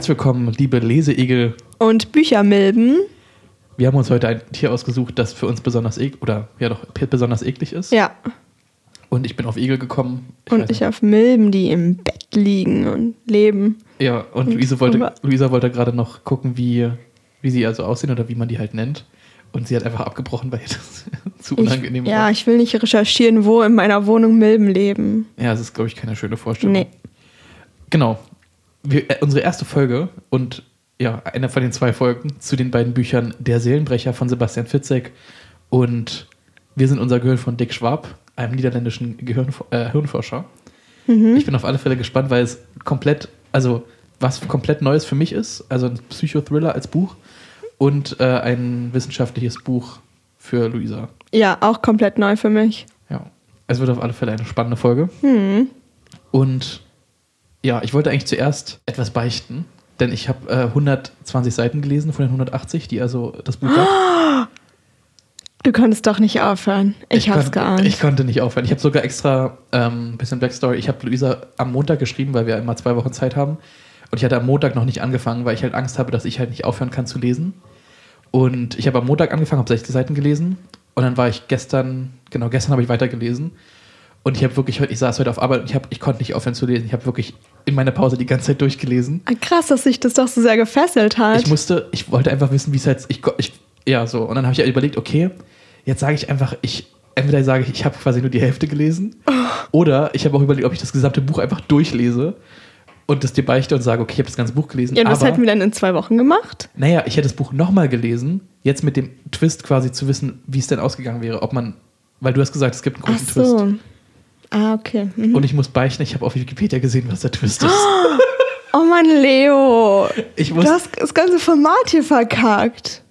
Herzlich willkommen, liebe Leseegel. Und Büchermilben. Wir haben uns heute ein Tier ausgesucht, das für uns besonders eklig oder ja doch besonders eklig ist. Ja. Und ich bin auf Egel gekommen. Ich und ich auf Milben, die im Bett liegen und leben. Ja, und, und Luisa wollte, Luisa wollte gerade noch gucken, wie, wie sie also aussehen oder wie man die halt nennt. Und sie hat einfach abgebrochen, weil das zu unangenehm ich, war. Ja, ich will nicht recherchieren, wo in meiner Wohnung Milben leben. Ja, das ist, glaube ich, keine schöne Vorstellung. Nee. Genau. Wir, äh, unsere erste Folge und ja, eine von den zwei Folgen zu den beiden Büchern Der Seelenbrecher von Sebastian Fitzek und Wir sind unser Gehirn von Dick Schwab, einem niederländischen Gehirn, äh, Hirnforscher. Mhm. Ich bin auf alle Fälle gespannt, weil es komplett, also was komplett Neues für mich ist, also ein Psychothriller als Buch und äh, ein wissenschaftliches Buch für Luisa. Ja, auch komplett neu für mich. Ja, es wird auf alle Fälle eine spannende Folge. Mhm. Und ja, ich wollte eigentlich zuerst etwas beichten, denn ich habe äh, 120 Seiten gelesen von den 180, die also das Buch hat. Du konntest doch nicht aufhören. Ich, ich hab's geahnt. Ich konnte nicht aufhören. Ich habe sogar extra ein ähm, bisschen Backstory. Ich habe Luisa am Montag geschrieben, weil wir immer zwei Wochen Zeit haben. Und ich hatte am Montag noch nicht angefangen, weil ich halt Angst habe, dass ich halt nicht aufhören kann zu lesen. Und ich habe am Montag angefangen, habe 60 Seiten gelesen. Und dann war ich gestern, genau, gestern habe ich weitergelesen. Und ich habe wirklich, ich saß heute auf Arbeit und ich, hab, ich konnte nicht aufhören zu lesen. Ich habe wirklich in meiner Pause die ganze Zeit durchgelesen. Ah, krass, dass sich das doch so sehr gefesselt hat. Ich musste, ich wollte einfach wissen, wie es halt, ich, ich, ja, so. Und dann habe ich überlegt, okay, jetzt sage ich einfach, ich, entweder sage ich, ich habe quasi nur die Hälfte gelesen. Oh. Oder ich habe auch überlegt, ob ich das gesamte Buch einfach durchlese und das dir beichte und sage, okay, ich habe das ganze Buch gelesen. Ja, das hätten wir dann in zwei Wochen gemacht. Naja, ich hätte das Buch nochmal gelesen, jetzt mit dem Twist quasi zu wissen, wie es denn ausgegangen wäre, ob man, weil du hast gesagt, es gibt einen großen Ach so. Twist. Ah, okay. Mhm. Und ich muss beichten, ich habe auf Wikipedia gesehen, was der Twist ist. Oh Mann, Leo. Ich muss, du hast das ganze Format hier verkackt.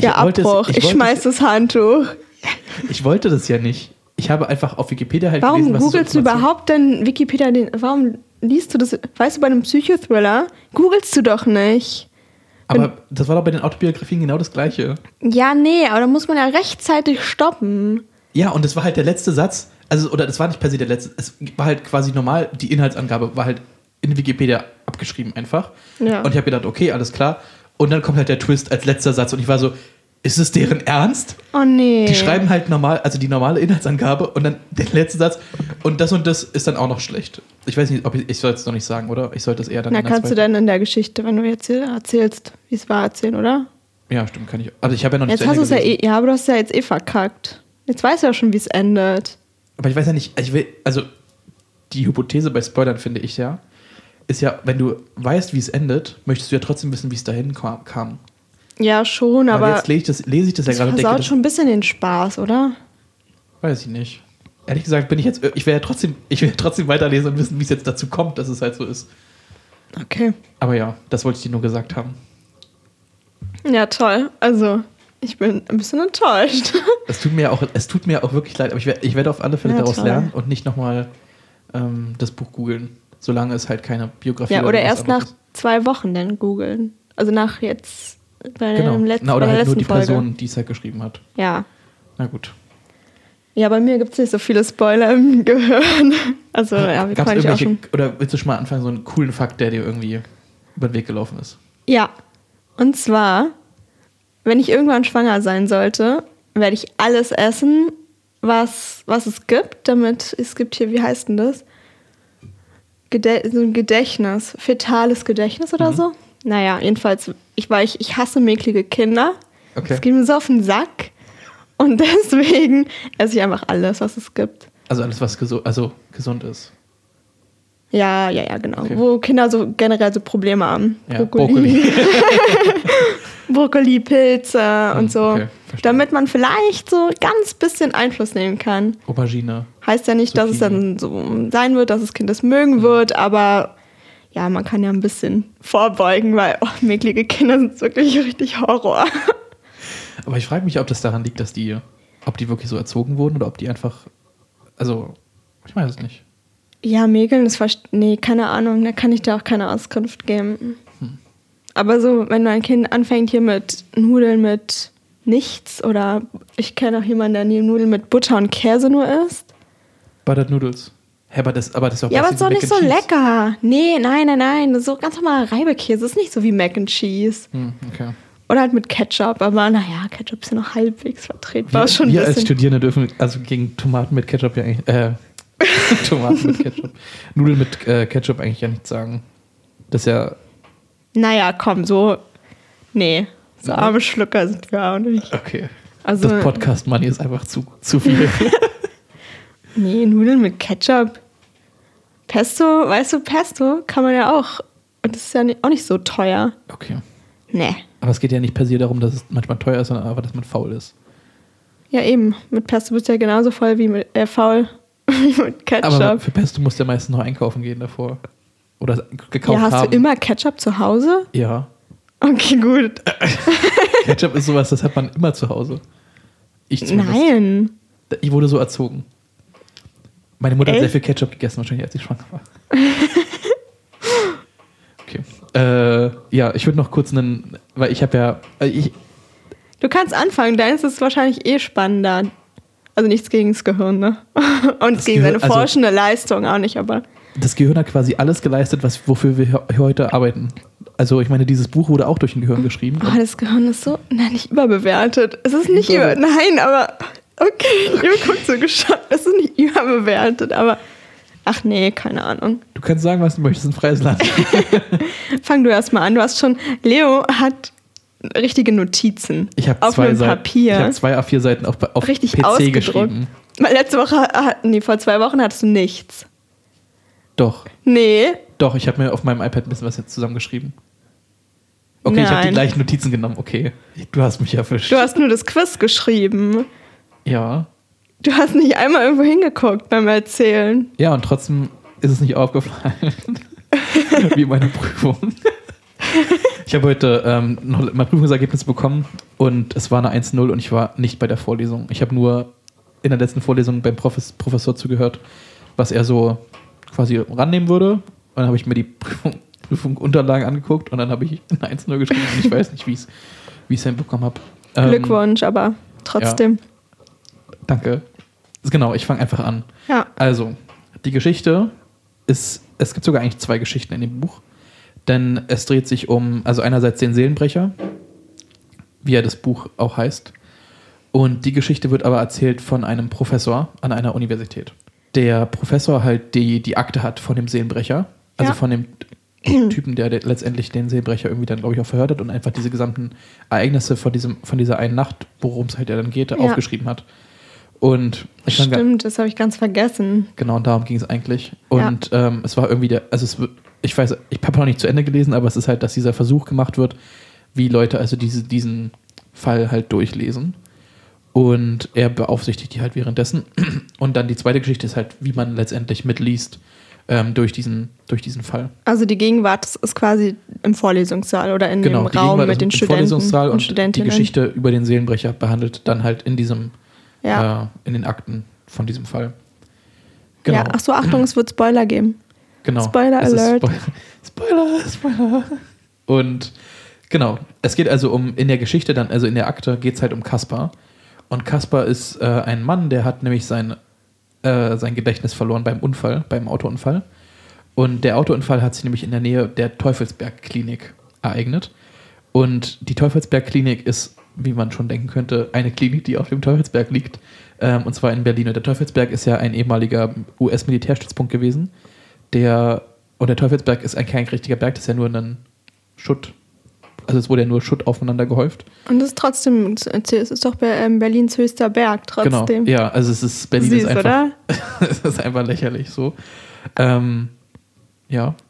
Ja, Abbruch. Es, ich, ich schmeiß das Handtuch. Ich wollte das ja nicht. Ich habe einfach auf Wikipedia halt warum gelesen, was googelst du überhaupt denn Wikipedia den. Warum liest du das? Weißt du, bei einem Psychothriller googelst du doch nicht. Aber das war doch bei den Autobiografien genau das Gleiche. Ja, nee, aber da muss man ja rechtzeitig stoppen. Ja, und das war halt der letzte Satz. Also, oder das war nicht per se der letzte. Es war halt quasi normal, die Inhaltsangabe war halt in Wikipedia abgeschrieben einfach. Ja. Und ich habe gedacht, okay, alles klar. Und dann kommt halt der Twist als letzter Satz und ich war so, ist es deren Ernst? Oh nee. Die schreiben halt normal, also die normale Inhaltsangabe und dann der letzte Satz und das und das ist dann auch noch schlecht. Ich weiß nicht, ob ich, ich soll es noch nicht sagen, oder? Ich sollte es eher dann. Na, kannst du denn in der Geschichte, wenn du jetzt erzählst, wie es war, erzählen, oder? Ja, stimmt, kann ich. Also ich habe ja noch nicht Jetzt hast du es ja eh, ja, aber du hast ja jetzt eh verkackt. Jetzt weißt du ja schon, wie es endet. Aber ich weiß ja nicht, ich will, also die Hypothese bei Spoilern finde ich ja, ist ja, wenn du weißt, wie es endet, möchtest du ja trotzdem wissen, wie es dahin kam. Ja, schon, aber. aber jetzt lese ich das, lese ich das, das ja gerade. Das versaut schon ein bisschen den Spaß, oder? Weiß ich nicht. Ehrlich gesagt bin ich jetzt, ich werde ja trotzdem, ich will trotzdem weiterlesen und wissen, wie es jetzt dazu kommt, dass es halt so ist. Okay. Aber ja, das wollte ich dir nur gesagt haben. Ja, toll. Also, ich bin ein bisschen enttäuscht. Es tut mir auch, es tut mir auch wirklich leid, aber ich werde, ich werde auf alle Fälle ja, daraus toll. lernen und nicht nochmal ähm, das Buch googeln, solange es halt keine Biografie ist. Ja, oder erst nach zwei Wochen dann googeln. Also nach jetzt bei genau. dem letzten Na, Oder halt nur die Folge. Person, die es halt geschrieben hat. Ja. Na gut. Ja, bei mir gibt es nicht so viele Spoiler im Gehirn. Also, ja, wie kann ich auch schon. Oder willst du schon mal anfangen, so einen coolen Fakt, der dir irgendwie über den Weg gelaufen ist? Ja. Und zwar, wenn ich irgendwann schwanger sein sollte, werde ich alles essen, was, was es gibt, damit es gibt hier, wie heißt denn das? Gede so ein Gedächtnis, fetales Gedächtnis oder mhm. so. Naja, jedenfalls, ich, war, ich, ich hasse mäklige Kinder. Okay. Das geht mir so auf den Sack. Und deswegen esse ich einfach alles, was es gibt. Also alles, was gesu also gesund ist. Ja, ja, ja, genau. Okay. Wo Kinder so generell so Probleme haben. Ja, Brokkoli. Brokkoli, Pilze hm, und so. Okay, damit man vielleicht so ganz bisschen Einfluss nehmen kann. Aubergine. Heißt ja nicht, Zucchini. dass es dann so sein wird, dass das Kind das mögen hm. wird, aber ja, man kann ja ein bisschen vorbeugen, weil oh, mäklige Kinder sind wirklich richtig Horror. Aber ich frage mich, ob das daran liegt, dass die, ob die wirklich so erzogen wurden oder ob die einfach, also, ich weiß es nicht. Ja, Mäkeln ist fast, nee, keine Ahnung, da kann ich dir auch keine Auskunft geben. Hm. Aber so, wenn ein Kind anfängt hier mit Nudeln mit nichts oder ich kenne auch jemanden, der Nudeln mit Butter und Käse nur isst. Buttered Noodles. Hä, aber das, aber das ist auch Ja, aber basically ist doch nicht so Cheese. lecker. Nee, nein, nein, nein. Das ist so ganz normaler Reibekäse. Das ist nicht so wie Mac and Cheese. Hm, okay. Oder halt mit Ketchup. Aber naja, Ketchup ist ja noch halbwegs vertretbar. Wir, schon wir als. Studierende dürfen also gegen Tomaten mit Ketchup ja eigentlich, äh, Tomaten mit Ketchup, Nudeln mit äh, Ketchup eigentlich ja nichts sagen. Das ist ja, Naja, komm, so. Nee. So arme Schlucker sind wir auch nicht. okay. Also, das Podcast Money ist einfach zu, zu viel. nee, Nudeln mit Ketchup. Pesto, weißt du, Pesto kann man ja auch. Und das ist ja nicht, auch nicht so teuer. Okay. Nee. Aber es geht ja nicht per se darum, dass es manchmal teuer ist, sondern einfach, dass man faul ist. Ja, eben. Mit Pesto bist du ja genauso voll wie mit, äh, faul mit Ketchup. Aber für Pesto musst du ja meistens noch einkaufen gehen davor. Oder gekauft ja, hast haben. du immer Ketchup zu Hause? Ja. Okay, gut. Ketchup ist sowas, das hat man immer zu Hause. Ich zumindest. Nein. Ich wurde so erzogen. Meine Mutter hat Echt? sehr viel Ketchup gegessen, wahrscheinlich, als ich schwanger war. okay. Äh, ja, ich würde noch kurz einen, weil ich habe ja, äh, ich, Du kannst anfangen, deins ist wahrscheinlich eh spannender. Also nichts gegen das Gehirn, ne? Und Das gegen Gehirn- seine also- forschende Leistung auch nicht, aber. das Gehirn hat quasi alles geleistet, was, wofür wir he- heute arbeiten. Also ich meine, dieses Buch wurde auch durch ein Gehirn geschrieben. Oh, das Gehirn ist so, nein, nicht überbewertet. Es ist nicht über, nein, aber okay, ihr guckt so geschockt. Es ist nicht überbewertet, aber ach nee, keine Ahnung. Du kannst sagen, was du möchtest, ein freies Land. Fang du erst mal an. Du hast schon, Leo hat richtige Notizen Ich habe auf zwei einem Seiten, Papier. ich habe zwei A4 Seiten auf, auf richtig PC geschrieben. Weil letzte Woche, hat- nee, vor zwei Wochen hattest du nichts. Doch, Nee, doch, ich habe mir auf meinem iPad ein bisschen was jetzt zusammengeschrieben. Okay, ich habe die Nein. gleichen Notizen genommen. Okay, du hast mich erwischt. du hast nur das Quiz geschrieben. ja, Du hast nicht einmal irgendwo hingeguckt beim Erzählen. ja, und trotzdem ist es nicht aufgefallen, wie meine Prüfung. Ich habe heute ähm, noch mein Prüfungsergebnis bekommen und es war eine 1-0 und ich war nicht bei der Vorlesung. Ich habe nur in der letzten Vorlesung beim Profes Professor zugehört, was er so quasi rannehmen würde. Und dann habe ich mir die Prüfung, Prüfung Unterlagen angeguckt und dann habe ich eine 1-0 geschrieben und ich weiß nicht, wie ich es hinbekommen habe. Ähm, Glückwunsch, aber trotzdem. Danke. Genau, ich fange einfach an. Ja. Also, die Geschichte ist, es gibt sogar eigentlich zwei Geschichten in dem Buch. Denn es dreht sich um, also einerseits den Seelenbrecher, wie er das Buch auch heißt. Und die Geschichte wird aber erzählt von einem Professor an einer Universität. Der Professor halt die, die Akte hat von dem Seelenbrecher, also Ja. von dem Typen, der der letztendlich den Seelenbrecher irgendwie dann, glaube ich, auch verhört hat und einfach diese gesamten Ereignisse von, diesem, von dieser einen Nacht, worum es halt ja dann geht, Ja. aufgeschrieben hat. Und ich Stimmt, das habe ich ganz vergessen. Genau, und darum ging es eigentlich. Und ähm, es war irgendwie der, also es, ich weiß, ich habe noch nicht zu Ende gelesen, aber es ist halt, dass dieser Versuch gemacht wird, wie Leute also diese, diesen Fall halt durchlesen. Und er beaufsichtigt die halt währenddessen. Und dann die zweite Geschichte ist halt, wie man letztendlich mitliest ähm, durch, diesen, durch diesen Fall. Also die Gegenwart ist- quasi im Vorlesungssaal oder in Genau, dem Raum Gegenwart mit den im Studenten Vorlesungssaal und und die. Geschichte über den Seelenbrecher behandelt dann halt in diesem, Ja. äh, in den Akten von diesem Fall. Genau. ja. Ach so, Achtung, es wird Spoiler geben. Genau. Spoiler Alert. Spoil Spoiler, Spoiler. Und genau, es geht also um, in der Geschichte dann, also in der Akte geht es halt um Kaspar. Und Kaspar ist äh, ein Mann, der hat nämlich sein, äh, sein Gedächtnis verloren beim Unfall, beim Autounfall. Und der Autounfall hat sich nämlich in der Nähe der Teufelsberg-Klinik ereignet. Und die Teufelsberg-Klinik ist, wie man schon denken könnte, eine Klinik, die auf dem Teufelsberg liegt. Ähm, und zwar in Berlin. Und der Teufelsberg ist ja ein ehemaliger US-Militärstützpunkt gewesen. Der, und der Teufelsberg ist ein kein richtiger Berg, das ist ja nur ein Schutt. Also es wurde ja nur Schutt aufeinander gehäuft. Und es ist trotzdem, es ist doch ähm, Berlins höchster Berg trotzdem. Genau. Ja, also es ist Berlin Süß, ist einfach, oder? es ist einfach lächerlich so. Ähm, ja.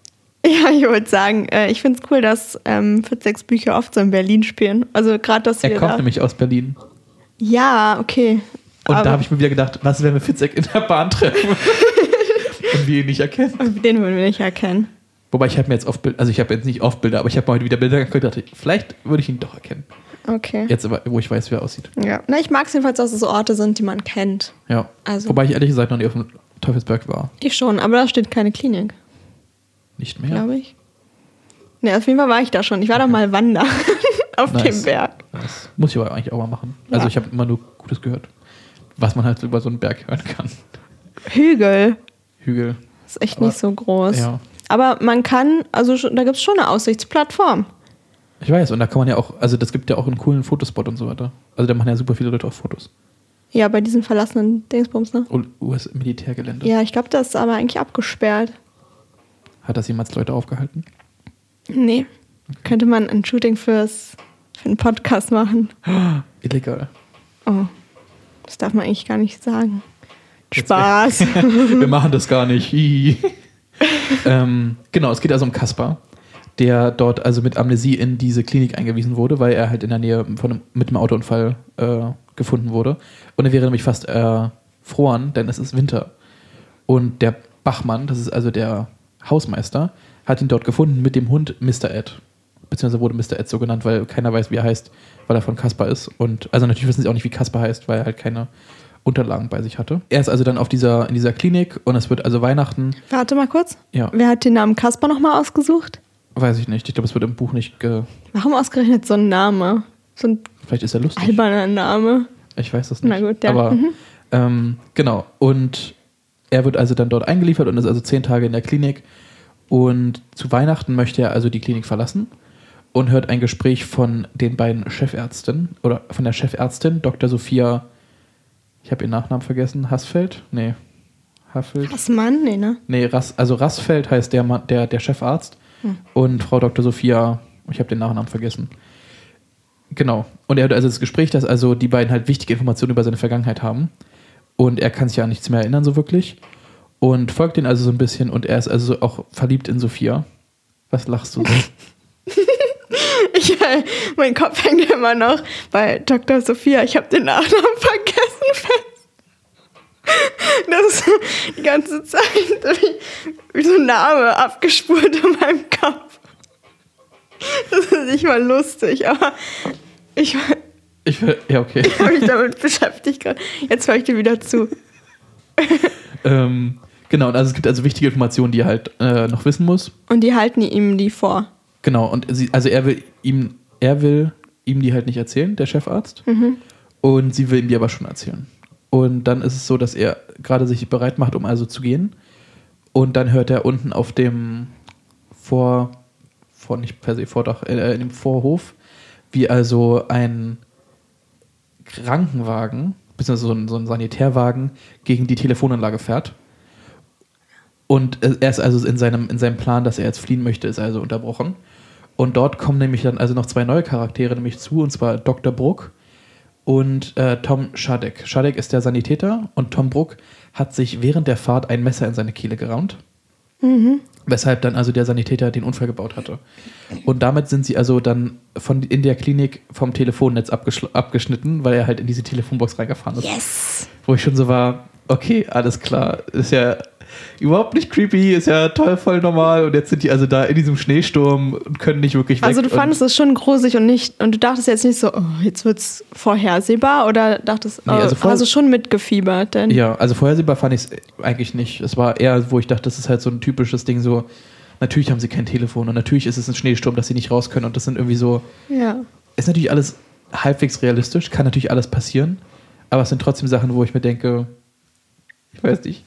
Ja, ich würde sagen, äh, ich finde es cool, dass ähm, 46 Bücher oft so in Berlin spielen. Also gerade, dass Er wir kommt da... nämlich aus Berlin. Ja, okay. Und da habe ich mir wieder gedacht, was, wenn wir Fitzek in der Bahn treffen und wir ihn nicht erkennen? Den würden wir nicht erkennen. Wobei ich habe mir jetzt oft Bilder, also ich habe jetzt nicht oft Bilder, aber ich habe mal heute wieder Bilder geguckt und dachte, vielleicht würde ich ihn doch erkennen. Okay. Jetzt aber, wo ich weiß, wie er aussieht. Ja. Na, ich mag es jedenfalls, dass es Orte sind, die man kennt. Ja. Also- Wobei ich ehrlich gesagt noch nie auf dem Teufelsberg war. Ich schon, aber da steht keine Klinik, Nicht mehr. glaube ich. Ne, auf jeden Fall war ich da schon. Ich war da mal wandern auf Nice. dem Berg. Das muss ich aber eigentlich auch mal machen. Also Ja. ich habe immer nur Gutes gehört. Was man halt so über so einen Berg hören kann. Hügel. Hügel. Ist echt Aber, nicht so groß. Ja. Aber man kann, also da gibt es schon eine Aussichtsplattform. Ich weiß, und da kann man ja auch, also das gibt ja auch einen coolen Fotospot und so weiter. Also da machen ja super viele Leute auch Fotos. Ja, bei diesen verlassenen Dingsbums, ne? US-Militärgelände. Ja, ich glaube, das ist aber eigentlich abgesperrt. Hat das jemals Leute aufgehalten? Nee. Okay. Könnte man ein Shooting fürs, für einen Podcast machen. Illegal. Oh. Das darf man eigentlich gar nicht sagen. Spaß. Wir machen das gar nicht. ähm, genau, es geht also um Kaspar, der dort also mit Amnesie in diese Klinik eingewiesen wurde, weil er halt in der Nähe von einem, mit einem Autounfall äh, gefunden wurde. Und er wäre nämlich fast erfroren, denn es ist Winter. Und der Bachmann, das ist also der Hausmeister, hat ihn dort gefunden mit dem Hund Mr. Ed. Beziehungsweise wurde Mr. Ed so genannt, weil keiner weiß, wie er heißt, weil er von Kaspar ist. Und also natürlich wissen sie auch nicht, wie Kaspar heißt, weil er halt keine Unterlagen bei sich hatte. Er ist also dann auf dieser, in dieser Klinik und es wird also Weihnachten. Warte mal kurz. Ja. Wer hat den Namen Kaspar nochmal ausgesucht? Weiß ich nicht. Ich glaube, es wird im Buch nicht ge. Warum ausgerechnet so ein Name? So ein Vielleicht ist er lustig. Alberner Name. Ich weiß das nicht. Na gut, ja. Aber mhm. ähm, genau. Und er wird also dann dort eingeliefert und ist also zehn Tage in der Klinik. Und zu Weihnachten möchte er also die Klinik verlassen und hört ein Gespräch von den beiden Chefärzten oder von der Chefärztin, Dr. Sophia, ich habe ihren Nachnamen vergessen, Hassfeld? Nee. Haffeld? Hassmann? Nee, ne? Nee, Rass, also Rassfeld heißt der, der, der Chefarzt hm. und Frau Dr. Sophia, ich habe den Nachnamen vergessen. Genau. Und er hat also das Gespräch, dass also die beiden halt wichtige Informationen über seine Vergangenheit haben. Und er kann sich ja nichts mehr erinnern, so wirklich. Und folgt ihnen also so ein bisschen und er ist also auch verliebt in Sophia. Was lachst du so? ich, äh, mein Kopf hängt immer noch bei Dr. Sophia. Ich habe den Nachnamen vergessen. Das ist die ganze Zeit wie, wie so ein Name abgespult in meinem Kopf. Das ist nicht mal lustig, aber ich, ich ja, okay. Ich habe mich damit beschäftigt gerade. Jetzt höre ich dir wieder zu. ähm, genau, also es gibt also wichtige Informationen, die er halt äh, noch wissen muss. Und die halten ihm die vor. Genau, und sie, also er will ihm, er will ihm die halt nicht erzählen, der Chefarzt. Mhm. Und sie will ihm die aber schon erzählen. Und dann ist es so, dass er gerade sich bereit macht, um also zu gehen. Und dann hört er unten auf dem Vor, vor nicht per se Vordach, äh, in dem Vorhof, wie also ein Krankenwagen, beziehungsweise so ein, so ein Sanitärwagen, gegen die Telefonanlage fährt. Und er ist also in seinem, in seinem Plan, dass er jetzt fliehen möchte, ist also unterbrochen. Und dort kommen nämlich dann also noch zwei neue Charaktere nämlich zu, und zwar Dr. Bruck und äh, Tom Schadek. Schadek ist der Sanitäter und Tom Bruck hat sich während der Fahrt ein Messer in seine Kehle geraunt. Mhm. Weshalb dann also der Sanitäter den Unfall gebaut hatte. Und damit sind sie also dann von, in der Klinik vom Telefonnetz abgeschnitten, weil er halt in diese Telefonbox reingefahren ist. Yes! Wo ich schon so war, okay, alles klar. Ist ja überhaupt nicht creepy, ist ja toll, voll normal. Und jetzt sind die also da in diesem Schneesturm und können nicht wirklich weg. Also du fandest es schon gruselig und nicht, und du dachtest jetzt nicht so, oh, jetzt es vorhersehbar oder dachtest, nee, also oh, du schon mitgefiebert? Denn ja, also vorhersehbar fand ich es eigentlich nicht. Es war eher, wo ich dachte, das ist halt so ein typisches Ding, so, natürlich haben sie kein Telefon und natürlich ist es ein Schneesturm, dass sie nicht raus können und das sind irgendwie so. Ja. Ist natürlich alles halbwegs realistisch, kann natürlich alles passieren, aber es sind trotzdem Sachen, wo ich mir denke, ich weiß nicht,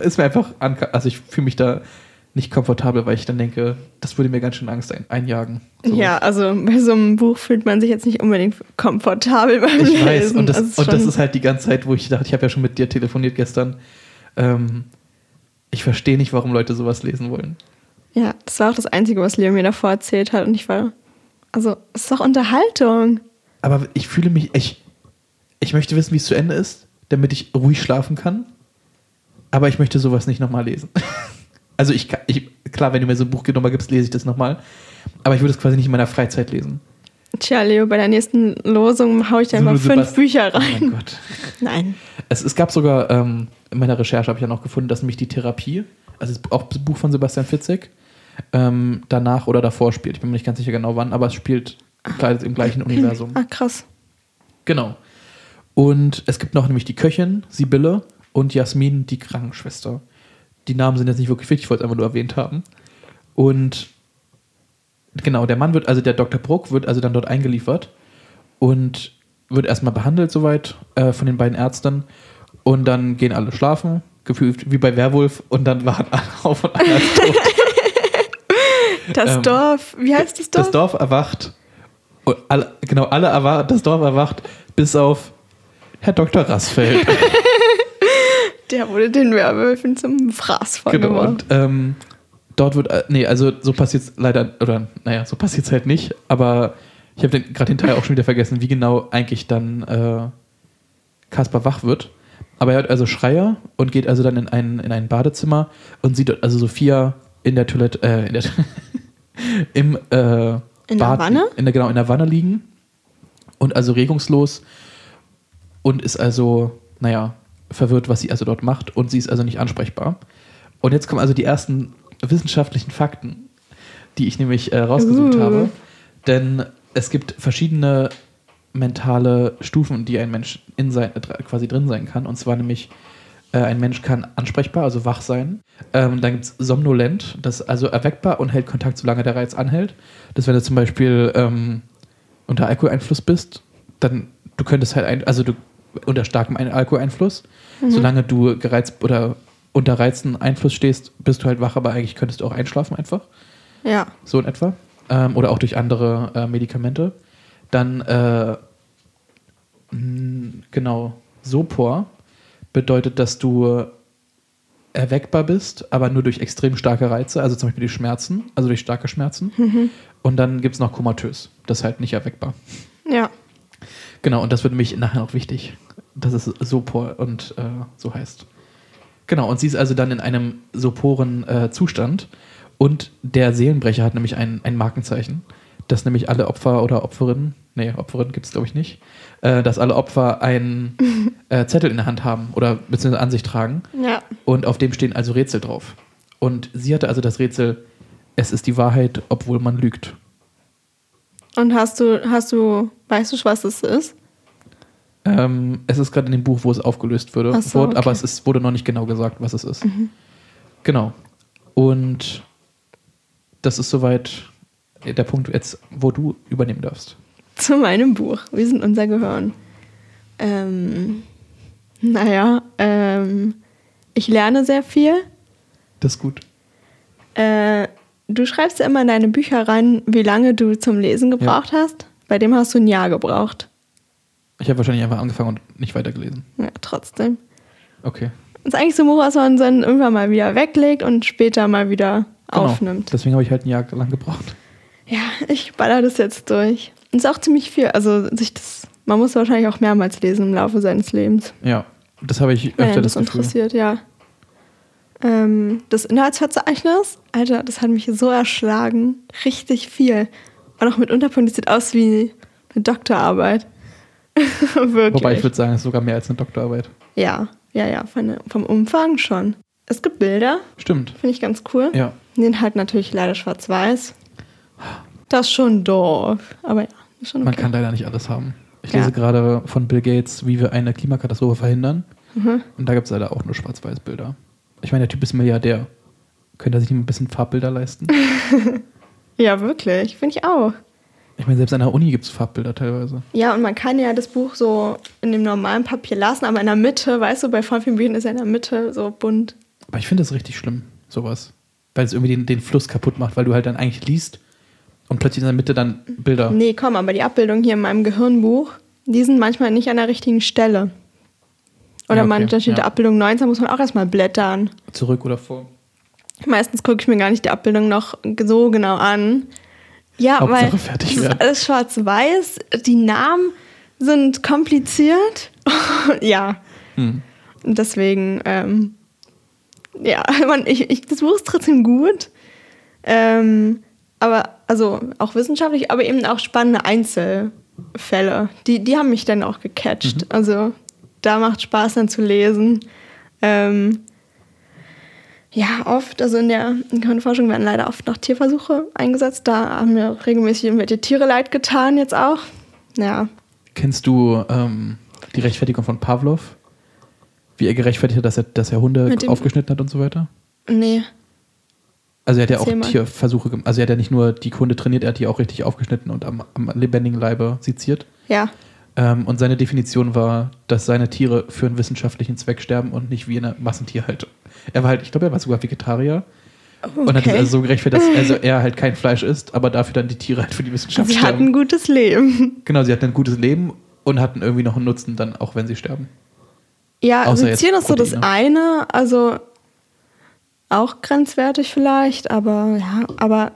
ist mir einfach, also ich fühle mich da nicht komfortabel, weil ich dann denke, das würde mir ganz schön Angst ein, einjagen. So. Ja, also bei so einem Buch fühlt man sich jetzt nicht unbedingt komfortabel beim ich Lesen. weiß, und das, also und das ist halt die ganze Zeit, wo ich dachte, ich habe ja schon mit dir telefoniert gestern. Ähm, ich verstehe nicht, warum Leute sowas lesen wollen. Ja, das war auch das Einzige, was Leo mir davor erzählt hat. Und ich war, also, es ist doch Unterhaltung. Aber ich fühle mich, ich, ich möchte wissen, wie es zu Ende ist, damit ich ruhig schlafen kann. Aber ich möchte sowas nicht nochmal lesen. also ich, ich, klar, wenn du mir so ein Buch nochmal gibst, lese ich das nochmal. Aber ich würde es quasi nicht in meiner Freizeit lesen. Tja, Leo, bei der nächsten Losung haue ich dir einfach fünf Bücher rein. Oh mein Gott. Nein. Es, es gab sogar, ähm, in meiner Recherche habe ich ja noch gefunden, dass nämlich die Therapie, also auch das Buch von Sebastian Fitzek, ähm, danach oder davor spielt. Ich bin mir nicht ganz sicher genau wann, aber es spielt klar, im gleichen Universum. Ah, krass. Genau. Und es gibt noch nämlich die Köchin, Sibylle, und Jasmin, die Krankenschwester. Die Namen sind jetzt nicht wirklich wichtig, ich wollte es einfach nur erwähnt haben. Und genau, der Mann wird, also der Dr. Bruck, wird also dann dort eingeliefert und wird erstmal behandelt soweit äh, von den beiden Ärzten. Und dann gehen alle schlafen gefühlt wie bei Werwolf und dann waren alle auf und einer tot. Das Ähm, Dorf, wie heißt das Dorf? Das Dorf erwacht. Alle, genau, alle erwacht, das Dorf erwacht, bis auf Herr Dr. Rassfeld. Der wurde den Werwölfen zum Fraß genau. Und ähm, dort wird, äh, nee, also so passiert es leider, oder naja, so passiert es halt nicht, aber ich habe gerade den Teil auch schon wieder vergessen, wie genau eigentlich dann äh, Kaspar wach wird. Aber er hört also Schreier und geht also dann in ein, in ein Badezimmer und sieht dort also Sophia in der Toilette, äh, in der, im äh, In der Bad, Wanne? In der, genau, in der Wanne liegen und also regungslos und ist also, naja, verwirrt, was sie also dort macht und sie ist also nicht ansprechbar. Und jetzt kommen also die ersten wissenschaftlichen Fakten, die ich nämlich äh, rausgesucht Uh. habe. Denn es gibt verschiedene mentale Stufen, die ein Mensch in sein, äh, quasi drin sein kann. Und zwar nämlich, äh, ein Mensch kann ansprechbar, also wach sein. Ähm, dann gibt es somnolent, das ist also erweckbar und hält Kontakt, solange der Reiz anhält. Das, wenn du zum Beispiel ähm, unter Alkoholeinfluss bist, dann du könntest halt, ein, also du unter starkem Ein- Alkoholeinfluss, solange du gereizt oder unter reizenden Einfluss stehst, bist du halt wach, aber eigentlich könntest du auch einschlafen einfach. Ja. So in etwa. Ähm, oder auch durch andere äh, Medikamente. Dann, äh, mh, genau, Sopor bedeutet, dass du erweckbar bist, aber nur durch extrem starke Reize, also zum Beispiel durch Schmerzen, also durch starke Schmerzen. Und dann gibt es noch komatös, das ist halt nicht erweckbar. Ja. Genau, und das wird nämlich nachher noch wichtig, dass es Sopor und äh, so heißt. Genau, und sie ist also dann in einem soporen äh, Zustand und der Seelenbrecher hat nämlich ein, ein Markenzeichen, dass nämlich alle Opfer oder Opferinnen, nee, Opferinnen gibt es glaube ich nicht, äh, dass alle Opfer einen äh, Zettel in der Hand haben oder beziehungsweise an sich tragen Ja. und auf dem stehen also Rätsel drauf. Und sie hatte also das Rätsel, es ist die Wahrheit, obwohl man lügt. Und hast du, hast du, weißt du, was das ist? Ähm, es ist gerade in dem Buch, wo es aufgelöst würde, so, wurde, aber okay. es ist, wurde noch nicht genau gesagt, was es ist. Genau. Und das ist soweit der Punkt jetzt, wo du übernehmen darfst. Zu meinem Buch. Wir sind unser Gehirn. Ähm, naja, ähm, ich lerne sehr viel. Das ist gut. Äh, du schreibst ja immer in deine Bücher rein, wie lange du zum Lesen gebraucht hast. Bei dem hast du ein Jahr gebraucht. Ich habe wahrscheinlich einfach angefangen und nicht weitergelesen. Ja, trotzdem. Okay. Ist eigentlich so ein Buch, was man dann irgendwann mal wieder weglegt und später mal wieder Genau. aufnimmt. Deswegen habe ich halt ein Jahr lang gebraucht. Ja, ich baller das jetzt durch. Und ist auch ziemlich viel. Also sich das, man muss wahrscheinlich auch mehrmals lesen im Laufe seines Lebens. Ja, das habe ich öfter einen das das interessiert, ja. Ähm, das Inhaltsverzeichnis, Alter, das hat mich so erschlagen. Richtig viel. Und auch mit Unterpunkt, das sieht aus wie eine Doktorarbeit. Wirklich. Wobei ich würde sagen, es ist sogar mehr als eine Doktorarbeit. ja, ja, ja, von, vom Umfang schon. Es gibt Bilder, Stimmt. finde ich ganz cool. Ja. Den halt natürlich leider schwarz-weiß. Das ist schon doof. Aber ja, ist schon okay. Man kann leider nicht alles haben. Ich Ja. lese gerade von Bill Gates, wie wir eine Klimakatastrophe verhindern. Mhm. Und da gibt es leider auch nur Schwarz-Weiß-Bilder. Ich meine, der Typ ist Milliardär. Könnte er sich ein bisschen Farbbilder leisten? Ja, wirklich. Finde ich auch. Ich meine, selbst an der Uni gibt es Farbbilder teilweise. Ja, und man kann ja das Buch so in dem normalen Papier lassen, aber in der Mitte, weißt du, bei voll vielen Büchern ist ja in der Mitte so bunt. Aber ich finde das richtig schlimm, sowas. Weil es irgendwie den, den Fluss kaputt macht, weil du halt dann eigentlich liest und plötzlich in der Mitte dann Bilder. Nee, komm, aber die Abbildungen hier in meinem Gehirnbuch, die sind manchmal nicht an der richtigen Stelle. Oder Ja, okay, manchmal steht ja. Abbildung 19, muss man auch erstmal blättern. Zurück oder vor. Meistens gucke ich mir gar nicht die Abbildung noch so genau an. Ja, Hauptsache weil fertig es ist werden. alles schwarz-weiß, die Namen sind kompliziert. ja, Hm. Deswegen, ähm, ja, man, ich, ich, das Buch ist trotzdem gut. Ähm, aber, also auch wissenschaftlich, aber eben auch spannende Einzelfälle. Die, die haben mich dann auch gecatcht. Also da macht Spaß dann zu lesen. Ähm, ja, oft, also in der Gehirnforschung werden leider oft noch Tierversuche eingesetzt. Da haben mir regelmäßig irgendwelche Tiere leid getan, jetzt auch. Ja, Kennst du ähm, die Rechtfertigung von Pavlov? Wie er gerechtfertigt hat, dass er, dass er Hunde aufgeschnitten hat und so weiter? nee. Also er hat ja auch. Tierversuche gemacht. Also er hat ja nicht nur die Hunde trainiert, er hat die auch richtig aufgeschnitten und am, am lebendigen Leibe seziert. Ja, Ähm, und seine Definition war, dass seine Tiere für einen wissenschaftlichen Zweck sterben und nicht wie in einer Massentierhaltung. Er war halt, ich glaube, er war sogar Vegetarier. Okay. Und hat es also so gerechtfertigt, dass also er halt kein Fleisch isst, aber dafür dann die Tiere halt für die Wissenschaft sie sterben. Sie hatten ein gutes Leben. Genau, sie hatten ein gutes Leben und hatten irgendwie noch einen Nutzen dann, auch wenn sie sterben. Ja, also Tieren ist so das eine, also auch grenzwertig vielleicht, aber ja, aber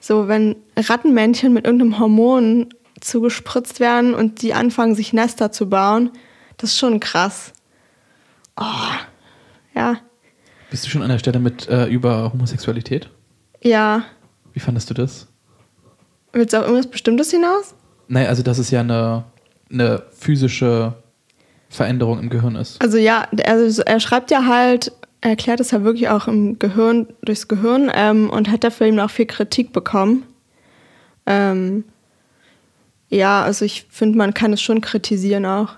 so, wenn Rattenmännchen mit irgendeinem Hormon zugespritzt werden und die anfangen, sich Nester zu bauen, das ist schon krass. Oh, ja. Bist du schon an der Stelle mit äh, über Homosexualität? Ja. Wie fandest du das? Willst du auf irgendwas Bestimmtes hinaus? Nein, also dass es ja eine, eine physische Veränderung im Gehirn ist. Also ja, also er schreibt ja halt, er erklärt es ja wirklich auch im Gehirn, durchs Gehirn ähm, und hat dafür eben auch viel Kritik bekommen. Ähm, ja, also ich finde, man kann es schon kritisieren auch.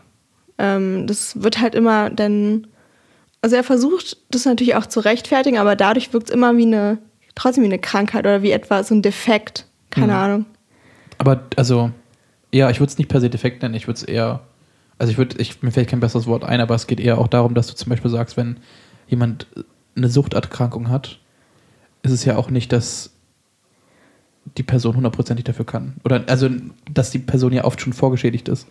Ähm, das wird halt immer dann, also er versucht das natürlich auch zu rechtfertigen, aber dadurch wirkt es immer wie eine, trotzdem wie eine Krankheit oder wie etwa so ein Defekt. Keine mhm. Ahnung. Aber also, ja, ich würde es nicht per se Defekt nennen, ich würde es eher, also ich würde, ich, mir fällt kein besseres Wort ein, aber es geht eher auch darum, dass du zum Beispiel sagst, wenn jemand eine Suchterkrankung hat, ist es ja auch nicht, dass die Person hundertprozentig dafür kann. Oder also, dass die Person ja oft schon vorgeschädigt ist.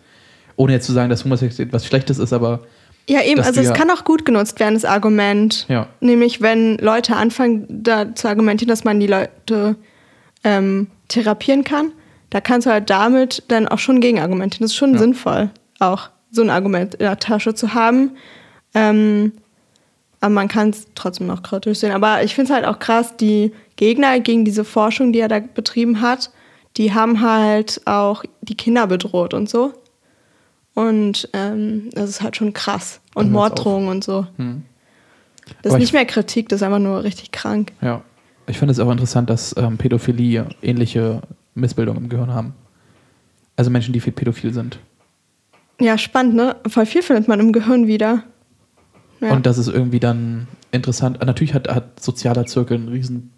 Ohne jetzt zu sagen, dass Homosexualität was Schlechtes ist, aber. Ja, eben, also es ja kann auch gut genutzt werden, das Argument. Ja. Nämlich, wenn Leute anfangen, da zu argumentieren, dass man die Leute ähm, therapieren kann, da kannst du halt damit dann auch schon gegen argumentieren. Das ist schon ja. sinnvoll, auch so ein Argument in der Tasche zu haben. Ähm, aber man kann es trotzdem noch kritisch sehen. Aber ich finde es halt auch krass, die Gegner gegen diese Forschung, die er da betrieben hat, die haben halt auch die Kinder bedroht und so. Und ähm, das ist halt schon krass. Und Morddrohungen und so. Hm. Das Aber ist nicht mehr Kritik, das ist einfach nur richtig krank. Ja. Ich finde es auch interessant, dass ähm, Pädophilie ähnliche Missbildungen im Gehirn haben. Also Menschen, die viel pädophil sind. Ja, spannend, ne? Voll viel findet man im Gehirn wieder. Ja. Und das ist irgendwie dann interessant. Natürlich hat, hat sozialer Zirkel einen riesen,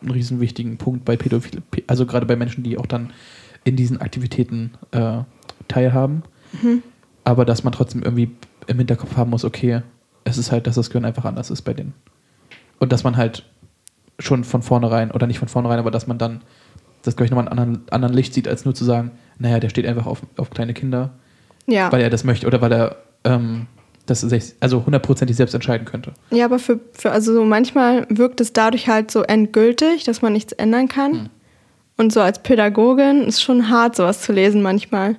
einen riesen wichtigen Punkt bei Pädophilen, also gerade bei Menschen, die auch dann in diesen Aktivitäten äh, teilhaben. Mhm. Aber dass man trotzdem irgendwie im Hinterkopf haben muss, okay, es ist halt, dass das Gehirn einfach anders ist bei denen. Und dass man halt schon von vornherein, oder nicht von vornherein, aber dass man dann das, ich, nochmal in einem anderen, anderen Licht sieht, als nur zu sagen, naja, der steht einfach auf, auf kleine Kinder, ja. weil er das möchte oder weil er ähm, das also hundertprozentig selbst entscheiden könnte. Ja, aber für, für also so manchmal wirkt es dadurch halt so endgültig, dass man nichts ändern kann. Hm. Und so als Pädagogin ist schon hart, sowas zu lesen manchmal.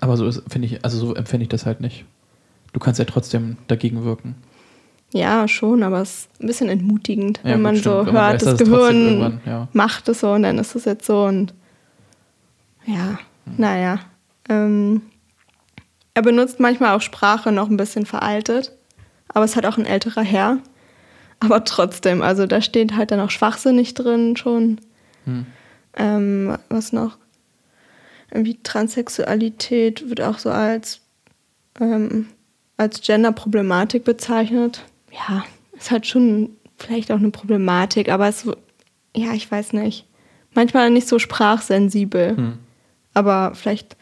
Aber so finde ich, also so empfinde ich das halt nicht. Du kannst ja trotzdem dagegen wirken. Ja, schon, aber es ist ein bisschen entmutigend, ja, wenn man stimmt. so wenn man hört, weiß, das Gehirn ja. macht es so und dann ist es jetzt so und ja, hm. naja. Ähm, er benutzt manchmal auch Sprache noch ein bisschen veraltet, aber es hat auch ein älterer Herr. Aber trotzdem, also da steht halt dann auch schwachsinnig drin schon. Hm. Ähm, was noch? Irgendwie Transsexualität wird auch so als, ähm, als Gender-Problematik bezeichnet. Ja, ist halt schon vielleicht auch eine Problematik, aber es, ja, ich weiß nicht. Manchmal nicht so sprachsensibel. Hm. Aber vielleicht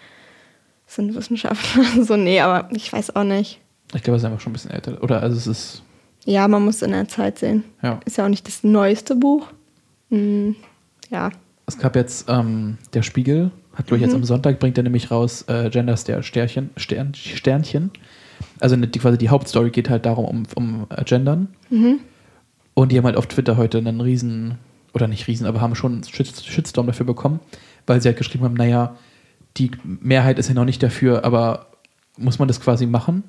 sind Wissenschaftler so, nee, aber ich weiß auch nicht. Ich glaube, es ist einfach schon ein bisschen älter. Oder also es ist. Ja, man muss in der Zeit sehen. Ja. Ist ja auch nicht das neueste Buch. Hm, ja. Es gab jetzt ähm, der Spiegel, hat glaube ich mhm. jetzt am Sonntag, bringt er nämlich raus äh, Gender Sternchen, Stern, Sternchen. Also die, quasi die Hauptstory geht halt darum, um, um äh, Gendern. Mhm. Und die haben halt auf Twitter heute einen riesen, oder nicht riesen, aber haben schon einen Shitstorm dafür bekommen, weil sie halt geschrieben haben, naja, die Mehrheit ist ja noch nicht dafür, aber muss man das quasi machen?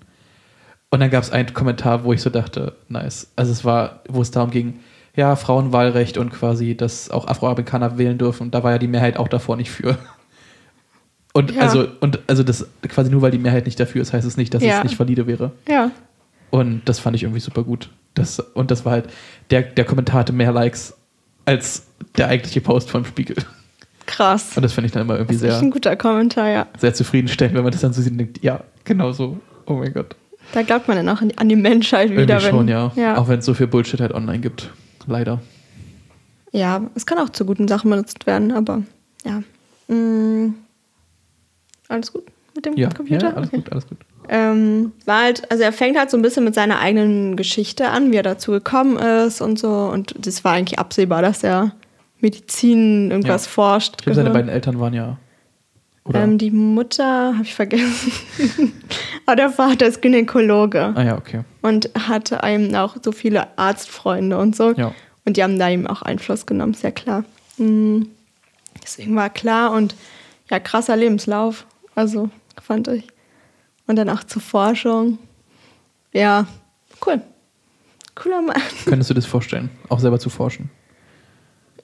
Und dann gab es einen Kommentar, wo ich so dachte, nice. Also es war, wo es darum ging, ja, Frauenwahlrecht und quasi, dass auch Afroamerikaner wählen dürfen. Und da war ja die Mehrheit auch davor nicht für. Und ja. also, und also das quasi nur weil die Mehrheit nicht dafür ist, heißt es nicht, dass ja. es nicht valide wäre. Ja. Und das fand ich irgendwie super gut. Das, und das war halt, der, der Kommentar hatte mehr Likes als der eigentliche Post vom Spiegel. Krass. Und das finde ich dann immer irgendwie das ist sehr. ein guter Kommentar, ja. Sehr zufriedenstellend, wenn man das dann so sieht und denkt, ja, genau so. Oh mein Gott. Da glaubt man dann auch an die Menschheit wieder. Irgendwie schon, ja. ja. Auch wenn es so viel Bullshit halt online gibt. Leider. Ja, es kann auch zu guten Sachen benutzt werden, aber ja. Mhm. Alles gut? mit dem Ja, Computer? ja alles Okay. gut, alles gut. Ähm, war halt, also er fängt halt so ein bisschen mit seiner eigenen Geschichte an, wie er dazu gekommen ist und so. Und das war eigentlich absehbar, dass er Medizin irgendwas Ja. forscht. Ich glaube, seine beiden Eltern waren ja. Ähm, die Mutter, habe ich vergessen. Aber der Vater ist Gynäkologe ah ja, okay. und hatte eben auch so viele Arztfreunde und so. Ja. Und die haben da eben auch Einfluss genommen, ist ja klar. Mhm. Deswegen war klar und ja, krasser Lebenslauf. Also, fand ich. Und dann auch zur Forschung. Ja, cool. Cooler Mann. Könntest du dir das vorstellen, auch selber zu forschen?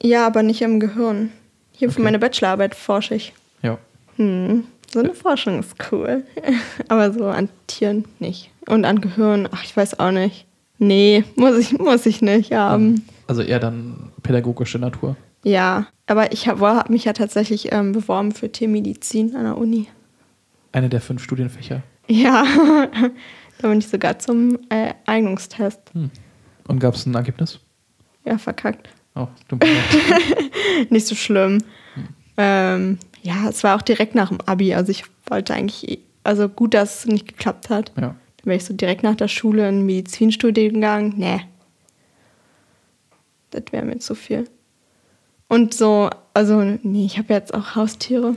Ja, aber nicht im Gehirn. Hier für Okay. meine Bachelorarbeit forsche ich. Ja. Hm. So eine Forschung ist cool. aber so an Tieren nicht. Und an Gehirn, ach, ich weiß auch nicht. Nee, muss ich, muss ich nicht haben. Also eher dann pädagogische Natur. Ja, aber ich habe hab mich ja tatsächlich ähm, beworben für Tiermedizin an der Uni. Eine der fünf Studienfächer. Ja, da bin ich sogar zum äh, Eignungstest. Hm. Und gab es ein Ergebnis? Ja, verkackt. Oh, du Nicht so schlimm. Ähm, ja, es war auch direkt nach dem Abi. Also ich wollte eigentlich, eh- also gut, dass es nicht geklappt hat. Ja. Dann wäre ich so direkt nach der Schule in den Medizinstudiengang. Nee. Das wäre mir zu viel. Und so, also, nee, ich habe jetzt auch Haustiere.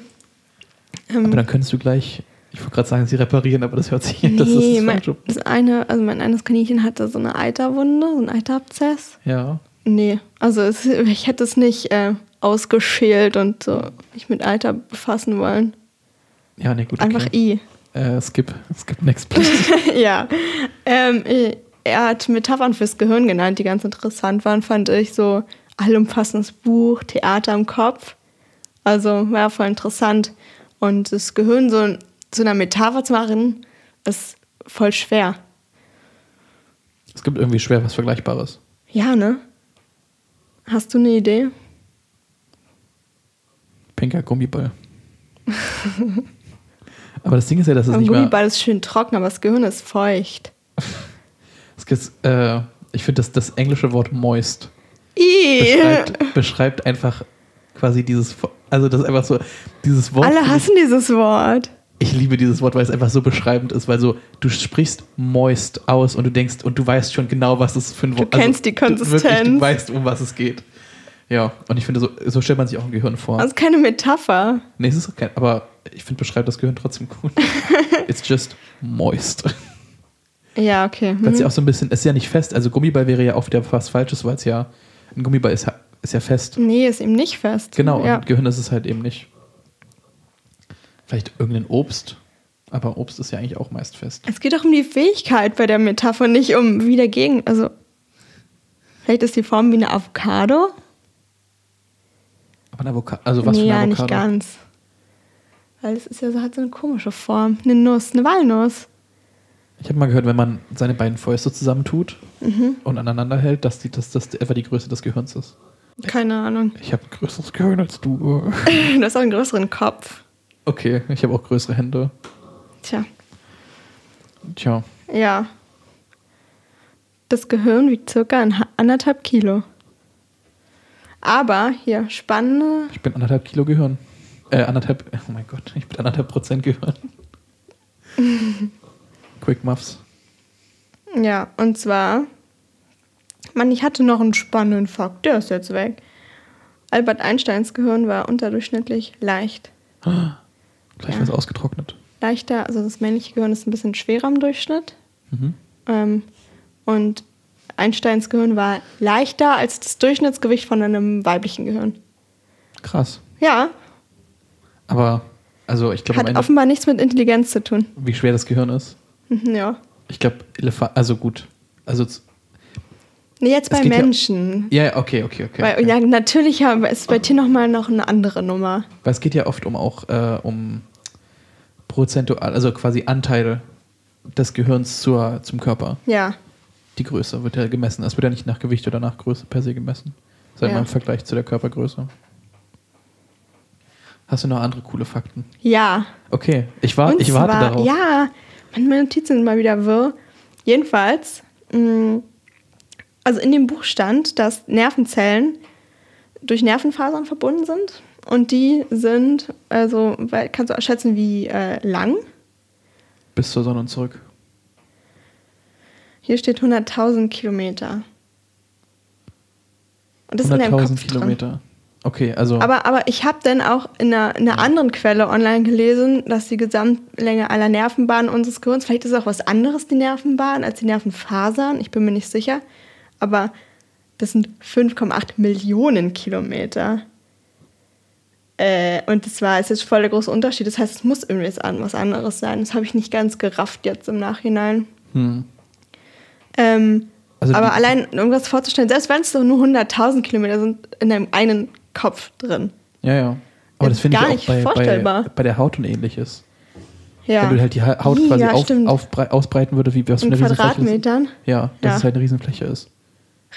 Ähm, Aber dann könntest du gleich, ich wollte gerade sagen, sie reparieren, aber das hört sich an, das ist nee, mein, das eine, also mein eines Kaninchen hatte so eine Eiterwunde, so ein Eiterabzess. Ja. Nee, also es, ich hätte es nicht äh, ausgeschält und so mich mit Eiter befassen wollen. Ja, nee, gut. Einfach Okay. I. Äh, skip, skip next, please. ja. Ähm, äh, er hat Metaphern fürs Gehirn genannt, die ganz interessant waren, fand ich. So allumfassendes Buch, Theater im Kopf. Also war voll interessant. Und das Gehirn so zu einer Metapher zu machen, ist voll schwer. es gibt irgendwie schwer was Vergleichbares. Ja, ne? Hast du eine Idee? Pinker Gummiball. aber das Ding ist ja, dass es Ein nicht mehr. Gummiball ist schön trocken, aber das Gehirn ist feucht. Es gibt, äh, ich finde, das, das englische Wort moist beschreibt, beschreibt einfach quasi dieses, also das ist einfach so, dieses Wort. Alle hassen dieses Wort. Ich, liebe dieses Wort, weil es einfach so beschreibend ist, weil so, du sprichst moist aus und du denkst, und du weißt schon genau, was das für ein Wort Du kennst die Du, wirklich, Konsistenz. du weißt, um was es geht. Ja, und ich finde, so, so stellt man sich auch ein Gehirn vor. Das ist keine Metapher. nee, es ist auch kein, aber ich finde, beschreibt das Gehirn trotzdem gut. It's just moist. Ja, okay. Weil es Hm. ja auch so ein bisschen, es ist ja nicht fest, also Gummiball wäre ja auch wieder was Falsches, weil es ja, ein Gummiball ist, ja- ist ja fest. Nee, ist eben nicht fest. Genau, Ja. und Gehirn ist es halt eben nicht. Vielleicht irgendein Obst, aber Obst ist ja eigentlich auch meist fest. Es geht doch um die Fähigkeit bei der Metapher, nicht um wie dagegen. Also, vielleicht ist die Form wie eine Avocado? Aber ein Avocado, also was nee, für ja, ein nicht Avocado? ganz. Weil es ist ja so, hat so eine komische Form. Eine Nuss, eine Walnuss. Ich habe mal gehört, wenn man seine beiden Fäuste zusammentut Mhm. und aneinander hält, dass die, dass das etwa die Größe des Gehirns ist. Keine Ahnung. Ich habe ein größeres Gehirn als du. Du hast auch einen größeren Kopf. Okay, ich habe auch größere Hände. Tja, Tja, ja. Das Gehirn wiegt circa ein anderthalb Kilo. Aber hier, spannende. ich bin anderthalb Kilo Gehirn. Äh, anderthalb, oh mein Gott, ich bin anderthalb Prozent Gehirn. Quick Muffs. Ja, und zwar. Mann, ich hatte noch einen spannenden Fakt, der ist jetzt weg. Albert Einsteins Gehirn war unterdurchschnittlich leicht. Gleich Ja. was ausgetrocknet. Leichter, also das männliche Gehirn ist ein bisschen schwerer im Durchschnitt. Mhm. Ähm, und Einsteins Gehirn war leichter als das Durchschnittsgewicht von einem weiblichen Gehirn. Krass. Ja, Aber, also ich glaube hat Ende, offenbar nichts mit Intelligenz zu tun. wie schwer das Gehirn ist. Mhm, Ja. Ich glaube, Elefant, also gut. Also, Nee, jetzt bei ja- Menschen. ja, ja, okay, okay, okay. Weil, okay. Ja, natürlich aber ist bei dir nochmal noch eine andere Nummer. Weil es geht ja oft um auch äh, um prozentual, also quasi Anteil des Gehirns zur, zum Körper. Ja. Die Größe wird ja gemessen. Es wird ja nicht nach Gewicht oder nach Größe per se gemessen, sondern Ja. im Vergleich zu der Körpergröße. Hast du noch andere coole Fakten? Ja. Okay, ich, war, Und ich warte zwar, darauf. Ja, meine Notizen sind mal wieder wirr. Jedenfalls, mh, also in dem Buch stand, dass Nervenzellen durch Nervenfasern verbunden sind und die sind, also, kannst du schätzen, wie äh, lang? Bis zur Sonne und zurück. Hier steht 100.000 Kilometer. Und das 100.000 Kilometer. Drin. Okay, also. Aber, aber ich habe dann auch in einer, in einer anderen Quelle online gelesen, dass die Gesamtlänge aller Nervenbahnen unseres Gehirns, vielleicht ist es auch was anderes, die Nervenbahn, als die Nervenfasern, ich bin mir nicht sicher, aber das sind 5,8 Millionen Kilometer. Äh, und das war jetzt voll der große Unterschied. Das heißt, es muss irgendwie was anderes sein. Das habe ich nicht ganz gerafft jetzt im Nachhinein. Hm. Ähm, also aber allein irgendwas vorzustellen, selbst wenn es so nur 100.000 Kilometer sind, in einem einen Kopf drin. Ja, ja. Aber das finde ich auch bei, bei, bei, der Haut und ähnliches. Ja. Wenn du halt die Haut quasi ja, auf, auf, ausbreiten würde, wie was für eine Quadratmetern. Ist. Ja, dass ja. es halt eine Riesenfläche ist.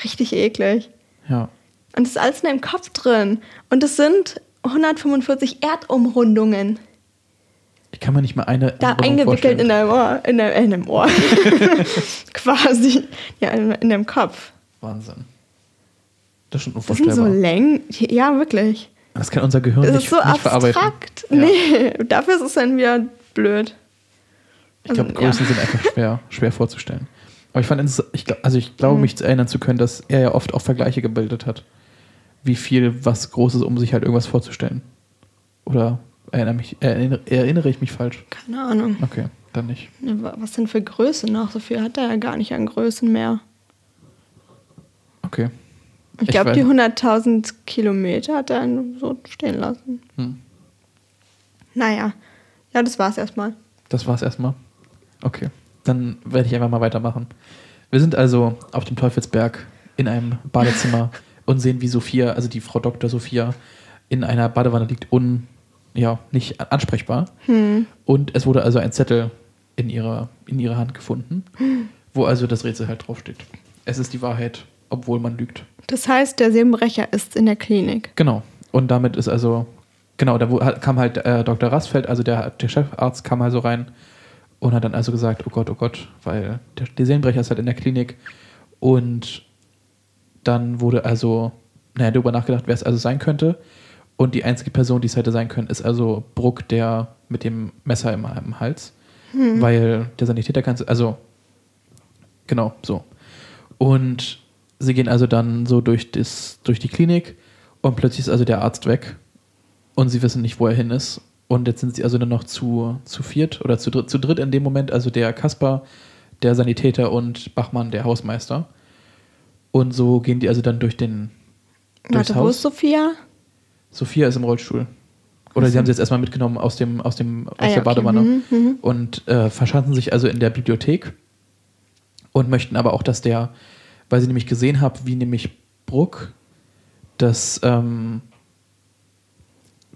Richtig eklig. Ja. Und das ist alles in deinem Kopf drin. Und es sind 145 Erdumrundungen. Ich kann mir nicht mal eine. Da eingewickelt in deinem Ohr. In, deinem, in deinem Ohr. Quasi. Ja, in, in deinem Kopf. Wahnsinn. Das ist schon unvorstellbar. Das sind so Längen. Ja, wirklich. Das kann unser Gehirn das nicht, ist so nicht abstrakt. Ja. Nee, dafür ist es dann wieder blöd. Ich glaube, also, Größen ja. sind einfach schwer, schwer vorzustellen. Aber ich fand, ich, also ich glaube, mhm. mich zu erinnern zu können, dass er ja oft auch Vergleiche gebildet hat. Wie viel was Großes, um sich halt irgendwas vorzustellen. Oder erinnere, mich, erinnere, erinnere ich mich falsch? Keine Ahnung. Okay, dann nicht. Was denn für Größen noch? So viel hat er ja gar nicht an Größen mehr. Okay. Ich glaube, die 100.000 Kilometer hat er so stehen lassen. Hm. Naja, ja, das war's erstmal. Das war's erstmal. Okay, dann werde ich einfach mal weitermachen. Wir sind also auf dem Teufelsberg in einem Badezimmer und sehen, wie Sophia, also die Frau Dr. Sophia, in einer Badewanne liegt, un, ja, nicht ansprechbar. Hm. Und es wurde also ein Zettel in ihrer, in ihrer Hand gefunden, wo also das Rätsel halt draufsteht. Es ist die Wahrheit, obwohl man lügt. Das heißt, der Seelenbrecher ist in der Klinik. Genau. Und damit ist also, genau, da kam halt äh, Dr. Rassfeld, also der, der Chefarzt, kam also rein und hat dann also gesagt, oh Gott, oh Gott, weil der, der Seelenbrecher ist halt in der Klinik. Und dann wurde also, naja, darüber nachgedacht, wer es also sein könnte. Und die einzige Person, die es hätte sein können, ist also Bruck, der mit dem Messer im, im Hals. Hm. Weil der Sanitäter kann, also, genau, so. Und sie gehen also dann so durch, das, durch die Klinik und plötzlich ist also der Arzt weg und sie wissen nicht, wo er hin ist. Und jetzt sind sie also nur noch zu, zu viert oder zu, zu dritt in dem Moment, also der Kasper, der Sanitäter und Bachmann, der Hausmeister. Und so gehen die also dann durch den Warte, Haus. wo ist Sophia? Sophia ist im Rollstuhl. Oder mhm. sie haben sie jetzt erstmal mitgenommen aus, dem, aus, dem, aus ah, ja, der Badewanne okay. mhm, mhm. und äh, verschanzen sich also in der Bibliothek und möchten aber auch, dass der weil sie nämlich gesehen habe, wie nämlich Bruck das ähm,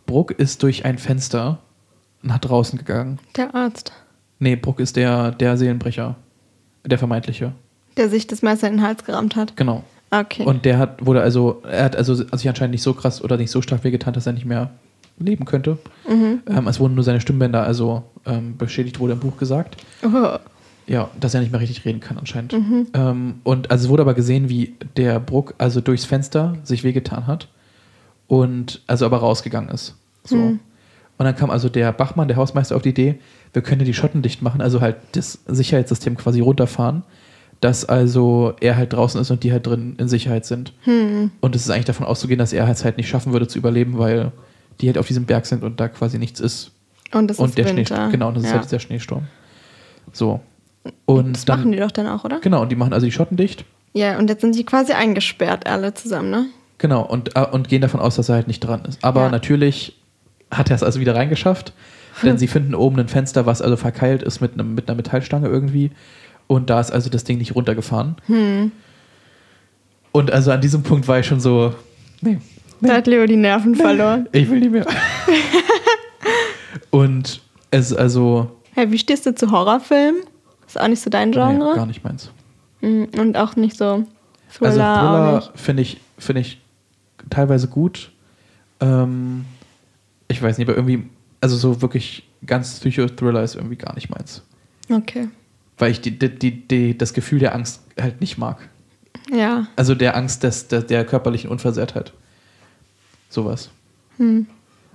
Bruck ist durch ein Fenster nach draußen gegangen. Der Arzt. Nee, Bruck ist der, der Seelenbrecher. Der vermeintliche. Der sich das Messer in den Hals gerammt hat. Genau. Okay. Und der hat, wurde also, er hat also sich anscheinend nicht so krass oder nicht so stark wehgetan, dass er nicht mehr leben könnte. Mhm. Ähm, es wurden nur seine Stimmbänder also ähm, beschädigt, wurde im Buch gesagt. Oh. Ja, dass er nicht mehr richtig reden kann anscheinend. Mhm. Ähm, und also es wurde aber gesehen, wie der Bruck also durchs Fenster sich wehgetan hat und also aber rausgegangen ist. So. Mhm. Und dann kam also der Bachmann, der Hausmeister, auf die Idee, wir können die Schotten dicht machen, also halt das Sicherheitssystem quasi runterfahren, dass also er halt draußen ist und die halt drin in Sicherheit sind. Mhm. Und es ist eigentlich davon auszugehen, dass er es halt nicht schaffen würde zu überleben, weil die halt auf diesem Berg sind und da quasi nichts ist. Und das und ist der Winter. Schnee, genau, und das ja. ist halt dieser Schneesturm. So. Und das dann, machen die doch dann auch, oder? Genau, und die machen also die Schotten dicht. Ja, und jetzt sind die quasi eingesperrt alle zusammen, ne? Genau, und, äh, und gehen davon aus, dass er halt nicht dran ist. Aber ja. natürlich hat er es also wieder reingeschafft, denn sie finden oben ein Fenster, was also verkeilt ist mit, einem, mit einer Metallstange irgendwie. Und da ist also das Ding nicht runtergefahren. Hm. Und also an diesem Punkt war ich schon so, nee. nee da hat Leo die Nerven verloren. Ich will nicht mehr. und es ist also. Hey, wie stehst du zu Horrorfilmen? Ist auch nicht so dein Genre? Nee, gar nicht meins. Mhm, und auch nicht so Thriller. Also Thriller finde ich, find ich teilweise gut. Ähm, ich weiß nicht, aber irgendwie, also so wirklich ganz Psycho-Thriller ist irgendwie gar nicht meins. Okay. Weil ich die, die, die, die, das Gefühl der Angst halt nicht mag. Ja. Also der Angst des, der, der körperlichen Unversehrtheit. Sowas. Hm.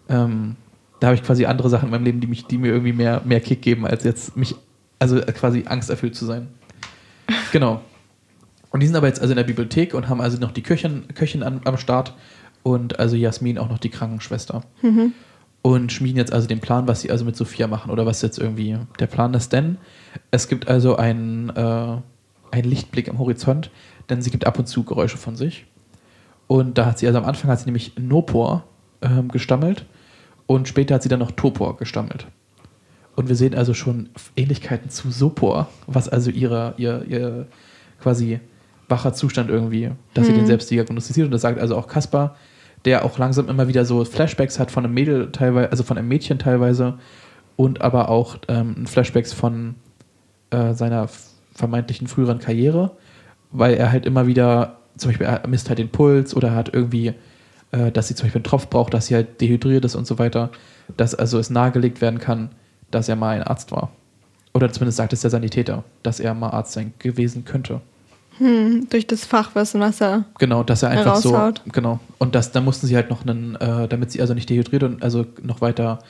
Ähm, da habe ich quasi andere Sachen in meinem Leben, die, mich, die mir irgendwie mehr, mehr Kick geben, als jetzt mich, also quasi angsterfüllt zu sein. Genau. Und die sind aber jetzt also in der Bibliothek und haben also noch die Köchin, Köchin an, am Start und also Jasmin auch noch die Krankenschwester. Mhm. Und schmieden jetzt also den Plan, was sie also mit Sophia machen oder was jetzt irgendwie der Plan ist. Denn es gibt also einen, äh, einen Lichtblick am Horizont, denn sie gibt ab und zu Geräusche von sich. Und da hat sie, also am Anfang hat sie nämlich Nopor ähm, gestammelt und später hat sie dann noch Topor gestammelt. Und wir sehen also schon Ähnlichkeiten zu Sopor, was also ihre, ihr, ihr quasi wacher Zustand irgendwie, dass mhm. sie den selbst diagnostiziert. Und das sagt also auch Kaspar, der auch langsam immer wieder so Flashbacks hat von einem Mädel teilweise, also von einem Mädchen teilweise und aber auch ähm, Flashbacks von äh, seiner vermeintlichen früheren Karriere, weil er halt immer wieder, zum Beispiel, er misst halt den Puls oder hat irgendwie, äh, dass sie zum Beispiel einen Tropf braucht, dass sie halt dehydriert ist und so weiter, dass also es nahegelegt werden kann, dass er mal ein Arzt war. Oder zumindest sagt es der Sanitäter, dass er mal Arzt sein gewesen könnte. Hm, durch das Fachwissen, was er Genau, dass er einfach so, genau. Und das, da mussten sie halt noch einen, äh, damit sie also nicht dehydriert und also noch weiter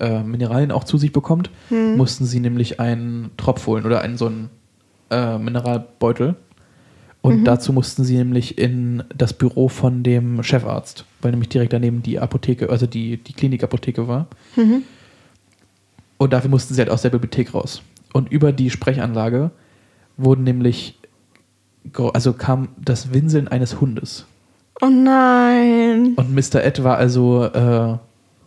äh, Mineralien auch zu sich bekommt, hm. mussten sie nämlich einen Tropf holen oder einen so einen äh, Mineralbeutel. Und mhm. dazu mussten sie nämlich in das Büro von dem Chefarzt, weil nämlich direkt daneben die Apotheke, also die, die Klinikapotheke war. Mhm. Und dafür mussten sie halt aus der Bibliothek raus. Und über die Sprechanlage wurden nämlich, also kam das Winseln eines Hundes. Oh nein. Und Mr. Ed war also, äh,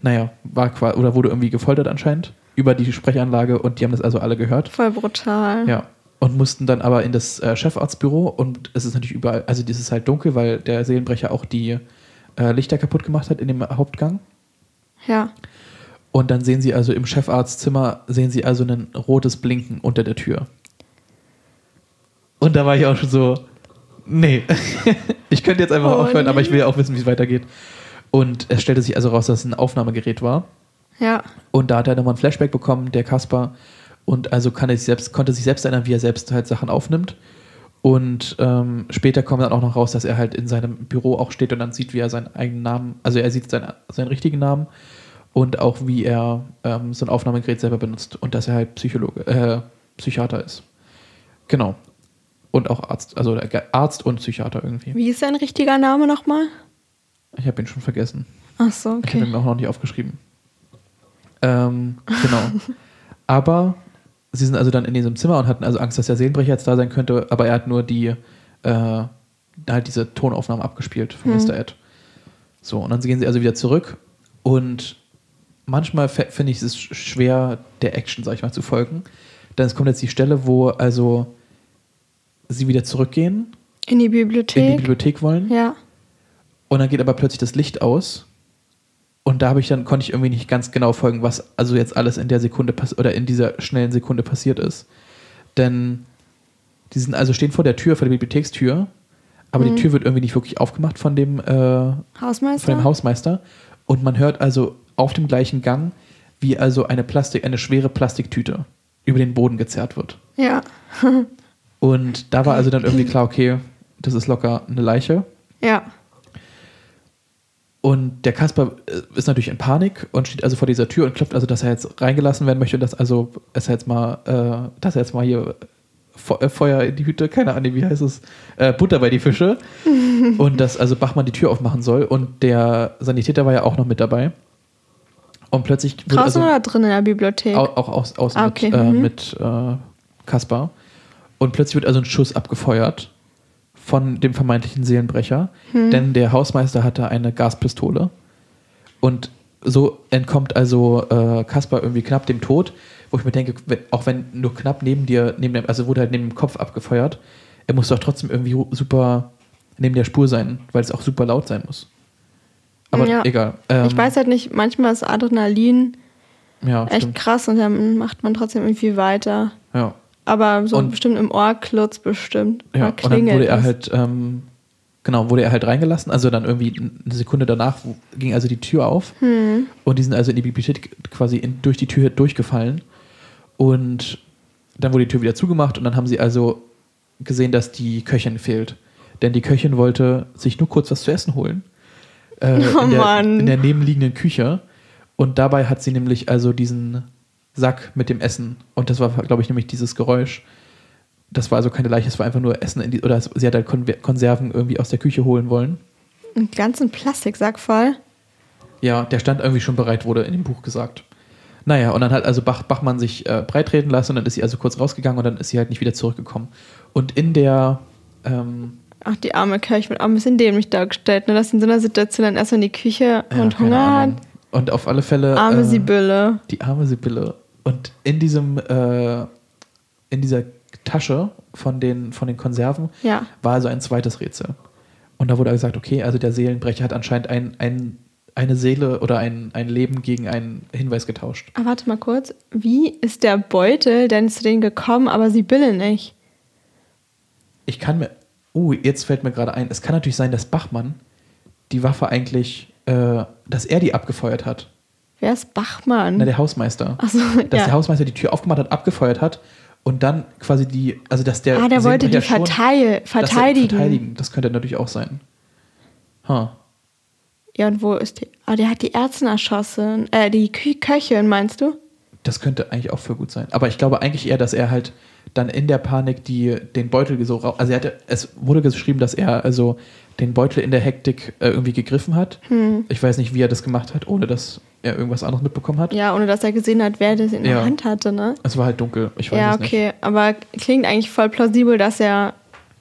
naja, war quasi, oder wurde irgendwie gefoltert anscheinend über die Sprechanlage und die haben das also alle gehört. Voll brutal. Ja. Und mussten dann aber in das äh, Chefarztbüro und es ist natürlich überall, also das ist halt dunkel, weil der Seelenbrecher auch die äh, Lichter kaputt gemacht hat in dem Hauptgang. Ja. Und dann sehen sie also im Chefarztzimmer, sehen sie also ein rotes Blinken unter der Tür. Und da war ich auch schon so, nee, ich könnte jetzt einfach oh, aufhören, nee. aber ich will ja auch wissen, wie es weitergeht. Und es stellte sich also raus, dass es ein Aufnahmegerät war. Ja. Und da hat er nochmal ein Flashback bekommen, der Kasper. Und also kann er sich selbst, konnte sich selbst erinnern, wie er selbst halt Sachen aufnimmt. Und ähm, später kommt dann auch noch raus, dass er halt in seinem Büro auch steht und dann sieht, wie er seinen eigenen Namen, also er sieht seinen, seinen richtigen Namen und auch wie er ähm, so ein Aufnahmegerät selber benutzt und dass er halt Psychologe, äh, Psychiater ist. Genau. Und auch Arzt, also Arzt und Psychiater irgendwie. Wie ist sein richtiger Name nochmal? Ich habe ihn schon vergessen. Ach so, okay. Ich habe ihn auch noch nicht aufgeschrieben. Ähm, genau. aber sie sind also dann in diesem Zimmer und hatten also Angst, dass der Seelenbrecher jetzt da sein könnte, aber er hat nur die, äh, halt diese Tonaufnahmen abgespielt von hm. Mr. Ed. So, und dann gehen sie also wieder zurück und manchmal finde ich es schwer, der Action, sag ich mal, zu folgen. Denn es kommt jetzt die Stelle, wo also sie wieder zurückgehen. In die Bibliothek. In die Bibliothek wollen. Ja. Und dann geht aber plötzlich das Licht aus. Und da habe ich dann, konnte ich irgendwie nicht ganz genau folgen, was also jetzt alles in der Sekunde oder in dieser schnellen Sekunde passiert ist. Denn die sind also stehen vor der Tür, vor der Bibliothekstür, aber mhm. die Tür wird irgendwie nicht wirklich aufgemacht von dem äh, Hausmeister. Von dem Hausmeister. Und man hört also auf dem gleichen Gang, wie also eine Plastik, eine schwere Plastiktüte über den Boden gezerrt wird. Ja. und da war also dann irgendwie klar, okay, das ist locker eine Leiche. Ja. Und der Kasper äh, ist natürlich in Panik und steht also vor dieser Tür und klopft also, dass er jetzt reingelassen werden möchte und dass also er jetzt mal, äh, dass er jetzt mal hier äh, Feuer in die Hüte, keine Ahnung, wie heißt es, äh, Butter bei die Fische. und dass also Bachmann die Tür aufmachen soll. Und der Sanitäter war ja auch noch mit dabei. Und plötzlich Draußen also, oder drin in der Bibliothek? Auch, auch aus, außen ah, okay. mit, äh, mhm. mit Kaspar. Und plötzlich wird also ein Schuss abgefeuert von dem vermeintlichen Seelenbrecher, mhm. denn der Hausmeister hatte eine Gaspistole. Und so entkommt also äh, Kaspar irgendwie knapp dem Tod, wo ich mir denke, wenn, auch wenn nur knapp neben dir, neben dem, also wurde halt neben dem Kopf abgefeuert, er muss doch trotzdem irgendwie super neben der Spur sein, weil es auch super laut sein muss. Aber ja. egal. Ähm, ich weiß halt nicht, manchmal ist Adrenalin ja, echt stimmt. krass und dann macht man trotzdem irgendwie weiter. Ja. Aber so und, bestimmt im Ohr klotzt bestimmt. Ja, und dann wurde er halt, ähm, genau, wurde er halt reingelassen. Also dann irgendwie eine Sekunde danach ging also die Tür auf hm. und die sind also in die Bibliothek quasi in, durch die Tür durchgefallen. Und dann wurde die Tür wieder zugemacht und dann haben sie also gesehen, dass die Köchin fehlt. Denn die Köchin wollte sich nur kurz was zu essen holen äh, oh in, der, in, der, nebenliegenden Küche. Und dabei hat sie nämlich also diesen Sack mit dem Essen. Und das war, glaube ich, nämlich dieses Geräusch. Das war also keine Leiche, es war einfach nur Essen in die, oder sie hat halt Konserven irgendwie aus der Küche holen wollen. Einen ganzen Plastiksack voll. Ja, der stand irgendwie schon bereit, wurde in dem Buch gesagt. Naja, und dann hat also Bach, Bachmann sich äh, breitreten lassen und dann ist sie also kurz rausgegangen und dann ist sie halt nicht wieder zurückgekommen. Und in der. Ähm, Ach, die arme Kirche wird auch ein bisschen dämlich dargestellt, ne? dass in so einer Situation dann erstmal in die Küche ja, und Hunger hat. Und auf alle Fälle. Arme äh, Sibylle. Die arme Sibylle. Und in diesem. Äh, in dieser Tasche von den, von den Konserven ja. war also ein zweites Rätsel. Und da wurde gesagt, okay, also der Seelenbrecher hat anscheinend ein, ein eine Seele oder ein, ein Leben gegen einen Hinweis getauscht. Aber ah, warte mal kurz. Wie ist der Beutel denn zu denen gekommen, aber Sibylle nicht? Ich kann mir. Oh, jetzt fällt mir gerade ein. Es kann natürlich sein, dass Bachmann die Waffe eigentlich, äh, dass er die abgefeuert hat. Wer ist Bachmann? Na, der Hausmeister. Ach so, dass ja. der Hausmeister die Tür aufgemacht hat, abgefeuert hat und dann quasi die, also dass der. Ah, der wollte die verteil, verteidigen. verteidigen. Das könnte natürlich auch sein. Huh. Ja, und wo ist die? Ah, der hat die Ärzte erschossen. Äh, die Köchin, meinst du? Das könnte eigentlich auch für gut sein. Aber ich glaube eigentlich eher, dass er halt dann in der Panik die, den Beutel so Also er hatte, es wurde geschrieben, dass er also den Beutel in der Hektik äh, irgendwie gegriffen hat. Hm. Ich weiß nicht, wie er das gemacht hat, ohne dass er irgendwas anderes mitbekommen hat. Ja, ohne dass er gesehen hat, wer das in ja. der Hand hatte, ne? Es war halt dunkel, ich weiß ja, es nicht. Ja, okay, aber klingt eigentlich voll plausibel, dass er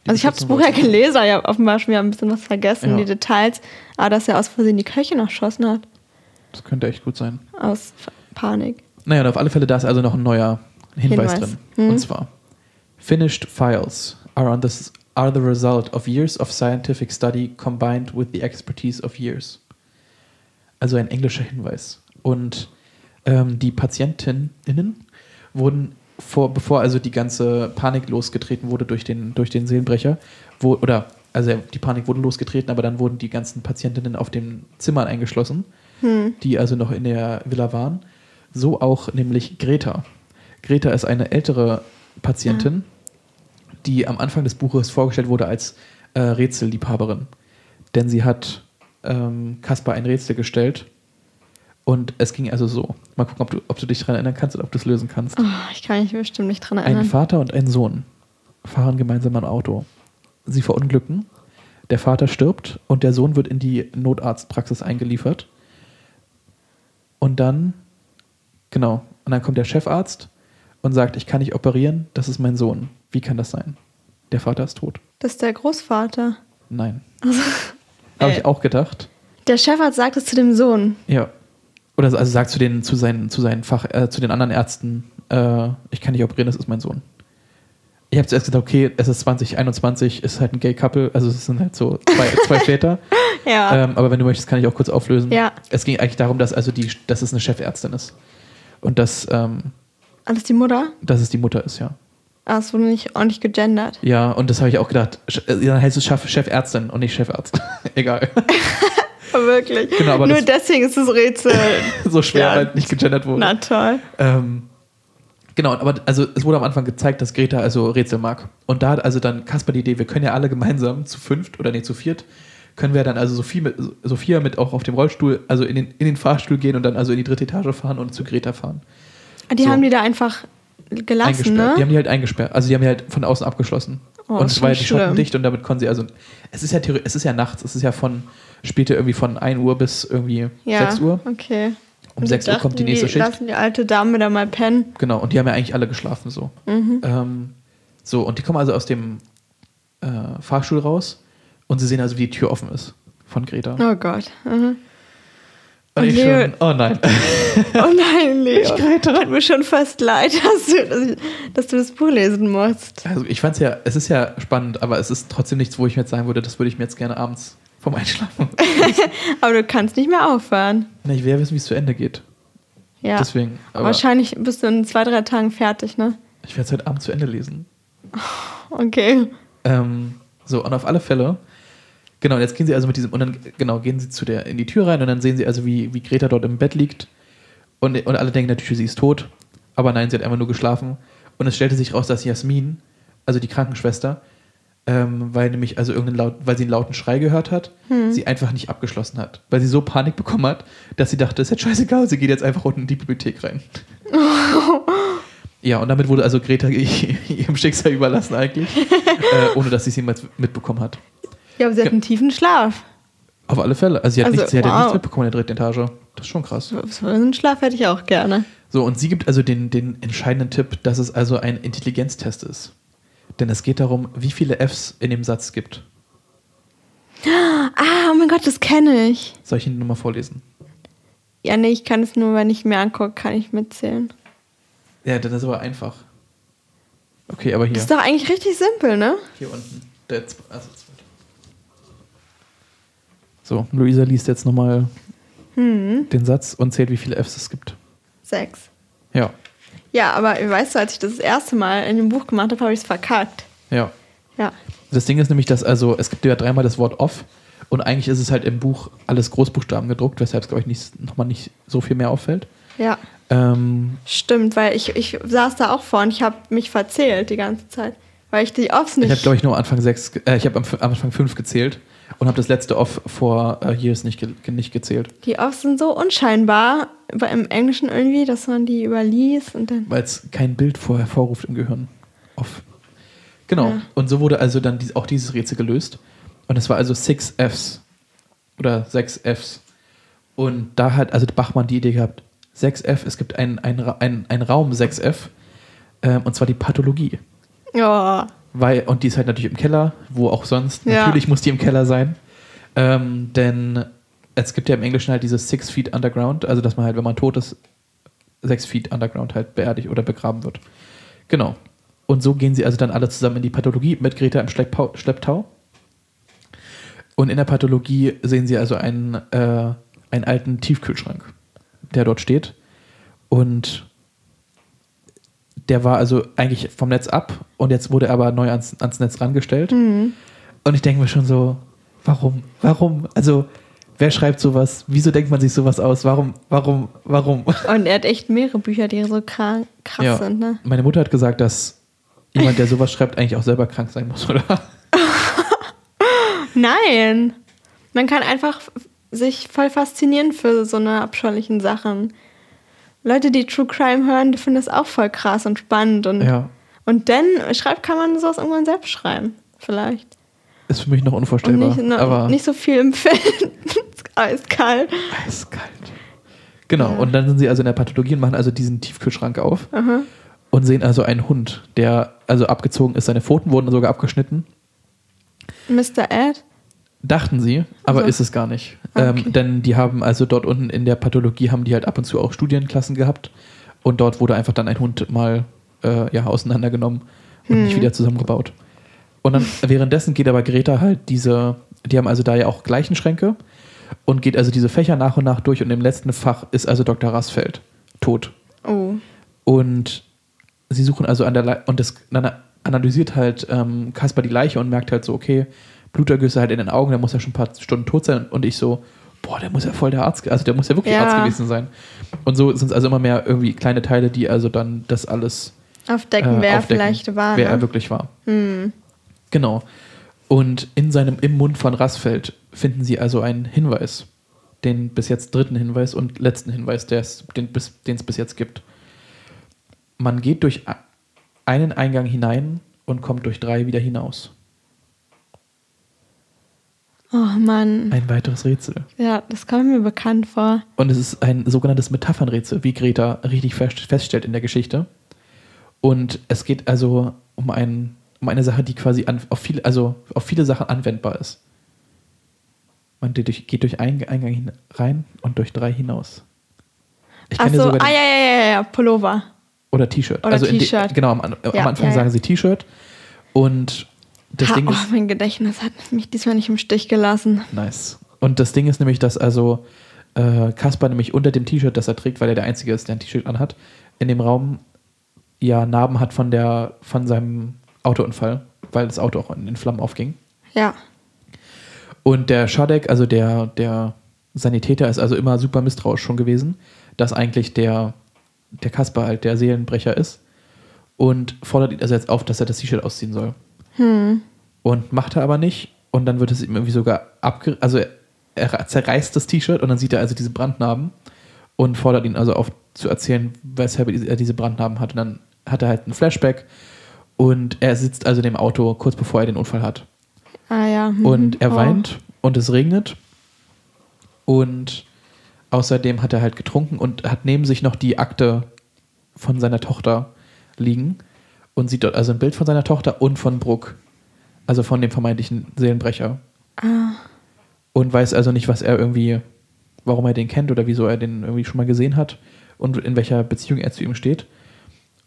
also ich habe das Buch ja gelesen, ich habe offenbar schon wieder ein bisschen was vergessen, ja. die Details. Aber dass er aus Versehen die Köche noch erschossen hat. Das könnte echt gut sein. Aus Panik. Naja, und auf alle Fälle, da ist also noch ein neuer Hinweis, Hinweis. drin. Hm. Und zwar, finished files are, on this, are the result of years of scientific study combined with the expertise of years. Also ein englischer Hinweis. Und ähm, die PatientInnen wurden vor, bevor also die ganze Panik losgetreten wurde durch den, durch den Seelenbrecher, wo, oder also die Panik wurde losgetreten, aber dann wurden die ganzen Patientinnen auf den Zimmern eingeschlossen, hm. die also noch in der Villa waren. So auch nämlich Greta. Greta ist eine ältere Patientin, ja. Die am Anfang des Buches vorgestellt wurde als äh, Rätselliebhaberin. Denn sie hat ähm, Kaspar ein Rätsel gestellt und es ging also so. Mal gucken, ob du, ob du dich daran erinnern kannst oder ob du es lösen kannst. Oh, ich kann mich bestimmt nicht daran erinnern. Ein Vater und ein Sohn fahren gemeinsam ein Auto. Sie verunglücken. Der Vater stirbt und der Sohn wird in die Notarztpraxis eingeliefert. Und dann, genau, und dann kommt der Chefarzt und sagt, ich kann nicht operieren, das ist mein Sohn. Wie kann das sein? Der Vater ist tot. Das ist der Großvater. Nein. Also, Habe ich auch gedacht. Der Chefarzt sagt es zu dem Sohn. Ja. Oder also sagt zu den, zu seinen, zu seinen Fach, äh, zu den anderen Ärzten, äh, ich kann nicht operieren, das ist mein Sohn. Ich habe zuerst gedacht, okay, es ist 2021, ist halt ein Gay-Couple, also es sind halt so zwei, zwei Väter. ja. Ähm, aber wenn du möchtest, kann ich auch kurz auflösen. Ja. Es ging eigentlich darum, dass also die, dass es eine Chefärztin ist. Und dass. Ähm, das ist die Mutter? Dass es die Mutter ist, ja. Ah, es wurde nicht ordentlich gegendert. Ja, und das habe ich auch gedacht. Äh, dann heißt es Chefärztin und nicht Chefarzt. Egal. Wirklich. Genau, aber Nur deswegen ist das Rätsel so schwer, ja. weil nicht gegendert wurde. Na toll. Ähm, genau, aber also es wurde am Anfang gezeigt, dass Greta also Rätsel mag. Und da hat also dann Kasper die Idee, wir können ja alle gemeinsam zu fünft oder nee, zu viert, können wir dann also Sophie mit, Sophia mit auch auf dem Rollstuhl, also in den, in den Fahrstuhl gehen und dann also in die dritte Etage fahren und zu Greta fahren. Die so. haben die da einfach gelassen, ne? Die haben die halt eingesperrt. Also die haben die halt von außen abgeschlossen. Oh, und es war ja die Schotten dicht und damit konnten sie, also es ist ja es ist ja nachts, es ist ja von, spielte irgendwie von 1 Uhr bis irgendwie ja, 6 Uhr. okay. Um 6 Uhr kommt die nächste die Schicht. lassen die alte Dame da mal pennen. Genau, und die haben ja eigentlich alle geschlafen so. Mhm. Ähm, so, und die kommen also aus dem äh, Fahrstuhl raus und sie sehen also, wie die Tür offen ist von Greta. Oh Gott. Mhm. Und, ich Leo, schon, oh nein. oh nein, Leo. Ich. Tut mir schon fast leid, dass du, dass du das Buch lesen musst. Also ich fand es ja, es ist ja spannend, aber es ist trotzdem nichts, wo ich mir jetzt sagen würde, das würde ich mir jetzt gerne abends vom Einschlafen. aber du kannst nicht mehr aufhören. Na, ich will ja wissen, wie es zu Ende geht. Ja. Deswegen. Wahrscheinlich bist du in zwei, drei Tagen fertig, ne? Ich werde es heute Abend zu Ende lesen. Okay. Ähm, so, und auf alle Fälle Genau, jetzt gehen sie also mit diesem, und dann genau, gehen sie zu der, in die Tür rein und dann sehen sie also, wie, wie Greta dort im Bett liegt. Und, und alle denken natürlich, sie ist tot. Aber nein, sie hat einfach nur geschlafen. Und es stellte sich raus, dass Jasmin, also die Krankenschwester, ähm, weil nämlich also irgendeinen laut, weil sie einen lauten Schrei gehört hat, Hm. sie einfach nicht abgeschlossen hat. Weil sie so Panik bekommen hat, dass sie dachte, ist jetzt scheißegal, sie geht jetzt einfach unten in die Bibliothek rein. ja, und damit wurde also Greta ihrem Schicksal überlassen eigentlich, äh, ohne dass sie es jemals mitbekommen hat. Ja, aber sie hat einen tiefen Schlaf. Auf alle Fälle. Also sie hat, Also, nichts, sie hat ja wow. nichts mitbekommen in der dritten Etage. Das ist schon krass. So einen Schlaf hätte ich auch gerne. So, und sie gibt also den, den entscheidenden Tipp, dass es also ein Intelligenztest ist. Denn es geht darum, wie viele Fs in dem Satz gibt. Ah, oh mein Gott, das kenne ich. Soll ich Ihnen nur mal vorlesen? Ja, nee, ich kann es nur, wenn ich mir angucke, kann ich mitzählen. Ja, das ist aber einfach. Okay, aber hier. Das ist doch eigentlich richtig simpel, ne? Hier unten. Der zwe- also. So, Luisa liest jetzt nochmal Hm, den Satz und zählt, wie viele Fs es gibt. sechs. Ja, Ja, aber weißt du, als ich das, das erste Mal in dem Buch gemacht habe, habe ich es verkackt. ja. Ja. Das Ding ist nämlich, dass also, es gibt ja dreimal das Wort off und eigentlich ist es halt im Buch alles Großbuchstaben gedruckt, weshalb es, glaube ich, nicht, nochmal nicht so viel mehr auffällt. Ja. Ähm, Stimmt, weil ich, ich saß da auch vor und ich habe mich verzählt die ganze Zeit. Weil ich die Offs nicht. ich habe, glaube ich, nur am Anfang sechs, äh, ich habe am, am Anfang fünf gezählt und habe das letzte off vor äh, Years nicht, ge nicht gezählt, die Offs sind so unscheinbar im Englischen irgendwie, dass man die überliest und dann. weil es kein Bild vor hervorruft im Gehirn. Off. Genau. Ja. Und so wurde also dann dies, auch dieses Rätsel gelöst. Und es war also six Fs oder sechs Fs. Und da hat also Bachmann die Idee gehabt, 6F, es gibt einen ein, ein Raum 6F, ähm, und zwar die Pathologie. Ja. Weil, und die ist halt natürlich im Keller, wo auch sonst. Ja. Natürlich muss die im Keller sein. Ähm, denn es gibt ja im Englischen halt dieses Six Feet Underground, also dass man halt, wenn man tot ist, sechs Feet Underground halt beerdigt oder begraben wird. Genau. Und so gehen sie also dann alle zusammen in die Pathologie mit Greta im Schlepptau. Schlepptau. Und in der Pathologie sehen sie also einen, äh, einen alten Tiefkühlschrank, der dort steht. Und der war also eigentlich vom Netz ab und jetzt wurde er aber neu ans, ans Netz rangestellt. Mhm. Und ich denke mir schon so, warum? Warum? Also, wer schreibt sowas? Wieso denkt man sich sowas aus? Warum? Warum? Warum? Und er hat echt mehrere Bücher, die so krank, krass Ja. sind, ne? Meine Mutter hat gesagt, dass jemand, der sowas schreibt, eigentlich auch selber krank sein muss, oder? Nein. Man kann einfach sich voll faszinieren für so eine abscheulichen Sachen. Leute, die True Crime hören, die finden das auch voll krass und spannend. Und, Ja. und dann schreibt, kann man sowas irgendwann selbst schreiben. Vielleicht. Ist für mich noch Und unvorstellbar. nicht, ne, aber nicht so viel empfinden. Eiskalt. eiskalt. Genau, Ja. und dann sind sie also in der Pathologie und machen also diesen Tiefkühlschrank auf Aha. und sehen also einen Hund, der also abgezogen ist. Seine Pfoten wurden sogar abgeschnitten. Mr. Ed? Dachten sie, aber Also. ist es gar nicht. Ah, Ähm, okay. denn die haben also dort unten in der Pathologie haben die halt ab und zu auch Studienklassen gehabt und dort wurde einfach dann ein Hund mal äh, ja, auseinandergenommen und Hm. nicht wieder zusammengebaut. Und dann währenddessen geht aber Greta halt diese, die haben also da ja auch Gleichenschränke und geht also diese Fächer nach und nach durch und im letzten Fach ist also Dr. Rassfeld tot. Oh. Und sie suchen also an der Le und das dann analysiert halt ähm, Kasper die Leiche und merkt halt so, okay, Blutergüsse halt in den Augen, der muss ja schon ein paar Stunden tot sein. Und ich so, boah, der muss ja voll der Arzt, also der muss ja wirklich Ja. Arzt gewesen sein. Und so sind es also immer mehr irgendwie kleine Teile, die also dann das alles Aufdecken, äh, wer aufdecken, vielleicht war. wer er ne? wirklich war. Hm. Genau. Und in seinem, im Mund von Rassfeld finden sie also einen Hinweis. Den bis jetzt dritten Hinweis und letzten Hinweis, der es- den bis- den es bis jetzt gibt. Man geht durch einen Eingang hinein und kommt durch drei wieder hinaus. Oh Mann. Ein weiteres Rätsel. Ja, das kommt mir bekannt vor. Und es ist ein sogenanntes Metaphernrätsel, wie Greta richtig fest- feststellt in der Geschichte. Und es geht also um, ein, um eine Sache, die quasi an, auf, viele, also auf viele Sachen anwendbar ist. Man geht durch, geht durch einen Eingang rein und durch drei hinaus. Ich Achso, sogar ah ja, ja, ja, ja, Pullover. Oder T-Shirt. Oder also T-Shirt. Genau, am, am Ja, Anfang ja, ja. sagen sie T-Shirt. Und das ha, Ding oh, ist. mein Gedächtnis hat mich diesmal nicht im Stich gelassen. Nice. Und das Ding ist nämlich, dass also äh, Kaspar nämlich unter dem T-Shirt, das er trägt, weil er der Einzige ist, der ein T-Shirt anhat, in dem Raum ja Narben hat von, der, von seinem Autounfall, weil das Auto auch in, in Flammen aufging. Ja. Und der Schadek, also der, der Sanitäter, ist also immer super misstrauisch schon gewesen, dass eigentlich der, der Kaspar halt der Seelenbrecher ist und fordert ihn also jetzt auf, dass er das T-Shirt ausziehen soll. Hm. und macht er aber nicht. Und dann wird es ihm irgendwie sogar abge... Also er zerreißt das T-Shirt und dann sieht er also diese Brandnarben und fordert ihn also auf zu erzählen, weshalb er diese Brandnarben hat. Und dann hat er halt ein Flashback und er sitzt also in dem Auto kurz bevor er den Unfall hat. Ah ja. Mhm. Und er oh. weint und es regnet und außerdem hat er halt getrunken und hat neben sich noch die Akte von seiner Tochter liegen und sieht dort also ein Bild von seiner Tochter und von Brooke, also von dem vermeintlichen Seelenbrecher. Ah. Und weiß also nicht, was er irgendwie, warum er den kennt oder wieso er den irgendwie schon mal gesehen hat und in welcher Beziehung er zu ihm steht.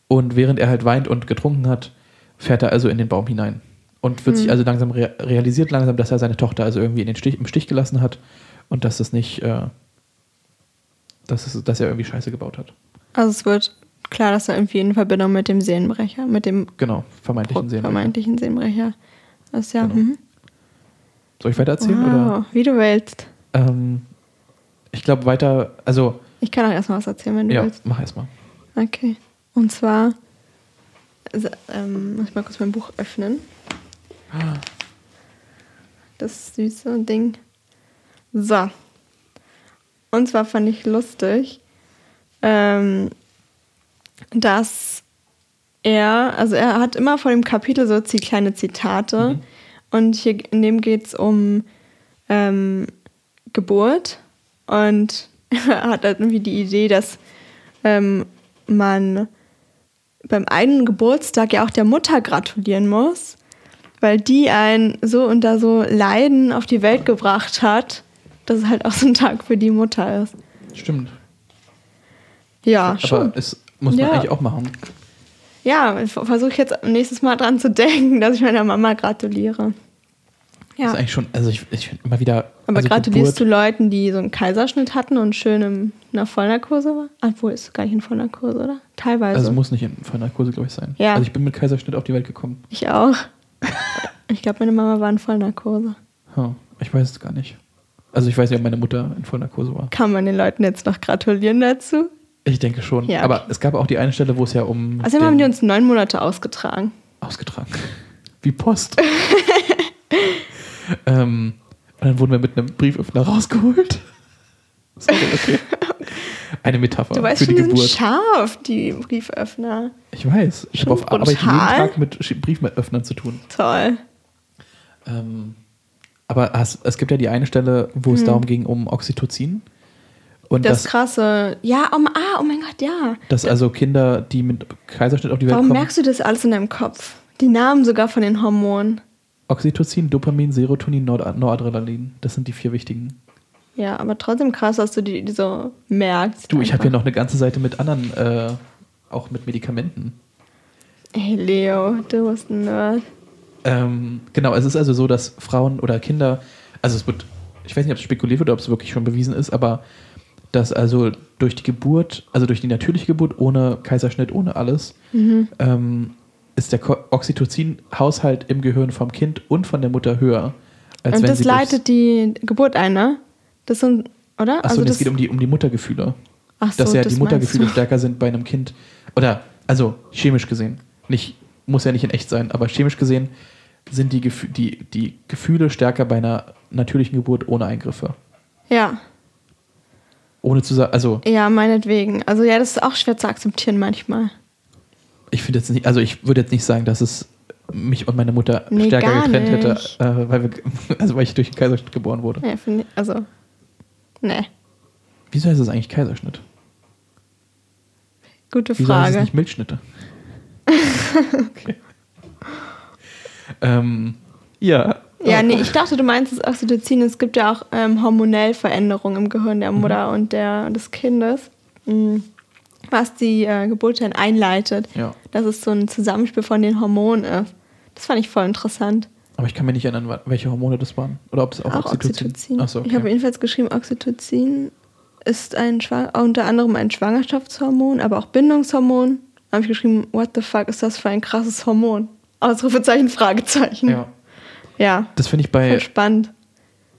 Und während er halt weint und getrunken hat, fährt er also in den Baum hinein und wird hm. sich also langsam rea realisiert langsam, dass er seine Tochter also irgendwie in den Stich, im Stich gelassen hat und dass das nicht, äh, dass, es, dass er irgendwie Scheiße gebaut hat. Also es wird klar, dass er irgendwie in Verbindung mit dem Seelenbrecher, mit dem genau vermeintlichen Seelenbrecher. Vermeintlichen Seelenbrecher. Das ja. Genau. Mhm. Soll ich weiter erzählen wow, oder? Wie du willst. Ähm, ich glaube weiter, also. Ich kann auch erstmal was erzählen, wenn du ja, willst. Ja, mach erstmal. Okay. Und zwar, also, ähm, muss ich mal kurz mein Buch öffnen. Das süße Ding. So. Und zwar fand ich lustig, ähm, dass er, also er hat immer vor dem Kapitel so kleine Zitate. Mhm. Und hier in dem geht es um ähm, Geburt. Und er hat halt irgendwie die Idee, dass ähm, man beim eigenen Geburtstag ja auch der Mutter gratulieren muss, weil die einen so und da so Leiden auf die Welt gebracht hat, dass es halt auch so ein Tag für die Mutter ist. Stimmt. Ja, Aber schon. es muss man ja. eigentlich auch machen. Ja, versuche ich jetzt nächstes Mal dran zu denken, dass ich meiner Mama gratuliere. Ja. Das ist eigentlich schon, also ich, ich finde immer wieder. Aber also gratulierst Geburt, du Leuten, die so einen Kaiserschnitt hatten und schön in einer Vollnarkose war? Obwohl, ist gar nicht in Vollnarkose, oder? Teilweise. Also muss nicht in Vollnarkose, glaube ich, sein. Ja. Also ich bin mit Kaiserschnitt auf die Welt gekommen. Ich auch. ich glaube, meine Mama war in Vollnarkose. Huh, ich weiß es gar nicht. Also ich weiß ja, ob meine Mutter in Vollnarkose war. Kann man den Leuten jetzt noch gratulieren dazu? Ich denke schon. Ja, okay. Aber es gab auch die eine Stelle, wo es ja um. Also haben die uns neun Monate ausgetragen. Ausgetragen. Wie Post. ähm, und dann wurden wir mit einem Brieföffner rausgeholt. Sorry, okay. Eine Metapher du weißt für die schon, Geburt. Sind scharf, die Brieföffner. Ich weiß. Ich habe auf Arbeit jeden Tag mit Brieföffnern zu tun. Toll. Ähm, aber es, es gibt ja die eine Stelle, wo es hm. darum ging, um Oxytocin. Und das, das krasse. Ja, um, ah, oh mein Gott, ja. Dass also Kinder, die mit Kaiserschnitt auf die Welt Warum kommen. Warum merkst du das alles in deinem Kopf? Die Namen sogar von den Hormonen. Oxytocin, Dopamin, Serotonin, Nord Noradrenalin. Das sind die vier wichtigen. Ja, aber trotzdem krass, dass du die, die so merkst. Du, ich habe hier noch eine ganze Seite mit anderen, äh, auch mit Medikamenten. Hey Leo, du bist ein Nerd. Ähm, genau, es ist also so, dass Frauen oder Kinder, also es wird, ich weiß nicht, ob es spekuliert wird oder ob es wirklich schon bewiesen ist, aber dass also durch die Geburt, also durch die natürliche Geburt ohne Kaiserschnitt, ohne alles, mhm. ähm, ist der Oxytocin-Haushalt im Gehirn vom Kind und von der Mutter höher. Als und wenn das leitet die Geburt ein, ne? Das sind, oder? Achso, also es geht um die, um die Muttergefühle. Ach so, dass ja das die Muttergefühle stärker sind bei einem Kind. Oder, also chemisch gesehen. Nicht, muss ja nicht in echt sein, aber chemisch gesehen sind die, Gef die, die Gefühle stärker bei einer natürlichen Geburt ohne Eingriffe. Ja. Ohne zu sagen, also. Ja, meinetwegen. Also ja, das ist auch schwer zu akzeptieren manchmal. Ich finde jetzt nicht, also ich würde jetzt nicht sagen, dass es mich und meine Mutter nee, stärker getrennt hätte, äh, weil, wir, also weil ich durch den Kaiserschnitt geboren wurde. Ja, finde ich, also, ne. Wieso heißt es eigentlich Kaiserschnitt? Gute Wieso Frage. Heißt es nicht Milchschnitte? okay. ähm, ja. Ja, nee, ich dachte, du meinst das Oxytocin. Es gibt ja auch ähm, hormonell Veränderungen im Gehirn der Mutter mhm. und der, des Kindes, mhm. was die äh, Geburt dann einleitet. Ja. Dass es so ein Zusammenspiel von den Hormonen ist. Das fand ich voll interessant. Aber ich kann mir nicht erinnern, welche Hormone das waren. Oder ob es auch, auch Oxytocin, Oxytocin. Achso, okay. Ich habe jedenfalls geschrieben, Oxytocin ist ein unter anderem ein Schwangerschaftshormon, aber auch Bindungshormon. Da habe ich geschrieben, what the fuck ist das für ein krasses Hormon? Ausrufezeichen, Fragezeichen. Ja. Ja. Das finde ich bei. Voll spannend.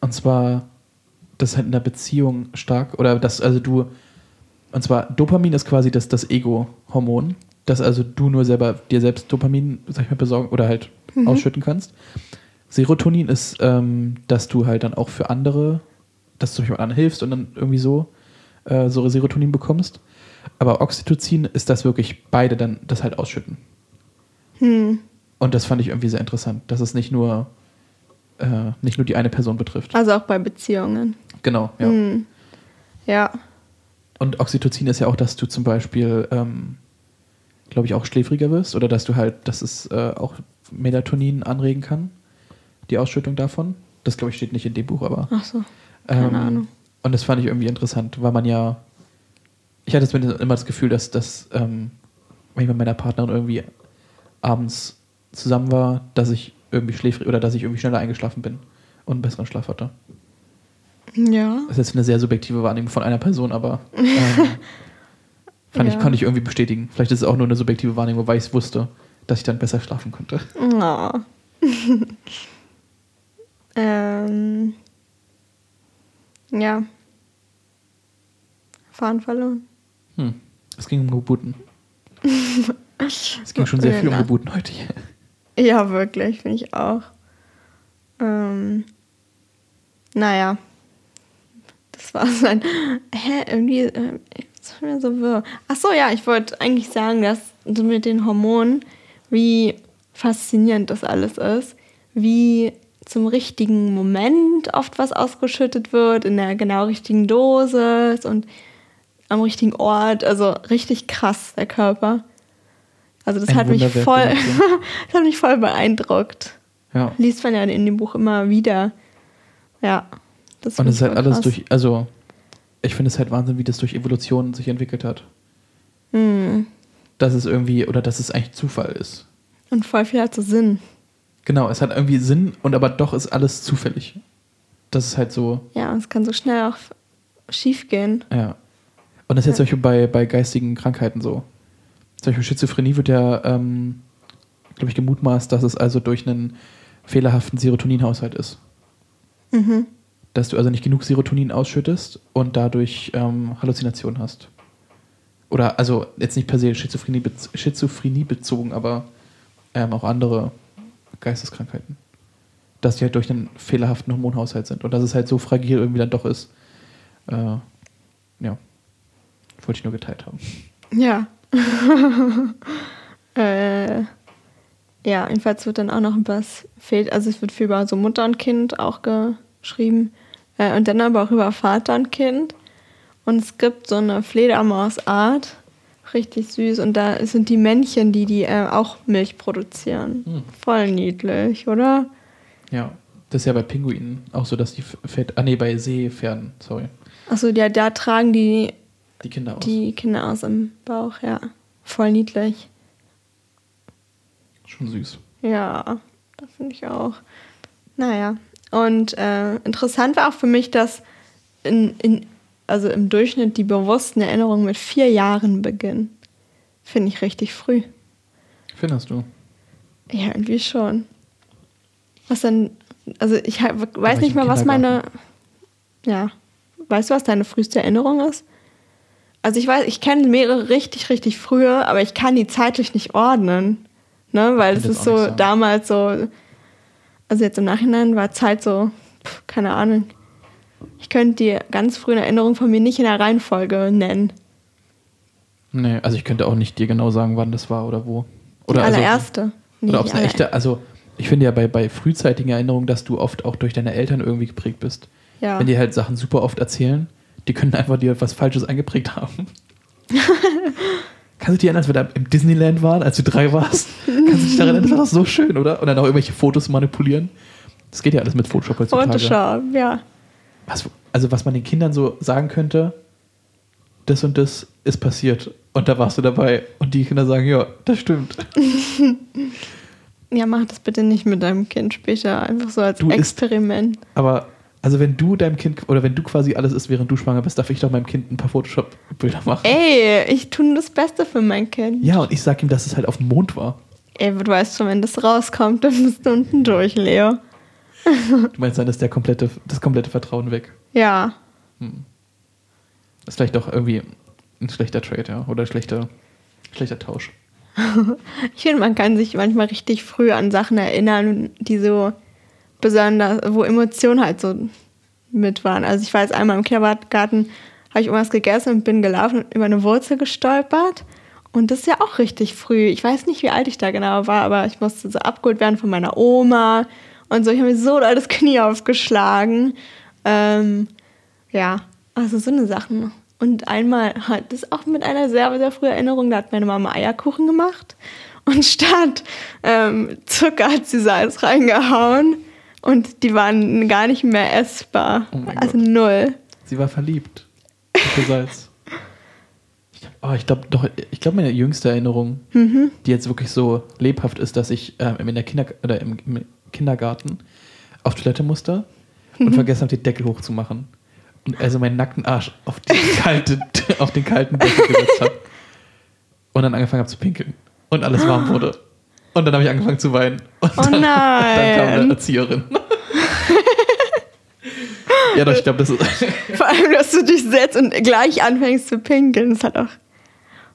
Und zwar, das halt in der Beziehung stark, oder das, also du, und zwar Dopamin ist quasi das, das Ego-Hormon dass also du nur selber dir selbst Dopamin, sag ich mal, besorgen oder halt mhm. ausschütten kannst. Serotonin ist, ähm, dass du halt dann auch für andere, dass du jemand anderen hilfst und dann irgendwie so, äh, so Serotonin bekommst. Aber Oxytocin ist das wirklich beide dann das halt ausschütten. Hm. Und das fand ich irgendwie sehr interessant, dass es nicht nur, äh, nicht nur die eine Person betrifft. Also auch bei Beziehungen. Genau, ja. Hm. Ja. Und Oxytocin ist ja auch, dass du zum Beispiel, ähm, glaube ich, auch schläfriger wirst oder dass du halt, dass es äh, auch Melatonin anregen kann, die Ausschüttung davon. Das, glaube ich, steht nicht in dem Buch, aber. Ach so. Keine Ähm, Ahnung. Und das fand ich irgendwie interessant, weil man ja. Ich hatte zumindest immer das Gefühl, dass, dass ähm, wenn ich mit meiner Partnerin irgendwie abends zusammen war, dass ich irgendwie schläfrig oder dass ich irgendwie schneller eingeschlafen bin und einen besseren Schlaf hatte. Ja. Das ist jetzt eine sehr subjektive Wahrnehmung von einer Person, aber ähm, fand ich, Ja. konnte ich irgendwie bestätigen. Vielleicht ist es auch nur eine subjektive Wahrnehmung, weil ich es wusste, dass ich dann besser schlafen konnte. Oh. ähm. Ja. Fahren verloren. Hm. Es ging um Geburten. es ging schon sehr viel um. Geburten heute hier. Ja, wirklich, finde ich auch. Ähm, naja. Das war so ein. Hä, irgendwie. Äh, ist mir so wirr. Ach so, ja, ich wollte eigentlich sagen, dass mit den Hormonen, wie faszinierend das alles ist, wie zum richtigen Moment oft was ausgeschüttet wird, in der genau richtigen Dosis und am richtigen Ort. Also richtig krass, der Körper. Also das Ein hat mich voll, das hat mich voll beeindruckt. Ja. Liest man ja in dem Buch immer wieder. Ja. Das Und es ist halt alles krass. durch, also ich finde es halt Wahnsinn, wie das durch Evolution sich entwickelt hat. Hm. Dass es irgendwie, oder dass es eigentlich Zufall ist. Und voll viel hat so Sinn. Genau, es hat irgendwie Sinn und aber doch ist alles zufällig. Das ist halt so, Ja, und es kann so schnell auch schief gehen. ja. Und das ist jetzt zum Beispiel bei, bei geistigen Krankheiten so. Zum Beispiel Schizophrenie wird ja, ähm, glaube ich, gemutmaßt, dass es also durch einen fehlerhaften Serotoninhaushalt ist. Mhm. Dass du also nicht genug Serotonin ausschüttest und dadurch ähm, Halluzinationen hast. Oder also jetzt nicht per se Schizophrenie, Schizophrenie bezogen, aber ähm, auch andere Geisteskrankheiten. Dass die halt durch einen fehlerhaften Hormonhaushalt sind und dass es halt so fragil irgendwie dann doch ist. Äh, ja. Wollte ich nur geteilt haben. Ja. äh, ja, jedenfalls wird dann auch noch was fehlt. Also es wird viel über so Mutter und Kind auch geschrieben. Äh, und dann aber auch über Vater und Kind. Und es gibt so eine Fledermausart. Richtig süß. Und da sind die Männchen, die, die äh, auch Milch produzieren. Hm. Voll niedlich, oder? Ja. Das ist ja bei Pinguinen auch so, dass die Fett. Ah, nee, bei Seepferden, sorry. Achso, ja, da tragen die Die Kinder aus. die Kinder aus im Bauch, ja. Voll niedlich. Schon süß. Ja, das finde ich auch. Naja. Und äh, interessant war auch für mich, dass in, in, also im Durchschnitt die bewussten Erinnerungen mit vier Jahren beginnen. Finde ich richtig früh. Findest du? Ja, irgendwie schon. Was dann, also ich weiß ich nicht im mal, was meine, ja, weißt du, was deine früheste Erinnerung ist? Also ich weiß, ich kenne mehrere richtig, richtig frühe, aber ich kann die zeitlich nicht ordnen, ne, weil es ist so damals so, also jetzt im Nachhinein war Zeit so, pf, keine Ahnung. Ich könnte die ganz frühen Erinnerungen von mir nicht in der Reihenfolge nennen. Nee, also ich könnte auch nicht dir genau sagen, wann das war oder wo. Die Oder also- allererste. Nee, Oder ob es die eine echte, also ich finde ja bei, bei frühzeitigen Erinnerungen, dass du oft auch durch deine Eltern irgendwie geprägt bist. Ja. Wenn die halt Sachen super oft erzählen, die können einfach dir was Falsches eingeprägt haben. Kannst du dich erinnern, als wir da im Disneyland waren, als du drei warst? Kannst du dich daran erinnern? Das war doch so schön, oder? Und dann auch irgendwelche Fotos manipulieren. Das geht ja alles mit Photoshop heutzutage. Photoshop, ja. Was, also was man den Kindern so sagen könnte, das und das ist passiert. Und da warst du dabei. Und die Kinder sagen, ja, das stimmt. Ja, mach das bitte nicht mit deinem Kind später. Einfach so als Du Experiment. Aber also wenn du deinem Kind oder wenn du quasi alles isst, während du schwanger bist, darf ich doch meinem Kind ein paar Photoshop-Bilder machen. Ey, ich tue das Beste für mein Kind. Ja, und ich sag ihm, dass es halt auf dem Mond war. Ey, du weißt schon, wenn das rauskommt, dann bist du unten durch, Leo. Du meinst, dann ist der komplette, das komplette Vertrauen weg. Ja. Ist vielleicht doch irgendwie ein schlechter Trade, ja. Oder ein schlechter, schlechter Tausch. Ich finde, man kann sich manchmal richtig früh an Sachen erinnern, die so besonders, wo Emotionen halt so mit waren. Also ich war jetzt einmal im Kindergarten, habe ich irgendwas gegessen und bin gelaufen und über eine Wurzel gestolpert. Und das ist ja auch richtig früh. Ich weiß nicht, wie alt ich da genau war, aber ich musste so abgeholt werden von meiner Oma und so. Ich habe mir so doll das Knie aufgeschlagen. Ähm, ja, also so eine Sachen. Und einmal hat das auch mit einer sehr, sehr frühen Erinnerung, da hat meine Mama Eierkuchen gemacht und statt ähm, Zucker hat sie Salz reingehauen und die waren gar nicht mehr essbar. Oh also Gott. null. Sie war verliebt. Salz. Oh, ich glaube doch, ich glaube meine jüngste Erinnerung, mhm. die jetzt wirklich so lebhaft ist, dass ich äh, in der Kinder oder im, im, Kindergarten auf Toilette musste und mhm. vergessen habe, den Deckel hochzumachen. Und also meinen nackten Arsch auf, kalte, auf den kalten Deckel gesetzt habe. Und dann angefangen habe zu pinkeln. Und alles warm wurde. Und dann habe ich angefangen zu weinen. Und oh dann, nein. dann kam eine Erzieherin. ja, doch, ich glaube, das ist. Vor allem, dass du dich setzt und gleich anfängst zu pinkeln. Das hat auch.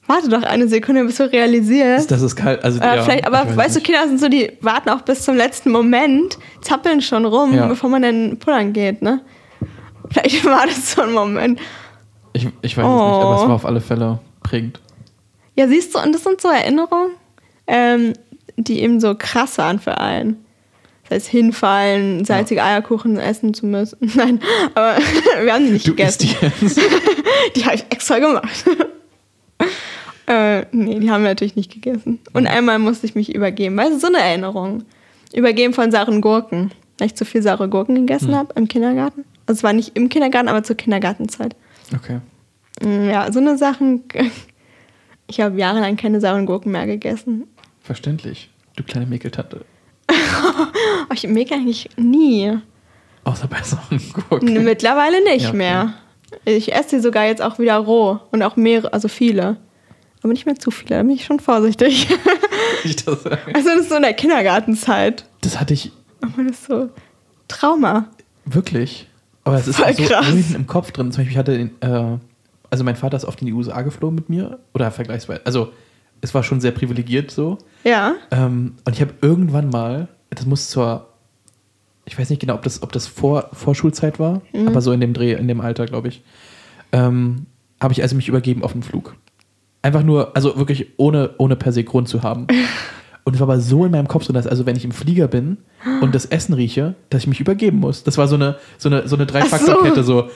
Warte doch eine Sekunde, bis du realisierst. Das ist kalt. Also, äh, ja, vielleicht, aber weißt du, Kinder sind so, die warten auch bis zum letzten Moment, zappeln schon rum, ja. bevor man dann pullern geht, ne? Vielleicht war das so ein Moment. Ich, ich weiß oh. es nicht, aber es war auf alle Fälle prägend. Ja, siehst du, und das sind so Erinnerungen, ähm, die eben so krass waren für einen. Das heißt, hinfallen, salzige ja. Eierkuchen essen zu müssen. Nein, aber wir haben die nicht du gegessen. Die jetzt? die habe ich extra gemacht. äh, nee, die haben wir natürlich nicht gegessen. Und einmal musste ich mich übergeben. Weißt du, so eine Erinnerung. Übergeben von saure Gurken. Weil ich zu viel saure Gurken gegessen hm. habe im Kindergarten. Also es war nicht im Kindergarten, aber zur Kindergartenzeit. Okay. Mm, ja, so eine Sachen. Ich habe jahrelang keine sauren Gurken mehr gegessen. Verständlich. Du kleine Mäkeltante. ich mäkel eigentlich nie. Außer bei sauren Gurken. Mittlerweile nicht ja, mehr. Ich esse sie sogar jetzt auch wieder roh. Und auch mehrere, also viele. Aber nicht mehr zu viele, da bin ich schon vorsichtig. Ich das sagen. Also das ist so in der Kindergartenzeit. Das hatte ich. Aber das ist so Trauma. Wirklich? Aber es ist Voll so krass. im Kopf drin. Zum Beispiel, ich hatte, den, äh, also mein Vater ist oft in die USA geflogen mit mir. Oder vergleichsweise. Also es war schon sehr privilegiert so. Ja. Ähm, und ich habe irgendwann mal, das muss zur, ich weiß nicht genau, ob das, ob das vor, vor Schulzeit war, mhm. aber so in dem Dreh, in dem Alter, glaube ich, ähm, habe ich also mich übergeben auf den Flug. Einfach nur, also wirklich ohne, ohne per se Grund zu haben. Und es war aber so in meinem Kopf so, dass also wenn ich im Flieger bin und das Essen rieche, dass ich mich übergeben muss. Das war so eine, so eine, so eine Drei-Faktor-Kette, so.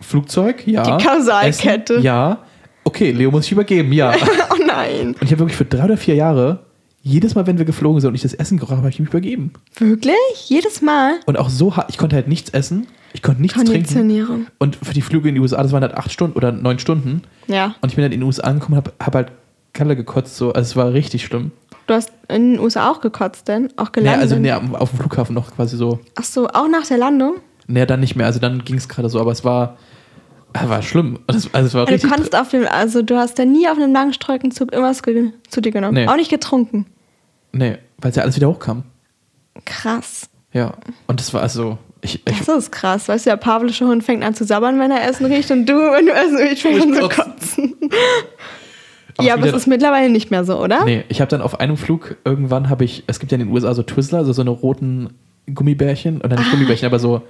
Flugzeug, ja. Die Kausalkette. Essen, ja. Okay, Leo muss sich übergeben, ja. oh nein. Und ich habe wirklich für drei oder vier Jahre, jedes Mal, wenn wir geflogen sind und ich das Essen gerochen habe, habe ich mich übergeben. Wirklich? Jedes Mal? Und auch so, ich konnte halt nichts essen, ich konnte nichts trinken. Und für die Flüge in die USA, das waren halt acht Stunden oder neun Stunden. Ja. Und ich bin dann in den USA angekommen und habe hab halt Kalle gekotzt, so. Also es war richtig schlimm. Du hast in den USA auch gekotzt, denn? Auch gelandet? Nee, also nee, auf dem Flughafen noch quasi so. Ach so, auch nach der Landung? Nee, dann nicht mehr. Also dann ging es gerade so, aber es war, war schlimm. Also, es war also du konntest auf dem, also du hast ja nie auf einem Langstreckenzug irgendwas zu dir genommen. Nee. Auch nicht getrunken. Nee, weil es ja alles wieder hochkam. Krass. Ja, und das war also. Ich, ich das ist krass. Weißt du, der pavlische Hund fängt an zu sabbern, wenn er Essen riecht und du, wenn du Essen riechst, fängst an zu kotzen. ja, aber es ist mittlerweile nicht mehr so, oder? Nee, ich habe dann auf einem Flug irgendwann habe ich, es gibt ja in den USA so Twizzler, also so eine roten Gummibärchen, oder nicht ah. Gummibärchen, aber so,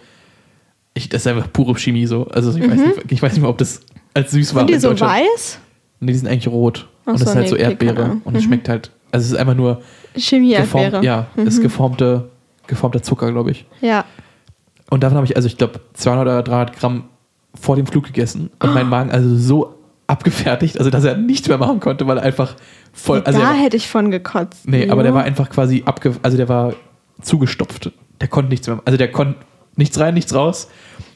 ich, das ist einfach pure Chemie so. Also ich, mhm. weiß nicht, ich weiß nicht mal, ob das als süß war. Sind die so weiß? Nee, die sind eigentlich rot. Ach und das ist halt nee, so Erdbeere. Okay, und es mhm. schmeckt halt, also es ist einfach nur Chemie-Erdbeere. Ja, mhm. ist geformte, geformter Zucker, glaube ich. Ja. Und davon habe ich, also ich glaube, 200 oder 300 Gramm vor dem Flug gegessen und oh. mein Magen also so abgefertigt, also dass er nichts mehr machen konnte, weil er einfach voll. Also da war, hätte ich von gekotzt. Nee, ja. aber der war einfach quasi abge, also der war zugestopft. Der konnte nichts mehr, also der konnte nichts rein, nichts raus.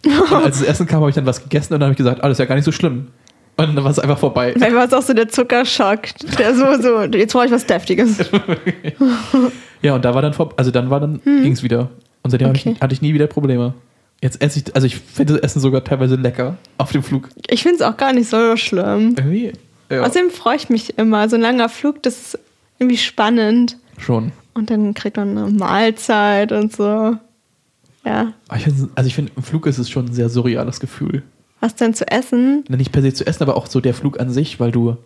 Und als das Essen kam, habe ich dann was gegessen und dann habe ich gesagt, ah, das ist ja gar nicht so schlimm. Und dann war es einfach vorbei. Dann war es auch so der Zuckerschock, der so, so, jetzt brauche ich was Deftiges. ja, und da war dann, also dann war dann, hm. ging es wieder. Und seitdem okay. ich, hatte ich nie wieder Probleme. Jetzt esse ich, also ich finde das Essen sogar teilweise lecker auf dem Flug. Ich finde es auch gar nicht so schlimm. Irgendwie, ja. Außerdem freue ich mich immer. So ein langer Flug, das ist irgendwie spannend. Schon. Und dann kriegt man eine Mahlzeit und so. Ja. Ich also ich finde, im Flug ist es schon ein sehr surreales Gefühl. Was denn zu essen? Nicht per se zu essen, aber auch so der Flug an sich, weil du,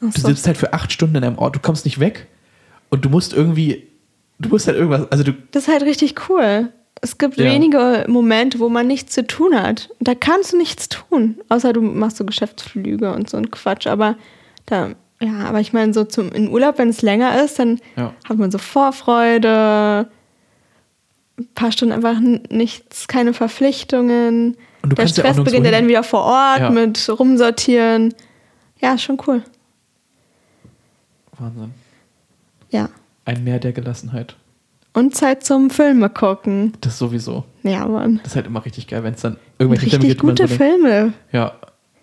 so. du sitzt halt für acht Stunden in einem Ort, du kommst nicht weg und du musst irgendwie, du musst halt irgendwas, also du. Das ist halt richtig cool. es gibt Ja. wenige Momente, wo man nichts zu tun hat. Da kannst du nichts tun, außer du machst so Geschäftsflüge und so ein Quatsch. Aber da, ja, aber ich meine, so zum in Urlaub, wenn es länger ist, dann Ja. hat man so Vorfreude, ein paar Stunden einfach nichts, keine Verpflichtungen. Und du Der ja Stress nirgendwo beginnt ja dann wieder vor Ort Ja. mit rumsortieren. Ja, schon cool. Wahnsinn. Ja. Ein Meer der Gelassenheit. Und Zeit zum Filme gucken. Das sowieso. Ja, Mann. Das ist halt immer richtig geil, wenn es dann irgendwelche Filme Richtig gibt, wo man gute so Filme. Ja.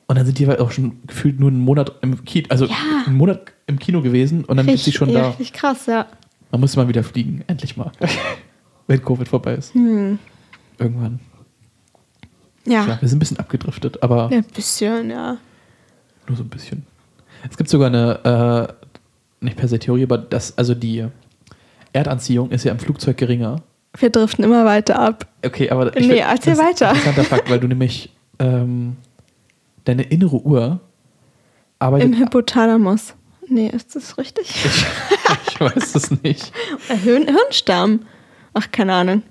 Und dann sind die halt auch schon gefühlt nur einen Monat im Kino, also Ja. einen Monat im Kino gewesen und dann gibt sie schon ja, da. Richtig krass, ja. Man muss mal wieder fliegen, endlich mal. wenn Covid vorbei ist. Hm. Irgendwann. Ja. Ja, wir sind ein bisschen abgedriftet, aber Ja, ein bisschen, ja. nur so ein bisschen. Es gibt sogar eine, äh, nicht per se Theorie, aber das, also die Erdanziehung ist ja im Flugzeug geringer. Wir driften immer weiter ab. Okay, aber Nee, find- erzähl das ist weiter. Ein interessanter Fakt, weil du nämlich ähm, deine innere Uhr arbeitet. Im Hypothalamus. Nee, ist das richtig? ich, ich weiß es nicht. Hirn Hirnstamm. Ach, keine Ahnung.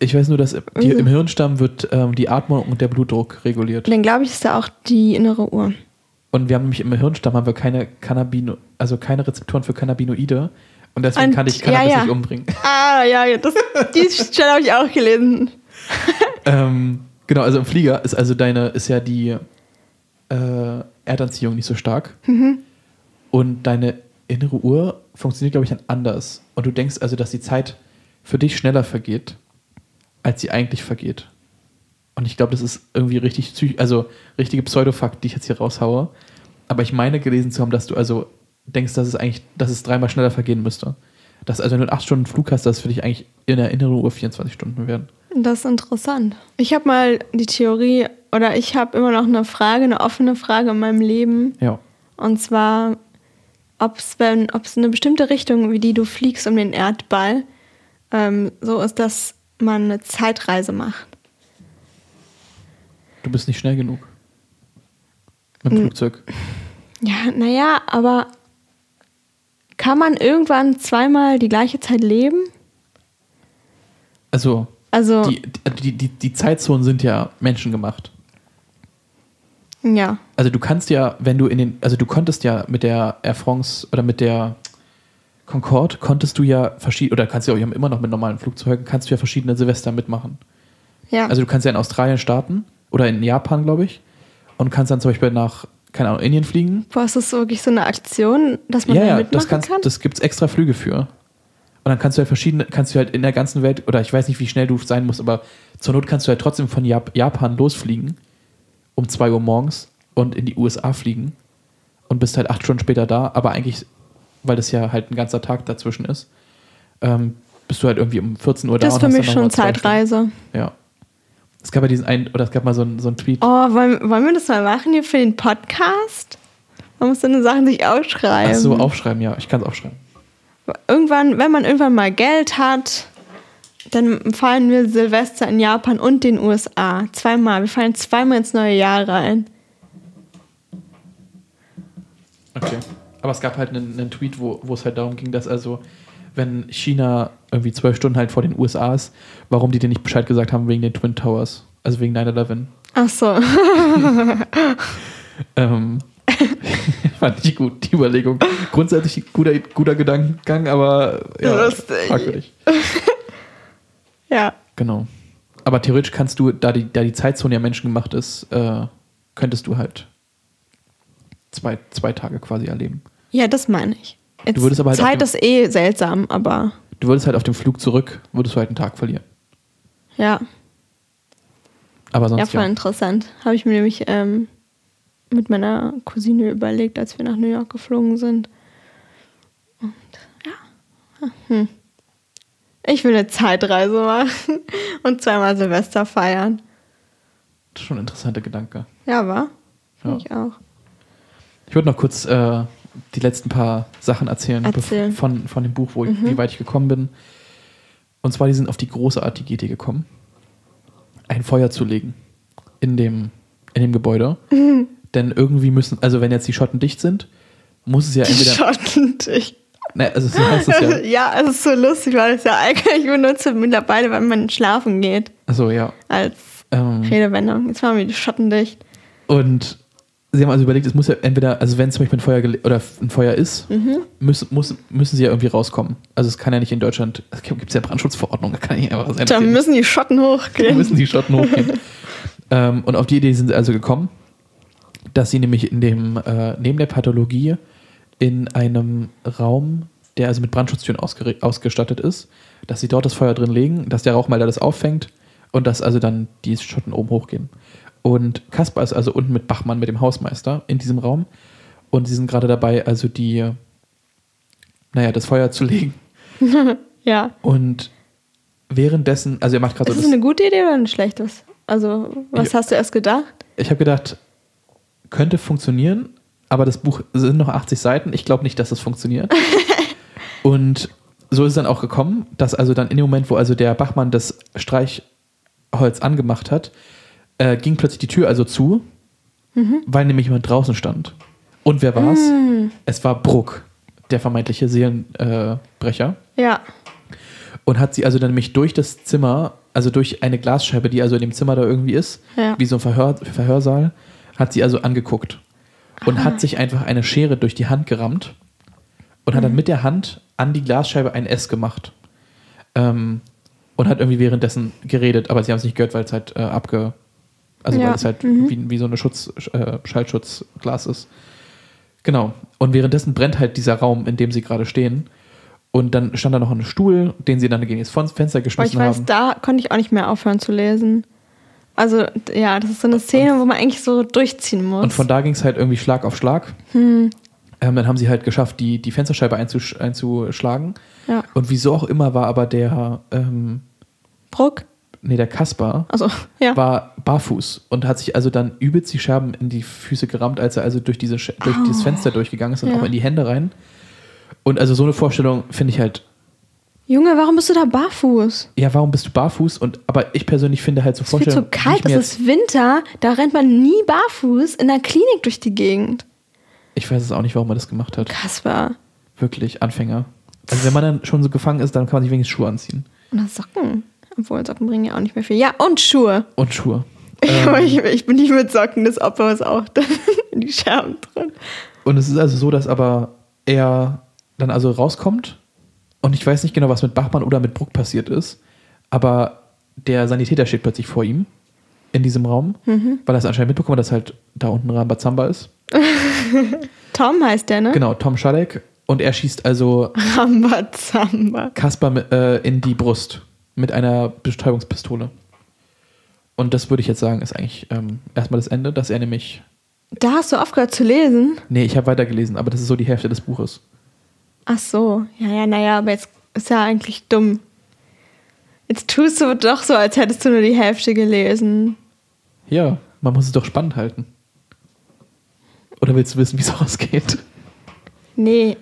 Ich weiß nur, dass die, Mhm. im Hirnstamm wird ähm, die Atmung und der Blutdruck reguliert. Dann glaube ich, ist da auch die innere Uhr. Und wir haben nämlich im Hirnstamm haben wir keine Cannabino, also keine Rezeptoren für Cannabinoide. Und deswegen Und- kann ich ja, Cannabis ja. nicht umbringen. Ah, ja, ja, das, die Stelle habe ich auch gelesen. ähm, genau, also im Flieger ist also deine, ist ja die äh, Erdanziehung nicht so stark. Mhm. Und deine innere Uhr funktioniert, glaube ich, dann anders. Und du denkst also, dass die Zeit für dich schneller vergeht, als sie eigentlich vergeht. Und ich glaube, das ist irgendwie richtig, also richtige Pseudofakt, die ich jetzt hier raushaue. Aber ich meine gelesen zu haben, dass du also denkst, dass es eigentlich, dass es dreimal schneller vergehen müsste. Dass also, wenn du einen 8 Stunden Flug hast, dass für dich eigentlich in der inneren Uhr 24 Stunden werden. Das ist interessant. Ich habe mal die Theorie, oder ich habe immer noch eine Frage, eine offene Frage in meinem Leben. Ja. Und zwar, ob es eine bestimmte Richtung, wie die du fliegst um den Erdball, ähm, so ist, dass man eine Zeitreise macht. Du bist nicht schnell genug. Mit dem Hm. Flugzeug. Ja, naja, aber kann man irgendwann zweimal die gleiche Zeit leben? Also, Also, die, die, die, die Zeitzonen sind ja menschengemacht. ja. Also du kannst ja, wenn du in den, also du konntest ja mit der Air France oder mit der Concorde, konntest du ja verschiedene, oder kannst du ja auch immer noch mit normalen Flugzeugen, kannst du ja verschiedene Silvester mitmachen. Ja. Also du kannst ja in Australien starten oder in Japan, glaube ich, und kannst dann zum Beispiel nach, keine Ahnung, Indien fliegen. Boah, ist das wirklich so eine Aktion, dass man ja, da ja, mitmachen das, kannst, kann? das gibt es extra Flüge für. Und dann kannst du halt verschiedene, kannst du halt in der ganzen Welt, oder ich weiß nicht, wie schnell du sein musst, aber zur Not kannst du halt trotzdem von Jap Japan losfliegen um 2 Uhr morgens und in die USA fliegen und bist halt acht Stunden später da, aber eigentlich, weil das ja halt ein ganzer Tag dazwischen ist, ähm, bist du halt irgendwie um 14 Uhr da. das ist für mich schon Zeitreise. Ja. Es gab ja diesen einen, oder es gab mal so einen, so einen Tweet. Oh, wollen, wollen wir das mal machen hier für den Podcast? Man muss so eine Sachen sich aufschreiben. Ach so, aufschreiben, ja, ich kann es aufschreiben. irgendwann, wenn man irgendwann mal Geld hat, dann fallen wir Silvester in Japan und den USA. Zweimal. Wir fallen zweimal ins neue Jahr rein. Okay. Aber es gab halt einen, einen Tweet, wo, wo es halt darum ging, dass also, wenn China irgendwie zwölf Stunden halt vor den USA ist, warum die dir nicht Bescheid gesagt haben wegen den Twin Towers. Also wegen 9-11. Ach so. Ähm, fand ich gut, die Überlegung. Grundsätzlich guter, guter Gedankengang, aber ja, Lustig. fragwürdig. ja. Genau. Aber theoretisch kannst du, da die, da die Zeitzone ja menschengemacht ist, äh, könntest du halt zwei, zwei Tage quasi erleben. Ja, das meine ich. Jetzt, Du würdest aber halt Zeit dem- ist eh seltsam, aber Du würdest halt auf dem Flug zurück, würdest du halt einen Tag verlieren. ja. Aber Ja, sonst voll ja. interessant. Habe ich mir nämlich ähm, mit meiner Cousine überlegt, als wir nach New York geflogen sind. Und ja. Hm. Ich will eine Zeitreise machen und zweimal Silvester feiern. Das ist schon ein interessanter Gedanke. Ja, war? Finde Ja. ich auch. Ich würde noch kurz äh, die letzten paar Sachen erzählen, Erzähl. bev- von, von dem Buch, wo ich, wie weit ich gekommen bin. Und zwar, die sind auf die großartige Idee gekommen, ein Feuer zu legen in dem, in dem Gebäude. Denn irgendwie müssen, also wenn jetzt die Schotten dicht sind, muss es ja entweder. Schotten dich. Ne, also so heißt es ja. ja, es ist so lustig, weil es ja eigentlich benutze mittlerweile, wenn man schlafen geht. Achso, ja. Als ähm, Redewendung. Jetzt machen wir die Schotten dicht. Und sie haben also überlegt, es muss ja entweder, also wenn zum Beispiel ein Feuer oder ein Feuer ist, mhm. müssen, muss, müssen sie ja irgendwie rauskommen. Also es kann ja nicht in Deutschland, es gibt ja Brandschutzverordnung, da kann nicht einfach sein. Da müssen die Schotten hochgehen. Da müssen die Schotten hochgehen. ähm, und auf die Idee sind sie also gekommen, dass sie nämlich in dem, äh, neben der Pathologie in einem Raum, der also mit Brandschutztüren ausgestattet ist, dass sie dort das Feuer drin legen, dass der Rauch mal da das auffängt und dass also dann die Schotten oben hochgehen. Und Kaspar ist also unten mit Bachmann, mit dem Hausmeister, in diesem Raum. Und sie sind gerade dabei, also die, naja, das Feuer zu legen. ja. Und währenddessen, also er macht gerade so. Ist das eine gute Idee oder ein schlechtes? Also, was ich, hast du erst gedacht? Ich habe gedacht, könnte funktionieren, aber das Buch sind noch 80 Seiten. Ich glaube nicht, dass das funktioniert. und so ist es dann auch gekommen, dass also dann in dem Moment, wo also der Bachmann das Streichholz angemacht hat, äh, ging plötzlich die Tür also zu, mhm. weil nämlich jemand draußen stand. Und wer war's? Mhm. Es war Bruck, der vermeintliche Seelenbrecher. Äh, ja. Und hat sie also dann nämlich durch das Zimmer, also durch eine Glasscheibe, die also in dem Zimmer da irgendwie ist, ja. wie so ein Verhör, Verhörsaal, hat sie also angeguckt. Und ah. hat sich einfach eine Schere durch die Hand gerammt und mhm. hat dann mhm. mit der Hand an die Glasscheibe ein S gemacht. Ähm, und hat irgendwie währenddessen geredet, aber sie haben es nicht gehört, weil es halt äh, abge, also ja. weil es halt mhm. wie, wie, so eine Schutz, äh, Schallschutzglas ist. Genau. Und währenddessen brennt halt dieser Raum, in dem sie gerade stehen. Und dann stand da noch ein Stuhl, den sie dann gegen das Fenster geschmissen haben. Ich weiß, haben. da konnte ich auch nicht mehr aufhören zu lesen. Also, ja, das ist so eine Szene, wo man eigentlich so durchziehen muss. Und von da ging es halt irgendwie Schlag auf Schlag. Hm. Ähm, dann haben sie halt geschafft, die, die Fensterscheibe einzusch einzuschlagen. Ja. Und wieso auch immer war aber der ähm, Bruck? Nee, der Kaspar also, ja. war barfuß und hat sich also dann übelst die Scherben in die Füße gerammt, als er also durch, diese, durch oh. dieses Fenster durchgegangen ist und ja. auch in die Hände rein. Und also so eine Vorstellung finde ich halt. Junge, warum bist du da barfuß? Ja, warum bist du barfuß? Und aber ich persönlich finde halt so Vorstellungen. Es wird so kalt, es ist Winter, da rennt man nie barfuß in der Klinik durch die Gegend. Ich weiß es auch nicht, warum man das gemacht hat. Kaspar. Wirklich, Anfänger. Also wenn man dann schon so gefangen ist, dann kann man sich wenigstens Schuhe anziehen. Und Socken. Obwohl Socken bringen ja auch nicht mehr viel. Ja, und Schuhe. Und Schuhe. Ähm, ich, ich, bin nicht mit Socken des Opfers auch in die Scherben drin. Und es ist also so, dass aber er dann also rauskommt und ich weiß nicht genau, was mit Bachmann oder mit Bruck passiert ist, aber der Sanitäter steht plötzlich vor ihm in diesem Raum, mhm. weil er es anscheinend mitbekommen hat, dass halt da unten Rambazamba ist. Tom heißt der, ne? Genau, Tom Schadek. Und er schießt also Rambazamba. Kasper äh, in die Brust mit einer Bestäubungspistole. Und das würde ich jetzt sagen, ist eigentlich ähm, erstmal das Ende, dass er nämlich. Da hast du aufgehört zu lesen? Nee, ich habe weitergelesen, aber das ist so die Hälfte des Buches. Ach so, ja, ja, naja, aber jetzt ist ja eigentlich dumm. Jetzt tust du doch so, als hättest du nur die Hälfte gelesen. Ja, man muss es doch spannend halten. Oder willst du wissen, wie es ausgeht? Nee.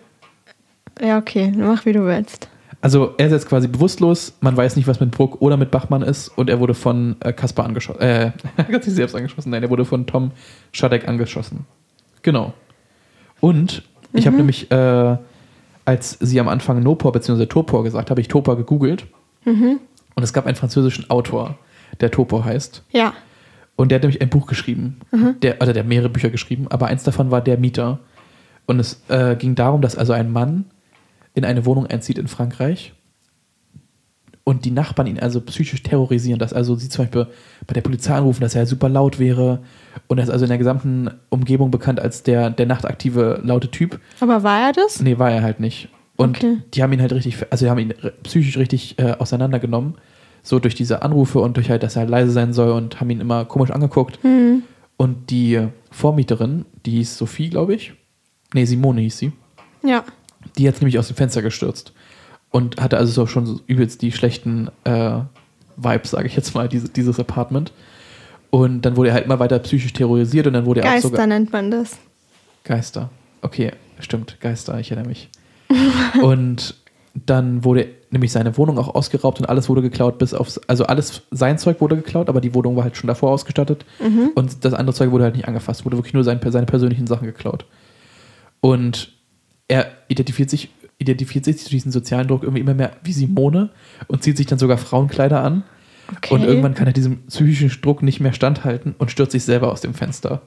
Ja, okay, mach wie du willst. Also er ist jetzt quasi bewusstlos, man weiß nicht, was mit Bruck oder mit Bachmann ist und er wurde von äh, Kaspar angeschossen. Äh, er hat sich selbst angeschossen. Nein, er wurde von Tom Schadek angeschossen. Genau. Und ich mhm. habe nämlich, äh, als sie am Anfang Nopor bzw. Topor gesagt habe ich Topor gegoogelt. Mhm. Und es gab einen französischen Autor, der Topor heißt. Ja. Und der hat nämlich ein Buch geschrieben. Mhm. Der, also der hat mehrere Bücher geschrieben, aber eins davon war Der Mieter. Und es äh, ging darum, dass also ein Mann in eine Wohnung einzieht in Frankreich und die Nachbarn ihn also psychisch terrorisieren, dass also sie zum Beispiel bei der Polizei anrufen, dass er super laut wäre und er ist also in der gesamten Umgebung bekannt als der, der nachtaktive laute Typ. Aber war er das? Nee, war er halt nicht. Und okay. die haben ihn halt richtig, also die haben ihn psychisch richtig äh, auseinandergenommen, so durch diese Anrufe und durch halt, dass er halt leise sein soll und haben ihn immer komisch angeguckt. Mhm. Und die Vormieterin, die hieß Sophie, glaube ich. Nee, Simone hieß sie. Ja. Die hat nämlich aus dem Fenster gestürzt und hatte also so schon so übelst die schlechten äh, Vibes, sage ich jetzt mal, diese, dieses Apartment. Und dann wurde er halt immer weiter psychisch terrorisiert und dann wurde er Geister auch sogar. Geister nennt man das. Geister. Okay, stimmt, Geister, ich erinnere mich. und dann wurde nämlich seine Wohnung auch ausgeraubt und alles wurde geklaut, bis aufs, also alles, sein Zeug wurde geklaut, aber die Wohnung war halt schon davor ausgestattet mhm. und das andere Zeug wurde halt nicht angefasst, wurde wirklich nur sein, seine persönlichen Sachen geklaut. Und er identifiziert sich identifiziert sich durch diesen sozialen Druck irgendwie immer mehr wie Simone und zieht sich dann sogar Frauenkleider an. Okay. Und irgendwann kann er diesem psychischen Druck nicht mehr standhalten und stürzt sich selber aus dem Fenster.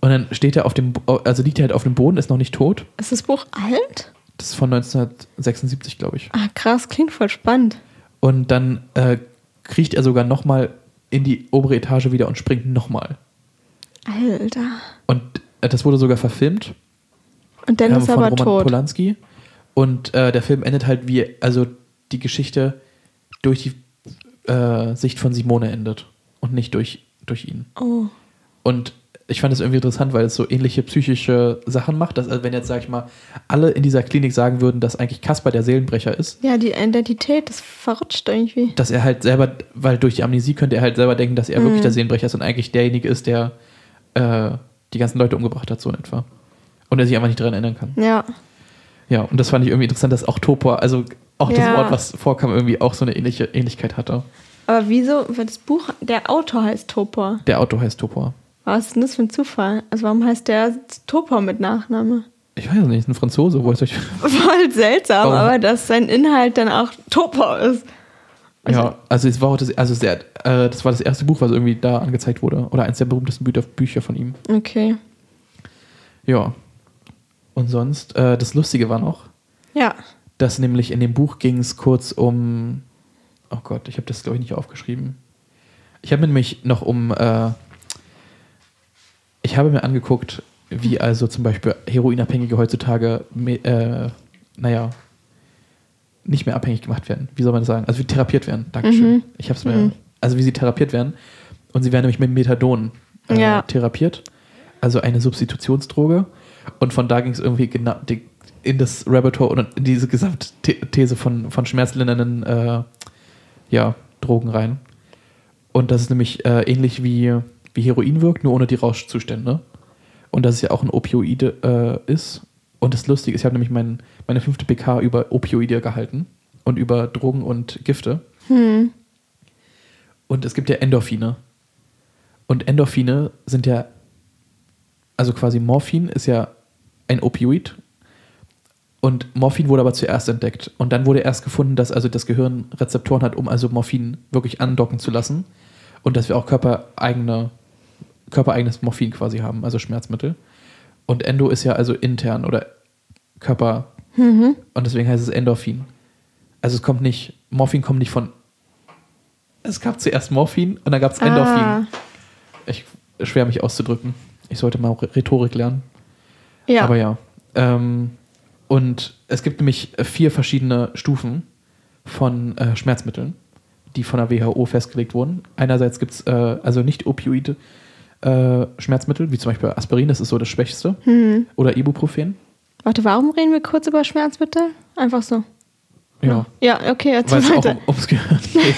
Und dann steht er auf dem, also liegt er halt auf dem Boden, ist noch nicht tot. Ist das Buch alt? Das ist von 1976, glaube ich. Ah, krass, klingt voll spannend. Und dann äh, kriecht er sogar nochmal in die obere Etage wieder und springt nochmal. Alter. Und äh, das wurde sogar verfilmt. Und dann ist er von aber Roman tot. Polanski. Und äh, der Film endet halt wie, also die Geschichte durch die äh, Sicht von Simone endet und nicht durch, durch ihn. Oh. Und ich fand es irgendwie interessant, weil es so ähnliche psychische Sachen macht. Dass, also wenn jetzt, sag ich mal, alle in dieser Klinik sagen würden, dass eigentlich Kasper der Seelenbrecher ist, Ja, die Identität ist verrutscht irgendwie. dass er halt selber, weil durch die Amnesie könnte er halt selber denken, dass er Mhm. wirklich der Seelenbrecher ist und eigentlich derjenige ist, der äh, die ganzen Leute umgebracht hat, so in etwa. Und er sich einfach nicht daran erinnern kann. Ja. Ja, und das fand ich irgendwie interessant, dass auch Topor, also auch das Ja. Wort, was vorkam, irgendwie auch so eine ähnliche Ähnlichkeit hatte. Aber wieso, weil das Buch, der Autor heißt Topor. Der Autor heißt Topor. Was ist denn das für ein Zufall? Also warum heißt der Topor mit Nachname? Ich weiß nicht, ist ein Franzose, wo ist euch. Voll seltsam, Warum? aber dass sein Inhalt dann auch Topor ist. ja, also es war auch das, also sehr, äh, das war das erste Buch, was irgendwie da angezeigt wurde. Oder eins der berühmtesten Bücher von ihm. Okay. Ja. Und sonst, äh, das Lustige war noch, Ja. dass nämlich in dem Buch ging es kurz um. Oh Gott, ich habe das, glaube ich, nicht aufgeschrieben. Ich habe mir nämlich noch um. Äh, ich habe mir angeguckt, wie also zum Beispiel Heroinabhängige heutzutage, äh, naja, nicht mehr abhängig gemacht werden. Wie soll man das sagen? Also wie therapiert werden. Dankeschön. Mhm. Ich habe es mir. Mhm. Also wie sie therapiert werden. Und sie werden nämlich mit Methadon äh, Ja. therapiert. Also eine Substitutionsdroge. Und von da ging es irgendwie genau in das Rabbit Hole und in diese Gesamtthese von, von schmerzlindernden äh, ja, Drogen rein. Und das ist nämlich äh, ähnlich wie, wie Heroin wirkt, nur ohne die Rauschzustände. Und dass es ja auch ein Opioide äh, ist. Und das Lustige ist, ich habe nämlich mein, meine fünfte PK über Opioide gehalten und über Drogen und Gifte. Hm. Und es gibt ja Endorphine. Und Endorphine sind ja, also quasi Morphin ist ja ein Opioid. Und Morphin wurde aber zuerst entdeckt. Und dann wurde erst gefunden, dass also das Gehirn Rezeptoren hat, um also Morphin wirklich andocken zu lassen. Und dass wir auch körpereigene, körpereigenes Morphin quasi haben, also Schmerzmittel. Und Endo ist ja also intern oder Körper. Mhm. Und deswegen heißt es Endorphin. Also es kommt nicht, Morphin kommt nicht von. Es gab zuerst Morphin und dann gab es Endorphin. Ah, Ich schwer mich auszudrücken. Ich sollte mal Rhetorik lernen. ja. Aber ja. Ähm, und es gibt nämlich vier verschiedene Stufen von äh, Schmerzmitteln, die von der WHO festgelegt wurden. Einerseits gibt es äh, also nicht opioide äh, Schmerzmittel, wie zum Beispiel Aspirin, das ist so das Schwächste, Hm. oder Ibuprofen. Warte, warum reden wir kurz über Schmerzmittel? Einfach so. Ja. Ja, okay, erzähl auch weiter. um, ums Gehirn geht.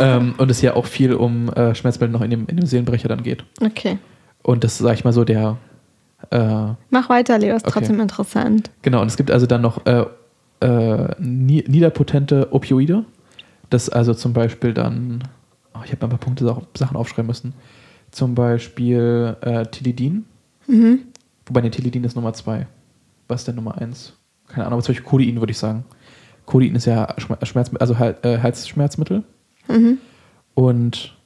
ähm, und es ja auch viel um äh, Schmerzmittel noch in dem, in dem Seelenbrecher dann geht. Okay. Und das ist, sag ich mal, so der. Äh, Mach weiter, Leo, ist Okay. trotzdem interessant. genau, und es gibt also dann noch äh, äh, ni- niederpotente Opioide. Das also zum Beispiel dann. Oh, ich habe ein paar Punkte Sa- Sachen aufschreiben müssen. Zum Beispiel äh, Tilidin. Mhm. Wobei, ne, Tilidin ist Nummer zwei. Was ist denn Nummer eins? Keine Ahnung, aber zum Beispiel Codein würde ich sagen. Codein ist ja Schmer- Schmerzmittel, also äh, Halsschmerzmittel. Mhm. Und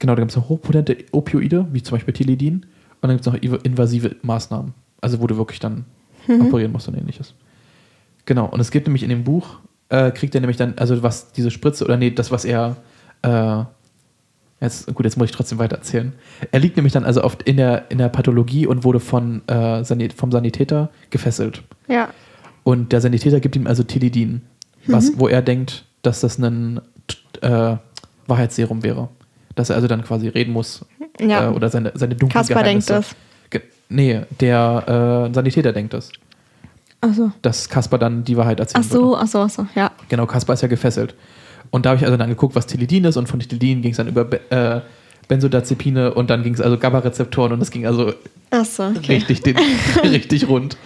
genau, da gibt es hochpotente Opioide, wie zum Beispiel Tilidin. Und dann gibt es noch iv- invasive Maßnahmen. Also wo du wirklich dann Mhm. operieren musst und ähnliches. Genau, und es gibt nämlich in dem Buch, äh, kriegt er nämlich dann, also was diese Spritze, oder nee, das, was er, äh, jetzt, gut, jetzt muss ich trotzdem weiter erzählen. Er liegt nämlich dann also oft in der, in der Pathologie und wurde von, äh, Sanit vom Sanitäter gefesselt. Ja. Und der Sanitäter gibt ihm also Tilidin, was, wo er denkt, dass das ein äh, Wahrheitsserum wäre. Dass er also dann quasi reden muss Ja. äh, oder seine, seine dunklen Kasper denkt Geheimnisse. das. Ge nee, der äh, Sanitäter denkt das. Ach so. Dass Kasper dann die Wahrheit erzählen Ach so, ach so, ach so, ja. Genau, Kasper ist ja gefesselt. Und da habe ich also dann geguckt, was Tilidin ist und von Tilidin ging es dann über Be äh, Benzodiazepine und dann ging es also GABA-Rezeptoren und das ging also so, okay. richtig, den, richtig rund.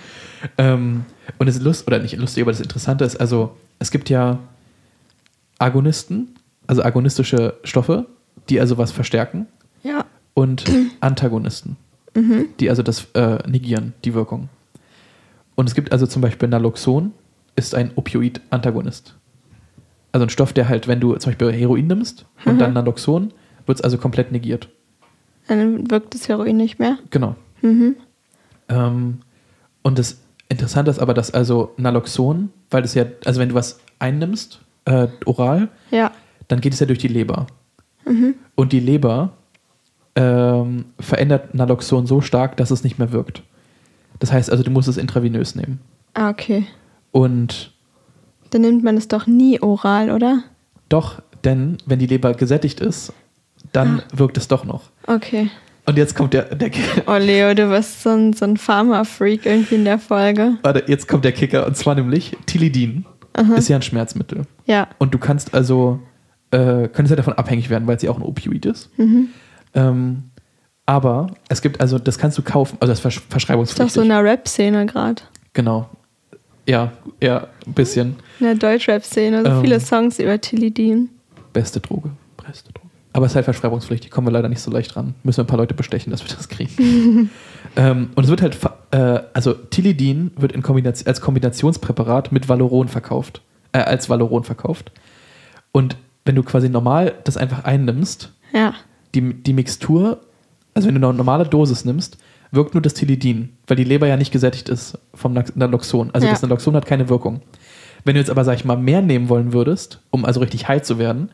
Ähm, und es ist lustig, oder nicht lustig, aber das Interessante ist, also es gibt ja Agonisten, also agonistische Stoffe, die also was verstärken Ja. und Antagonisten, die also das äh, negieren, die Wirkung. Und es gibt also zum Beispiel Naloxon, ist ein Opioid-Antagonist. Also ein Stoff, der halt, wenn du zum Beispiel Heroin nimmst und Mhm. dann Naloxon, wird es also komplett negiert. Dann wirkt das Heroin nicht mehr. Genau. Mhm. Ähm, und das Interessante ist aber, dass also Naloxon, weil das ja, also wenn du was einnimmst, äh, oral, Ja. dann geht es ja durch die Leber. Mhm. Und die Leber ähm, verändert Naloxon so stark, dass es nicht mehr wirkt. Das heißt also, du musst es intravenös nehmen. Ah, okay. Und Dann nimmt man es doch nie oral, oder? doch, denn wenn die Leber gesättigt ist, dann wirkt es doch noch. Okay. Und jetzt kommt der, der Oh, Leo, du bist so ein, so ein Pharma-Freak irgendwie in der Folge. warte, jetzt kommt der Kicker und zwar nämlich Tilidin ist ja ein Schmerzmittel. Ja. Und du kannst also, äh, könntest ja davon abhängig werden, weil es ja auch ein Opioid ist. Mhm. Ähm, aber es gibt also, das kannst du kaufen, also das ist versch Ist doch verschreibungspflichtig. so in der Rap-Szene gerade. genau. Ja, ja, ein bisschen. In der Deutsch-Rap-Szene. So Ähm. viele Songs über Tilidin. Beste Droge. Beste Droge. Aber es ist halt verschreibungspflichtig, kommen wir leider nicht so leicht ran. Müssen wir ein paar Leute bestechen, dass wir das kriegen. ähm, und es wird halt, äh, also Tilidin wird in Kombination, als Kombinationspräparat mit Valoron verkauft. Äh, als Valoron verkauft. Und wenn du quasi normal das einfach einnimmst, Ja. die, die Mixtur, also wenn du eine normale Dosis nimmst, wirkt nur das Tilidin, weil die Leber ja nicht gesättigt ist vom Naloxon. Also Ja. das Naloxon hat keine Wirkung. Wenn du jetzt aber, sag ich mal, mehr nehmen wollen würdest, um also richtig high zu werden,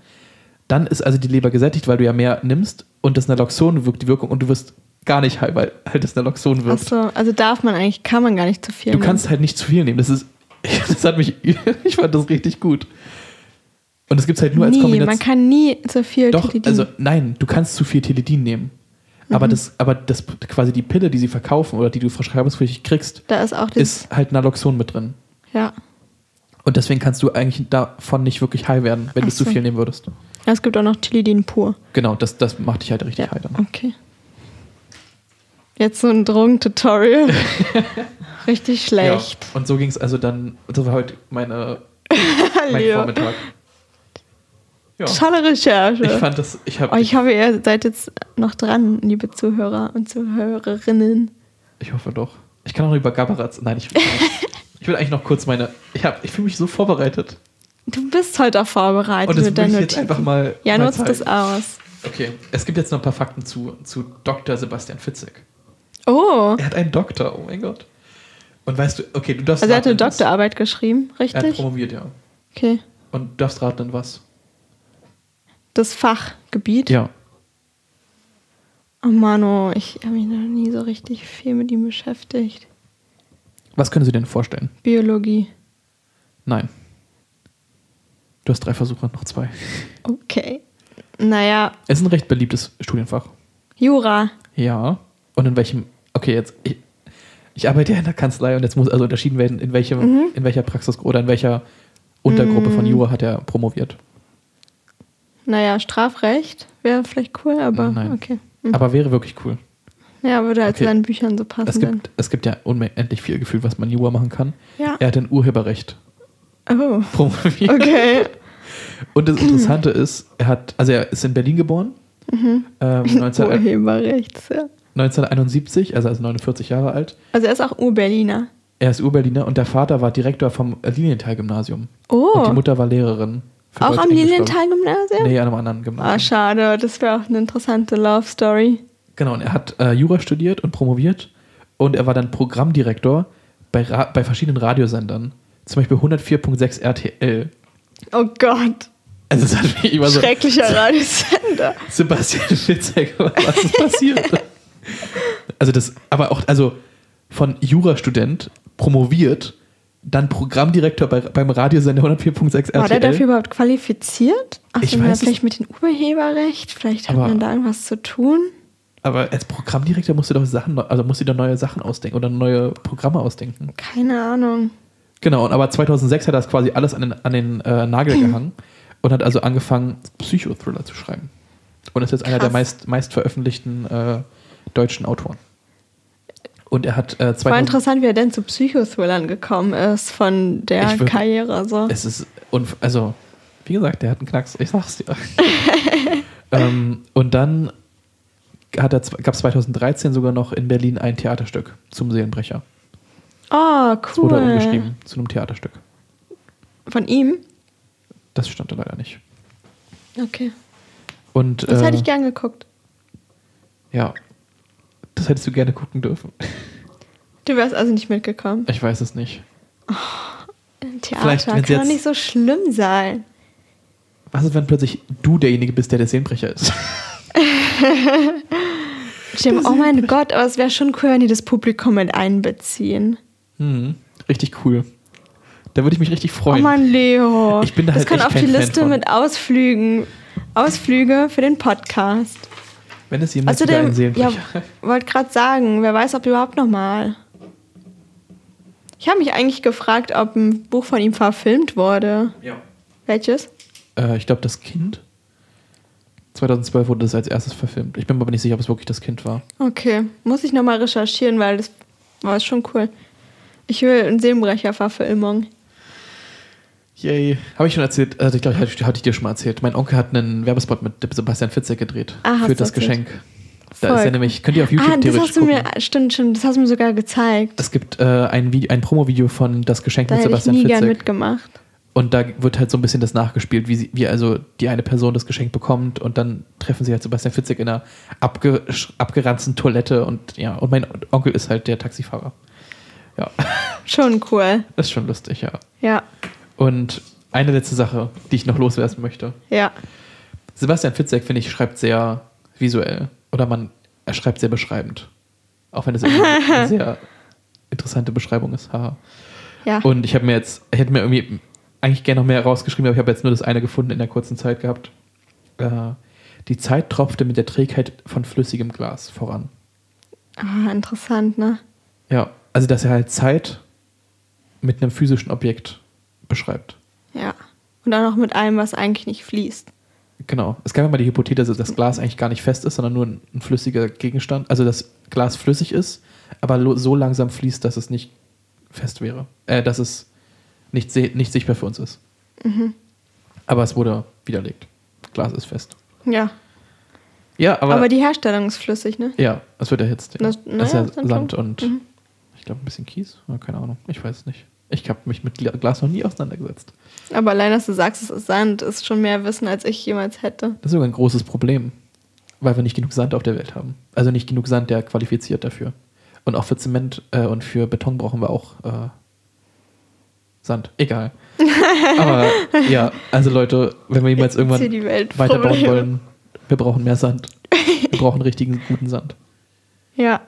dann ist also die Leber gesättigt, weil du ja mehr nimmst und das Naloxon wirkt die Wirkung und du wirst gar nicht high, weil halt das Naloxon wirkt. Achso, also darf man eigentlich, kann man gar nicht zu viel Du nehmen. kannst halt nicht zu viel nehmen. Das ist, das hat mich, ich fand das richtig gut. Und es gibt es halt nur als nie, Kombination. man kann nie zu viel Doch, Tilidin. also nein, du kannst zu viel Tilidin nehmen. Aber, Mhm. das, aber das quasi die Pille, die sie verkaufen oder die du verschreibungspflichtig kriegst, da ist auch das. ist halt Naloxon mit drin. ja. Und deswegen kannst du eigentlich davon nicht wirklich high werden, wenn Ach du zu so. viel nehmen würdest. Es gibt auch noch Tilidin pur. Genau, das, das macht dich halt richtig Ja. high dann. Okay. Jetzt so ein Drogentutorial. Richtig schlecht. Ja. Und so ging es also dann, das war heute meine, mein. Vormittag. Ja. Tolle Recherche. Ich fand das, ich habe, oh, ich hoffe, ihr seid jetzt noch dran, liebe Zuhörer und Zuhörerinnen. ich hoffe doch. Ich kann auch noch über Gabaratz, nein, ich will. Ich will eigentlich noch kurz meine, ich, hab- ich fühle mich so vorbereitet. Du bist heute auch vorbereitet Und das mit will ich jetzt Notizen. einfach mal ja, mal nutzt das aus. Okay, es gibt jetzt noch ein paar Fakten zu, zu Dr. Sebastian Fitzek. Oh, Er hat einen Doktor, oh mein Gott. Und weißt du, okay, du darfst also er hat eine Doktorarbeit geschrieben, Er hat richtig? promoviert, ja. Okay. Und du darfst raten, in was? Das Fachgebiet. Ja. Oh Mano, ich habe mich noch nie so richtig viel mit ihm beschäftigt. Was können Sie denn vorstellen? Biologie. Nein. Du hast drei Versuche, noch zwei. Okay. Naja, Es ist ein recht beliebtes Studienfach. Jura. Ja. Und in welchem, okay, jetzt, ich, ich arbeite ja in der Kanzlei und jetzt muss also unterschieden werden, in welchem, Mhm. in welcher Praxis oder in welcher Untergruppe von Jura hat er promoviert. Naja, Strafrecht wäre vielleicht cool, aber Nein. okay. Mhm. Aber wäre wirklich cool. Ja, würde halt Okay. seinen Büchern so passen. Es gibt, es gibt ja unendlich viel Gefühl, was man Jura machen kann. Ja. Er hat ein Urheberrecht Oh, promoviert. okay. Und das Interessante ist, er hat, also er ist in Berlin geboren, Mhm. ähm, 19, Urheberrecht, ja. 1971, also er ist 49 Jahre alt. Also er ist auch Urberliner. Er ist Urberliner und der Vater war Direktor vom Lilienthal-Gymnasium. Oh, Und die Mutter war Lehrerin. Auch am. Lilienthal-Gymnasium? Nee, an einem anderen Ah, Gymnasium. schade, das wäre auch eine interessante Love Story. genau, und er hat äh, Jura studiert und promoviert und er war dann Programmdirektor bei, Ra bei verschiedenen Radiosendern. Zum Beispiel 104.6 RTL. Oh Gott, Also es hat mich immer so, schrecklicher Radiosender. Sebastian Fitzek, was ist passiert? also das, aber auch, also von Jurastudent promoviert, dann Programmdirektor bei, beim Radiosender 104.6 RTL. War der dafür überhaupt qualifiziert? Ach, Ich weiß vielleicht mit dem Urheberrecht? Vielleicht hat Aber- man da irgendwas zu tun? Aber als Programmdirektor musst du doch Sachen, also musst du da neue Sachen ausdenken oder neue Programme ausdenken. Keine Ahnung. Genau, und aber 2006 hat er das quasi alles an den, an den äh, Nagel gehangen und hat also angefangen, Psychothriller zu schreiben. Und ist jetzt einer der Krass. meist, meist veröffentlichten äh, deutschen Autoren. Und er hat äh, War 2000, interessant, wie er denn zu Psychothrillern gekommen ist von der würd- Karriere. So. es ist, unf also, wie gesagt, der hat einen Knacks, ich sag's dir. ähm, und dann gab es 2013 sogar noch in Berlin ein Theaterstück zum Seelenbrecher. Oh, Das wurde cool. umgeschrieben zu einem Theaterstück. Von ihm? Das stand da leider nicht. Okay. Und Das äh, hätte ich gern geguckt. ja, das hättest du gerne gucken dürfen. Du wärst also nicht mitgekommen. Ich weiß es nicht. Im Vielleicht, Theater sie kann doch nicht so schlimm sein. Was ist, wenn plötzlich du derjenige bist, der der Seelenbrecher ist? Stimmt, oh mein Gott, aber es wäre schon cool, wenn die das Publikum mit einbeziehen. Hm, richtig cool. Da würde ich mich richtig Oh freuen. Mann, Leo. Ich bin da das halt kann auf die Liste von. mit Ausflügen. Ausflüge für den Podcast. Wenn es jemand wieder Außerdem, einen ja, wollte gerade sagen, wer weiß, ob überhaupt noch mal. Ich habe mich eigentlich gefragt, ob ein Buch von ihm verfilmt wurde. ja. Welches? Äh, ich glaube, das Kind. 2012 wurde das als erstes verfilmt. Ich bin mir aber nicht sicher, ob es wirklich das Kind war. Okay, muss ich nochmal recherchieren, weil das war schon cool. Ich will eine Seelenbrecher-Verfilmung. Yay. Habe ich schon erzählt, also ich glaube, hatte, hatte ich dir schon mal erzählt. Mein Onkel hat einen Werbespot mit Sebastian Fitzek gedreht. Ah, hast für das erzählt. Geschenk. Da Voll ist er nämlich, könnt ihr auf YouTube Ah, das theoretisch hast du gucken. mir, stimmt, stimmt, das hast du mir sogar gezeigt. Es gibt äh, ein, Video, ein Promo-Video von Das Geschenk Da mit hätte ich Sebastian nie gern Fitzek. mitgemacht. Und da wird halt so ein bisschen das nachgespielt, wie, sie, wie also die eine Person das Geschenk bekommt und dann treffen sie halt Sebastian Fitzek in einer abge, abgeranzten Toilette und ja, und mein Onkel ist halt der Taxifahrer. Ja, Schon cool. das ist schon lustig, ja. Ja, Und eine letzte Sache, die ich noch loswerden möchte. ja. Sebastian Fitzek, finde ich, schreibt sehr visuell. Oder man, er schreibt sehr beschreibend. Auch wenn es eine sehr interessante Beschreibung ist. Haha. Ja. Und ich habe mir jetzt, ich hätte mir irgendwie eigentlich gerne noch mehr rausgeschrieben, aber ich habe jetzt nur das eine gefunden in der kurzen Zeit gehabt. Äh, die Zeit tropfte mit der Trägheit von flüssigem Glas voran. Ah, interessant, ne? Ja, also dass er halt Zeit mit einem physischen Objekt beschreibt. Ja. Und auch noch mit allem, was eigentlich nicht fließt. Genau. Es gab ja mal die Hypothese, dass Glas eigentlich gar nicht fest ist, sondern nur ein, flüssiger Gegenstand. Also dass Glas flüssig ist, aber so langsam fließt, dass es nicht fest wäre. Äh, dass es nicht, nicht sichtbar für uns ist. Aber es wurde widerlegt. Glas ist fest. Ja. Ja, aber, Aber, die Herstellung ist flüssig, ne? ja, es wird erhitzt. Ja. Das- Das, ist naja, ja ein Sand und Mhm. ich glaube ein bisschen Kies. Keine Ahnung. Ich weiß es nicht. Ich habe mich mit Gla- Glas noch nie auseinandergesetzt. Aber allein, dass du sagst, es ist Sand, ist schon mehr Wissen, als ich jemals hätte. Das ist sogar ein großes Problem, weil wir nicht genug Sand auf der Welt haben. Also nicht genug Sand, der qualifiziert dafür. Und auch für Zement äh, und für Beton brauchen wir auch äh, Sand. Egal. Aber ja, also Leute, wenn wir jemals irgendwann weiterbauen Probleme. wollen, wir brauchen mehr Sand. Wir brauchen richtigen, guten Sand. Ja.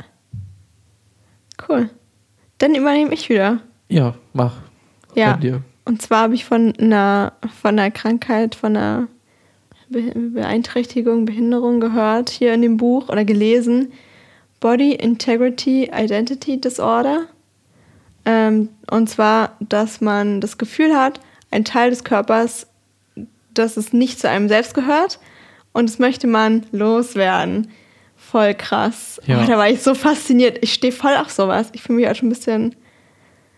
Cool. Dann übernehme ich wieder. Ja, mach. Ja. Bei dir. Und zwar habe ich von einer, von einer Krankheit, von einer Be Beeinträchtigung, Behinderung gehört, hier in dem Buch oder gelesen. Body Integrity Identity Disorder. Ähm, und zwar, dass man das Gefühl hat, ein Teil des Körpers, dass es nicht zu einem selbst gehört und das möchte man loswerden. Voll krass. Ja. Oh, da war ich so fasziniert. Ich stehe voll auf sowas. Ich fühle mich auch schon ein bisschen.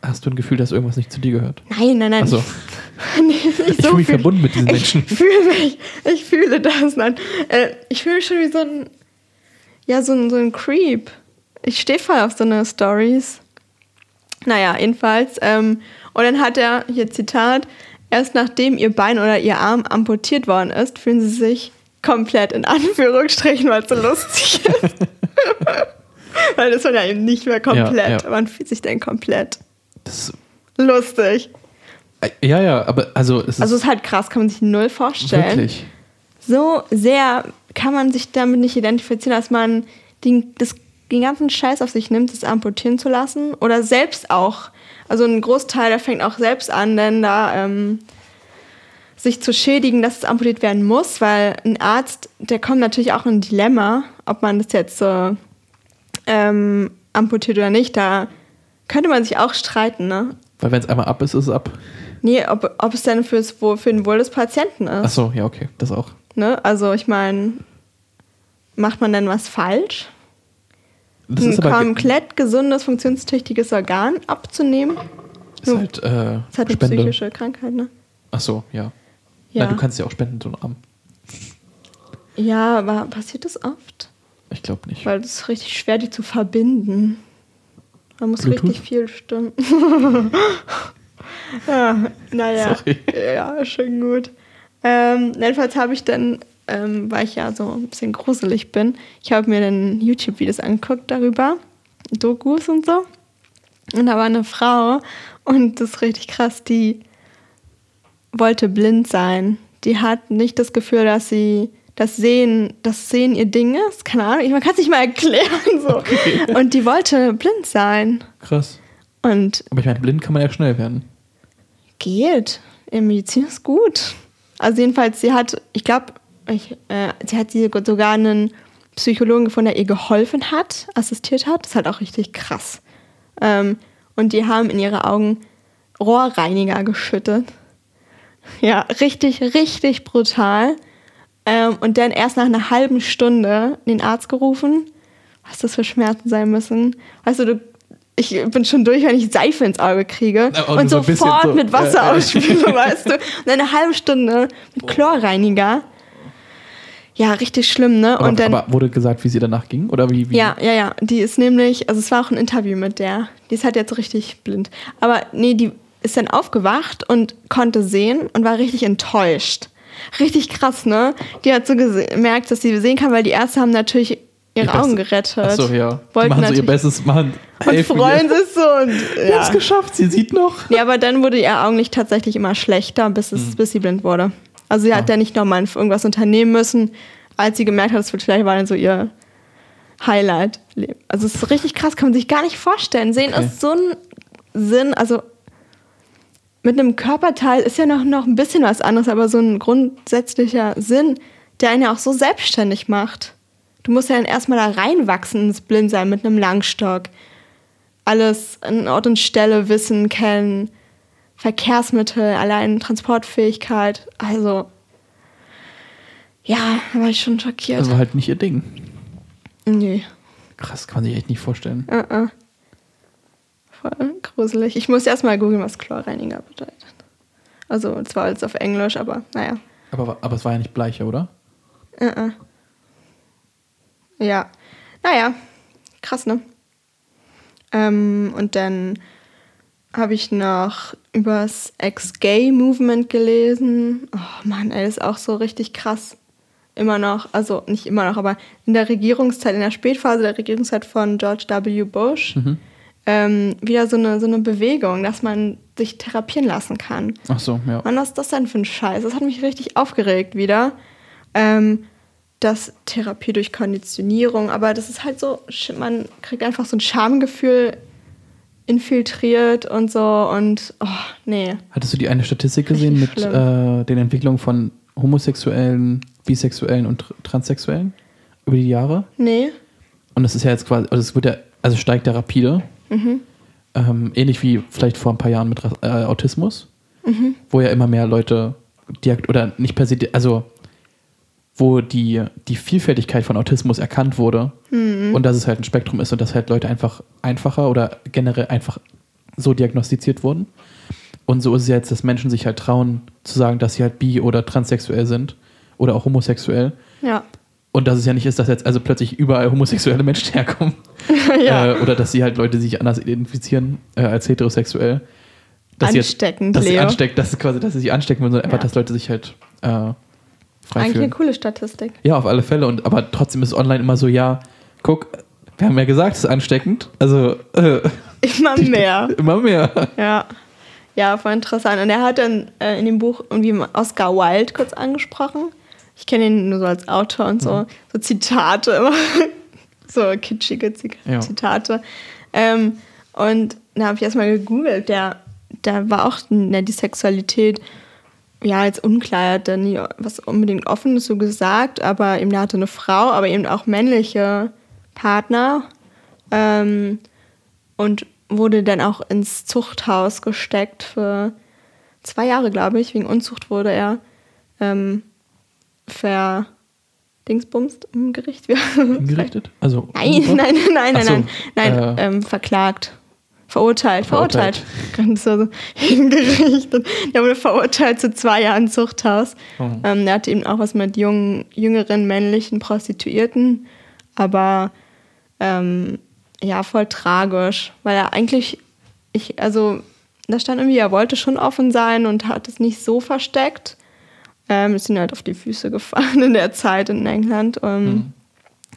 Hast du ein Gefühl, dass irgendwas nicht zu dir gehört? Nein, nein, nein. Also, nee, nicht ich so fühle mich viel. verbunden mit diesen Menschen. Ich fühle mich, ich fühle das. Nein. Äh, ich fühle mich schon wie so ein, ja, so ein, so ein Creep. Ich stehe voll auf so eine Stories. Naja, jedenfalls. Ähm, und dann hat er, hier Zitat, erst nachdem ihr Bein oder ihr Arm amputiert worden ist, fühlen sie sich komplett in Anführungsstrichen, weil es so lustig ist. weil das war ja eben nicht mehr komplett. Ja, ja. Man fühlt sich dann komplett Das, lustig. äh, ja, ja, aber also es ist Also es ist halt krass, kann man sich null vorstellen. wirklich. so sehr kann man sich damit nicht identifizieren, dass man den, das, den ganzen Scheiß auf sich nimmt, das amputieren zu lassen. Oder selbst auch. Also ein Großteil, der fängt auch selbst an, denn da ähm, sich zu schädigen, dass es amputiert werden muss, weil ein Arzt, der kommt natürlich auch in ein Dilemma, ob man das jetzt so ähm, amputiert oder nicht. Da könnte man sich auch streiten, ne? Weil wenn es einmal ab ist, ist es ab. Nee, ob, ob es denn fürs, für den Wohl des Patienten ist. Ach so, ja, okay, das auch. Ne? Also ich meine, macht man denn was falsch? Das ein aber ge- komplett gesundes, funktionstüchtiges Organ abzunehmen? ist halt, äh, Das ist halt eine Spende. psychische Krankheit, ne? Ach so, ja. Ja. Nein, du kannst ja auch spenden, so einen Arm. ja, aber passiert das oft? Ich glaube nicht. Weil es ist richtig schwer, die zu verbinden. Man muss Bluetooth? richtig viel stimmen. ja, naja. Sorry. Ja, schon gut. Ähm, jedenfalls habe ich dann, ähm, weil ich ja so ein bisschen gruselig bin, ich habe mir dann YouTube-Videos angeguckt darüber, Dokus und so. Und da war eine Frau und das ist richtig krass, die wollte blind sein. Die hat nicht das Gefühl, dass sie das Sehen, das Sehen ihr Ding ist. Keine Ahnung, man kann es nicht mal erklären. So. Okay. Und die wollte blind sein. Krass. Und Aber ich meine, blind kann man ja schnell werden. Geht. In Medizin ist gut. Also jedenfalls, sie hat, ich glaube, äh, sie hat sogar einen Psychologen gefunden, der ihr geholfen hat, assistiert hat. Das ist halt auch richtig krass. Ähm, und die haben in ihre Augen Rohrreiniger geschüttet. Ja, richtig, richtig brutal. Ähm, und dann erst nach einer halben Stunde den Arzt gerufen. Was das für Schmerzen sein müssen. Weißt du, du ich bin schon durch, wenn ich Seife ins Auge kriege ja, und sofort so, mit Wasser äh, ausspüle, weißt du. Und eine halbe Stunde mit Chlorreiniger. Ja, richtig schlimm, ne? Aber, und dann, aber wurde gesagt, wie sie danach ging? Oder wie, wie? Ja, ja, ja. Die ist nämlich, also es war auch ein Interview mit der. Die ist halt jetzt richtig blind. Aber nee, die ist dann aufgewacht und konnte sehen und war richtig enttäuscht. Richtig krass, ne? Die hat so gemerkt, dass sie sehen kann, weil die Ärzte haben natürlich ihre ihr Augen gerettet. Achso, ja. Wollten machen so ihr Bestes, machen. Und freuen sich so. Und, ja. Wir haben es geschafft, sie sieht noch. Ja, aber dann wurde ihr Augenlicht tatsächlich immer schlechter, bis, es, mhm. bis sie blind wurde. Also sie ah. hat ja nicht nochmal irgendwas unternehmen müssen, als sie gemerkt hat, das vielleicht war dann so ihr Highlight. Also es ist richtig krass, kann man sich gar nicht vorstellen. Sehen okay. ist so ein Sinn, also mit einem Körperteil ist ja noch, noch ein bisschen was anderes, aber so ein grundsätzlicher Sinn, der einen ja auch so selbstständig macht. Du musst ja dann erstmal da reinwachsen ins Blindsein mit einem Langstock. Alles an Ort und Stelle wissen, kennen, Verkehrsmittel, allein Transportfähigkeit. Also, ja, da war ich schon schockiert. Das war halt nicht ihr Ding. Nee. Krass, kann man sich echt nicht vorstellen. Uh -uh. Voll gruselig. Ich muss erstmal googeln, was Chlorreiniger bedeutet. Also, zwar jetzt auf Englisch, aber naja. Aber, aber es war ja nicht bleicher, oder? Uh -uh. Ja. Naja, krass, ne? Ähm, und dann habe ich noch übers Ex-Gay-Movement gelesen. Oh Mann, ey, das ist auch so richtig krass. Immer noch, also nicht immer noch, aber in der Regierungszeit, in der Spätphase der Regierungszeit von George W. Bush, mhm. Ähm, wieder so eine, so eine Bewegung, dass man sich therapieren lassen kann. Ach so, ja. Mann, was ist das denn für ein Scheiß? Das hat mich richtig aufgeregt wieder. Ähm, das Therapie durch Konditionierung, aber das ist halt so, man kriegt einfach so ein Schamgefühl infiltriert und so und oh, nee. Hattest du die eine Statistik gesehen mit äh, den Entwicklungen von Homosexuellen, Bisexuellen und Transsexuellen über die Jahre? Nee. Und das ist ja jetzt quasi, also es wird ja, also steigt ja rapide. Mhm. Ähm, ähnlich wie vielleicht vor ein paar Jahren mit äh, Autismus, mhm. wo ja immer mehr Leute oder nicht per se, also wo die, die Vielfältigkeit von Autismus erkannt wurde mhm. und dass es halt ein Spektrum ist und dass halt Leute einfach einfacher oder generell einfach so diagnostiziert wurden. Und so ist es jetzt, dass Menschen sich halt trauen zu sagen, dass sie halt bi- oder transsexuell sind oder auch homosexuell. Ja. Und dass es ja nicht ist, dass jetzt also plötzlich überall homosexuelle Menschen herkommen. ja. Äh, oder dass sie halt Leute, die sich anders identifizieren äh, als heterosexuell. Dass Ansteckend, jetzt, dass Leo. sie ansteckt, dass, quasi, dass sie sich anstecken wollen, sondern ja. einfach, dass Leute sich halt äh, Eigentlich fühlen. eine coole Statistik. Ja, auf alle Fälle. Und, aber trotzdem ist online immer so, ja, guck, wir haben ja gesagt, es ist ansteckend. Also. Äh, immer mehr. immer mehr. Ja. Ja, voll interessant. Und er hat dann äh, in dem Buch irgendwie Oscar Wilde kurz angesprochen. Ich kenne ihn nur so als Autor und so, mhm. so Zitate immer. so kitschige Zitate. Ja. Ähm, und da habe ich erstmal gegoogelt. Der, der war auch ne, die Sexualität ja, jetzt unklar, er hat dann nie was unbedingt Offenes so gesagt, aber eben, er hatte eine Frau, aber eben auch männliche Partner ähm, und wurde dann auch ins Zuchthaus gesteckt für zwei Jahre, glaube ich. Wegen Unzucht wurde er ähm, ver Dingsbumst im Gericht. Gerichtet? Also nein, nein, nein, nein, nein, nein, nein, äh, ähm, verklagt. Verurteilt, verurteilt. verurteilt. So hingerichtet. Der wurde verurteilt zu zwei Jahren Zuchthaus. Oh. Ähm, der hatte eben auch was mit jungen, jüngeren männlichen Prostituierten. Aber ähm, ja, voll tragisch, weil er eigentlich, ich, also da stand irgendwie, er wollte schon offen sein und hat es nicht so versteckt. Ähm, ist ihm halt auf die Füße gefallen in der Zeit in England. Ähm, mhm.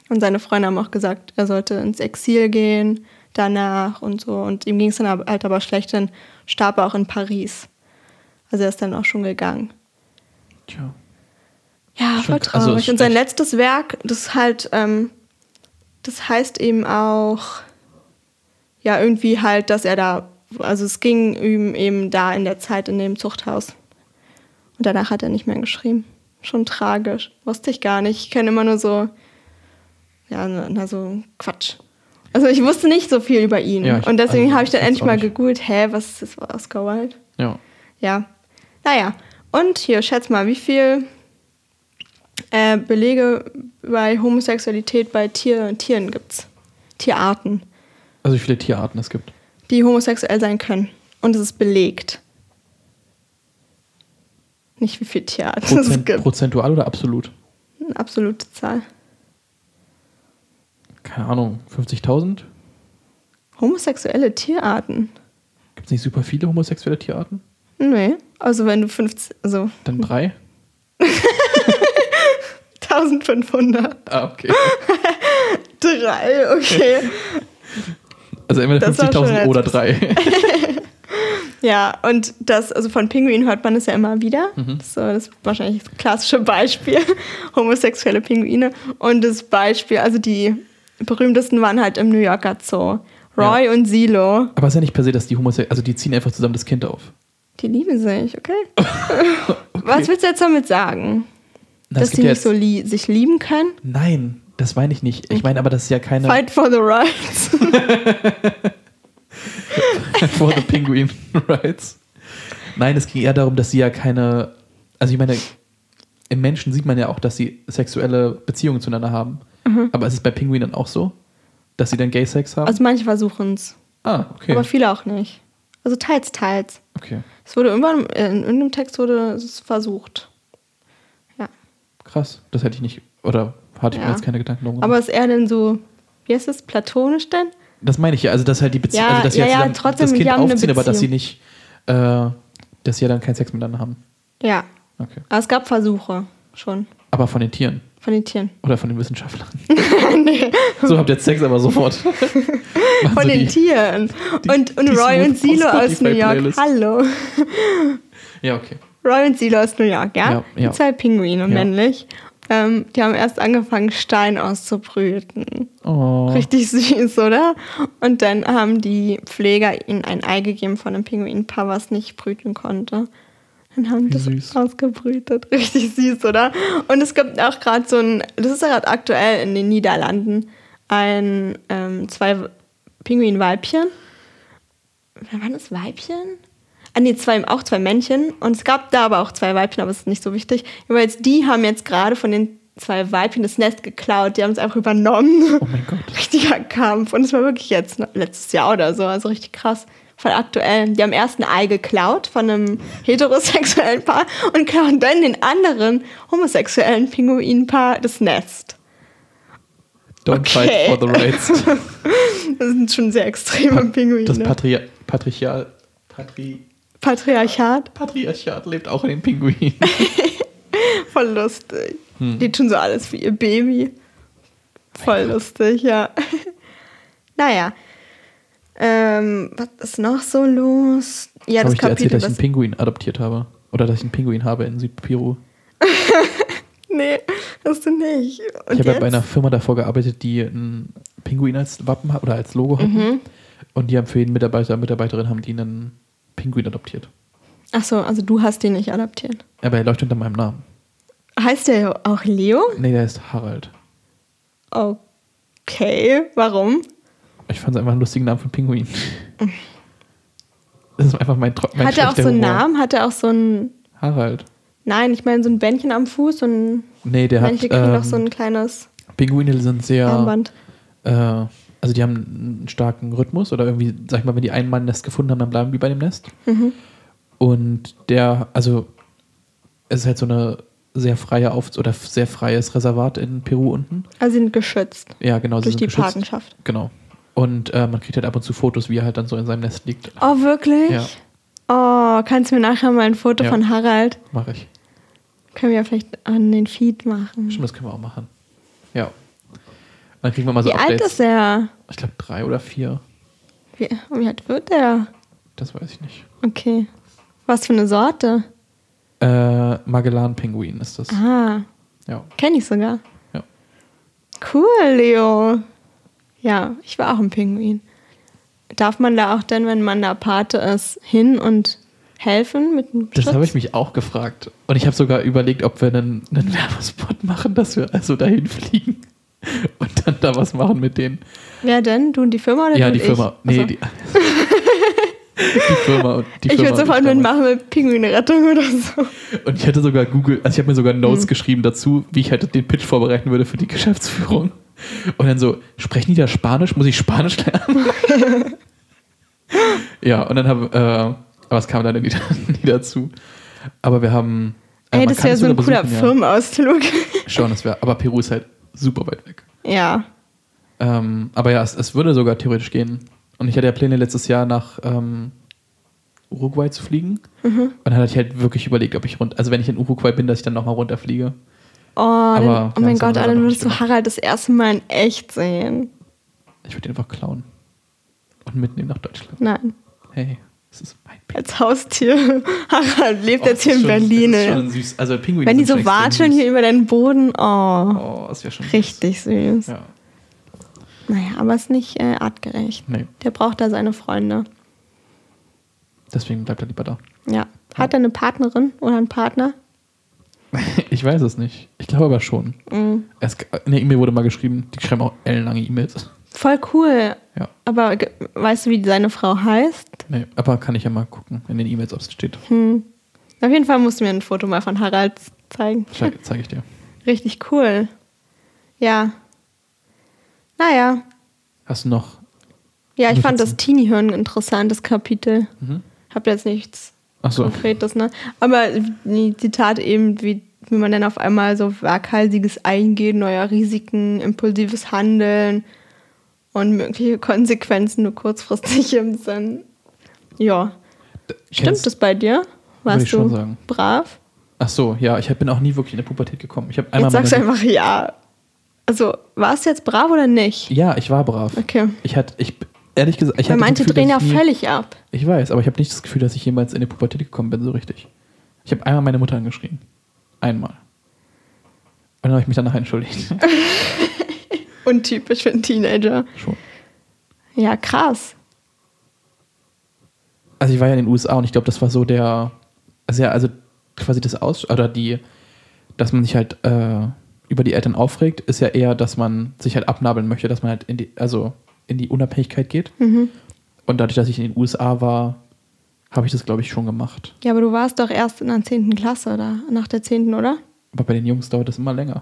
Und seine Freunde haben auch gesagt, er sollte ins Exil gehen danach und so. Und ihm ging es dann halt aber schlecht, dann starb er auch in Paris. Also er ist dann auch schon gegangen. Tja. Ja, voll also traurig. Also und sein letztes Werk, das halt, ähm, das heißt eben auch, ja, irgendwie halt, dass er da, also es ging ihm eben da in der Zeit in dem Zuchthaus. Und danach hat er nicht mehr geschrieben. Schon tragisch. Wusste ich gar nicht. Ich kenne immer nur so, ja, na, so Quatsch. Also ich wusste nicht so viel über ihn. Ja, ich, und deswegen also, habe ich dann endlich mal gegoogelt, hä, was ist Oscar Wilde? Ja. Ja. Naja. Und hier, schätz mal, wie viel äh, Belege bei Homosexualität bei Tier, Tieren gibt es? Tierarten. Also wie viele Tierarten es gibt? Die homosexuell sein können. Und es ist belegt. Nicht wie viele Tierarten Prozent, es gibt. Prozentual oder absolut? Eine absolute Zahl. Keine Ahnung, 50.000? Homosexuelle Tierarten. Gibt es nicht super viele homosexuelle Tierarten? Nee, also wenn du 50, also. Dann drei? 1500. Ah, okay. drei, okay. Also entweder 50.000 oder drei. ja, und das, also von Pinguinen hört man es ja immer wieder. Mhm. So, das ist wahrscheinlich das klassische Beispiel. Homosexuelle Pinguine. Und das Beispiel, also die berühmtesten waren halt im New Yorker Zoo. Roy ja. und Silo. Aber es ist ja nicht per se, dass die Homosexuelle, also die ziehen einfach zusammen das Kind auf. Die lieben sich, okay. okay. Was willst du jetzt damit sagen? Na, dass sie nicht so li sich lieben können? Nein, das meine ich nicht. Ich meine aber, das ist ja keine. Fight for the rights. for the penguin rights. Nein, es ging eher darum, dass sie ja keine. Also ich meine, im Menschen sieht man ja auch, dass sie sexuelle Beziehungen zueinander haben. Mhm. Aber ist es bei Pinguinen auch so? Dass sie dann Gay-Sex haben? Also manche versuchen es. Ah, okay. Aber viele auch nicht. Also teils, teils. Okay. Es wurde irgendwann, in irgendeinem Text wurde es versucht. Ja. Krass, das hätte ich nicht, oder hatte ich ja. mir jetzt keine Gedanken drum Aber ist er denn so, wie heißt das, platonisch denn? Das meine ich ja, also dass halt die Beziehung, ja, also dass sie ja, ja, trotzdem, das Kind aufziehen, aber dass sie nicht, äh, dass sie ja dann keinen Sex miteinander haben. Ja. Okay. Aber es gab Versuche schon. Aber von den Tieren? Von den Tieren. Oder von den Wissenschaftlern. nee. So habt ihr Sex aber sofort. von so den die, Tieren. Die, und, und Roy und Silo aus New York. Playlist. Hallo. Ja, okay. Roy und Silo aus New York, ja? ja, ja. Zwei Pinguine, ja. männlich. Ähm, die haben erst angefangen, Stein auszubrüten. Oh. Richtig süß, oder? Und dann haben die Pfleger ihnen ein Ei gegeben von einem Pinguinpaar, was nicht brüten konnte. Dann haben die das ausgebrütet. Richtig süß, oder? Und es gibt auch gerade so ein, das ist ja gerade aktuell in den Niederlanden, ein, ähm, zwei Pinguinweibchen. Waren das Weibchen? Ah, nee, zwei, auch zwei Männchen. Und es gab da aber auch zwei Weibchen, aber es ist nicht so wichtig. Aber jetzt, die haben jetzt gerade von den zwei Weibchen das Nest geklaut. Die haben es einfach übernommen. Oh mein Gott. Richtiger Kampf. Und es war wirklich jetzt letztes Jahr oder so. Also richtig krass voll aktuell. Die haben erst ein Ei geklaut von einem heterosexuellen Paar und klauen dann den anderen homosexuellen Pinguinpaar das Nest. Don't okay. fight for the rights. das sind schon sehr extreme pa Pinguine. Das Patri Patriarchal. Patri Patriarchat? Patriarchat lebt auch in den Pinguinen. Voll lustig. Hm. Die tun so alles wie ihr Baby. Voll lustig, ja. naja, ähm, was ist noch so los? Ja, habe ich dir erzählt, dass ich einen Pinguin adoptiert habe? Oder dass ich einen Pinguin habe in Südperu? nee, hast du nicht. Und ich habe ja bei einer Firma davor gearbeitet, die einen Pinguin als Wappen hat oder als Logo hatten. Mhm. Und die haben für jeden Mitarbeiter, Mitarbeiterin haben die einen Pinguin adoptiert. Ach so, also du hast den nicht adoptiert. Aber er läuft unter meinem Namen. Heißt der auch Leo? Nee, der ist Harald. Okay, warum? Ich fand es einfach einen lustigen Namen für Pinguin. Das ist einfach mein, mein Hat er auch so einen Namen? Hat er auch so einen. Harald. Nein, ich meine so ein Bändchen am Fuß und. Nee, der manche hat. Kriegen ähm, doch so ein kleines. Pinguine sind sehr. Armband. Äh, also die haben einen starken Rhythmus oder irgendwie, sag ich mal, wenn die ein Mann Nest gefunden haben, dann bleiben die bei dem Nest. Mhm. Und der, also es ist halt so eine sehr freie Auf oder sehr freies Reservat in Peru unten. Also sie sind geschützt. Ja, genau. Durch die geschützt. Patenschaft. Genau. Und äh, man kriegt halt ab und zu Fotos, wie er halt dann so in seinem Nest liegt. Oh, wirklich? Ja. Oh, kannst du mir nachher mal ein Foto Ja. von Harald? Mache ich. Können wir ja vielleicht an den Feed machen. Stimmt, das können wir auch machen. Ja. Dann kriegen wir mal so Wie alt Updates. ist er? Ich glaube drei oder vier. Wie, wie alt wird er? Das weiß ich nicht. Okay. Was für eine Sorte? Äh, Magellan-Pinguin ist das. Ah, Ja. kenne ich sogar. Ja. Cool, Leo. Ja, ich war auch ein Pinguin. Darf man da auch dann, wenn man da Pate ist, hin und helfen mit dem Das habe ich mich auch gefragt. Und ich habe sogar überlegt, ob wir einen, einen Werbespot machen, dass wir also dahin fliegen und dann da was machen mit denen. Wer denn? Du und die Firma oder ja, die Firma. Ich? Nee, Achso. die, die Firma und die ich würde sofort mitmachen mit Pinguinrettung oder so. Und ich hatte sogar Google, also ich habe mir sogar Notes Hm. geschrieben dazu, wie ich halt den Pitch vorbereiten würde für die Geschäftsführung. Und dann so, sprechen die da Spanisch? Muss ich Spanisch lernen? ja, und dann haben, äh, aber es kam leider nie, nie dazu. Aber wir haben. äh, Ey, das wäre so ein cooler besuchen, ja. Firmenausflug. Schon, das wäre, aber Peru ist halt super weit weg. Ja. Ähm, aber ja, es, es würde sogar theoretisch gehen. Und ich hatte ja Pläne letztes Jahr nach ähm, Uruguay zu fliegen. Mhm. Und dann hatte ich halt wirklich überlegt, ob ich rund, also wenn ich in Uruguay bin, dass ich dann nochmal runterfliege. Oh, Aber oh mein Gott, noch würdest du Harald das erste Mal in echt sehen. Ich würde ihn einfach klauen. Und mitnehmen nach Deutschland. Nein, Hey, das ist mein Pinguin. als Haustier. Harald lebt Oh, jetzt hier in schon- Berlin. Das ist schon süß. Also Pinguine Wenn die so watscheln süß. hier über den Boden, oh, Oh, das wäre schon süß. richtig süß. Ja, Naja, aber ist nicht äh, artgerecht. nee. Der braucht da seine Freunde. Deswegen bleibt er lieber da. Ja. Hat er eine Partnerin oder einen Partner? Ich weiß es nicht. Ich glaube aber schon. Mhm. Es, in der E-Mail wurde mal geschrieben, die schreiben auch ellenlange E-Mails. Voll cool. Ja, Aber weißt du, wie seine Frau heißt? nee, aber kann ich ja mal gucken in den E-Mails, ob es steht. Hm. Auf jeden Fall musst du mir ein Foto mal von Harald zeigen. Zeige zeig ich dir. Richtig cool. Ja. Naja. Hast du noch? Ja, ich fand das ein interessantes Kapitel. Mhm. Hab jetzt nichts Achso, Konkretes, ne? Aber die Zitat eben, wie, wie man dann auf einmal so waghalsiges Eingehen neuer Risiken, impulsives Handeln und mögliche Konsequenzen nur kurzfristig im Sinn. Ja. Stimmt das bei dir? Warst du brav? Ach so, ja, ich bin auch nie wirklich in der Pubertät gekommen. Ich habe einmal Jetzt sagst einfach ja. Also, warst du jetzt brav oder nicht? Ja, ich war brav. Okay. Ich hatte, ich ehrlich gesagt, ich Weil hatte das manche Gefühl, drehen ja völlig ab. Ich weiß, aber ich habe nicht das Gefühl, dass ich jemals in die Pubertät gekommen bin, so richtig. Ich habe einmal meine Mutter angeschrien. Einmal. Und dann habe ich mich danach entschuldigt. Untypisch für einen Teenager. Schon. Ja, krass. Also ich war ja in den USA und ich glaube, das war so der, also ja, also quasi das Aus, oder die, dass man sich halt äh, über die Eltern aufregt, ist ja eher, dass man sich halt abnabeln möchte, dass man halt in die, also in die Unabhängigkeit geht. Mhm. Und dadurch, dass ich in den USA war, habe ich das, glaube ich, schon gemacht. Ja, aber du warst doch erst in der 10. Klasse oder nach der 10., oder? Aber bei den Jungs dauert das immer länger.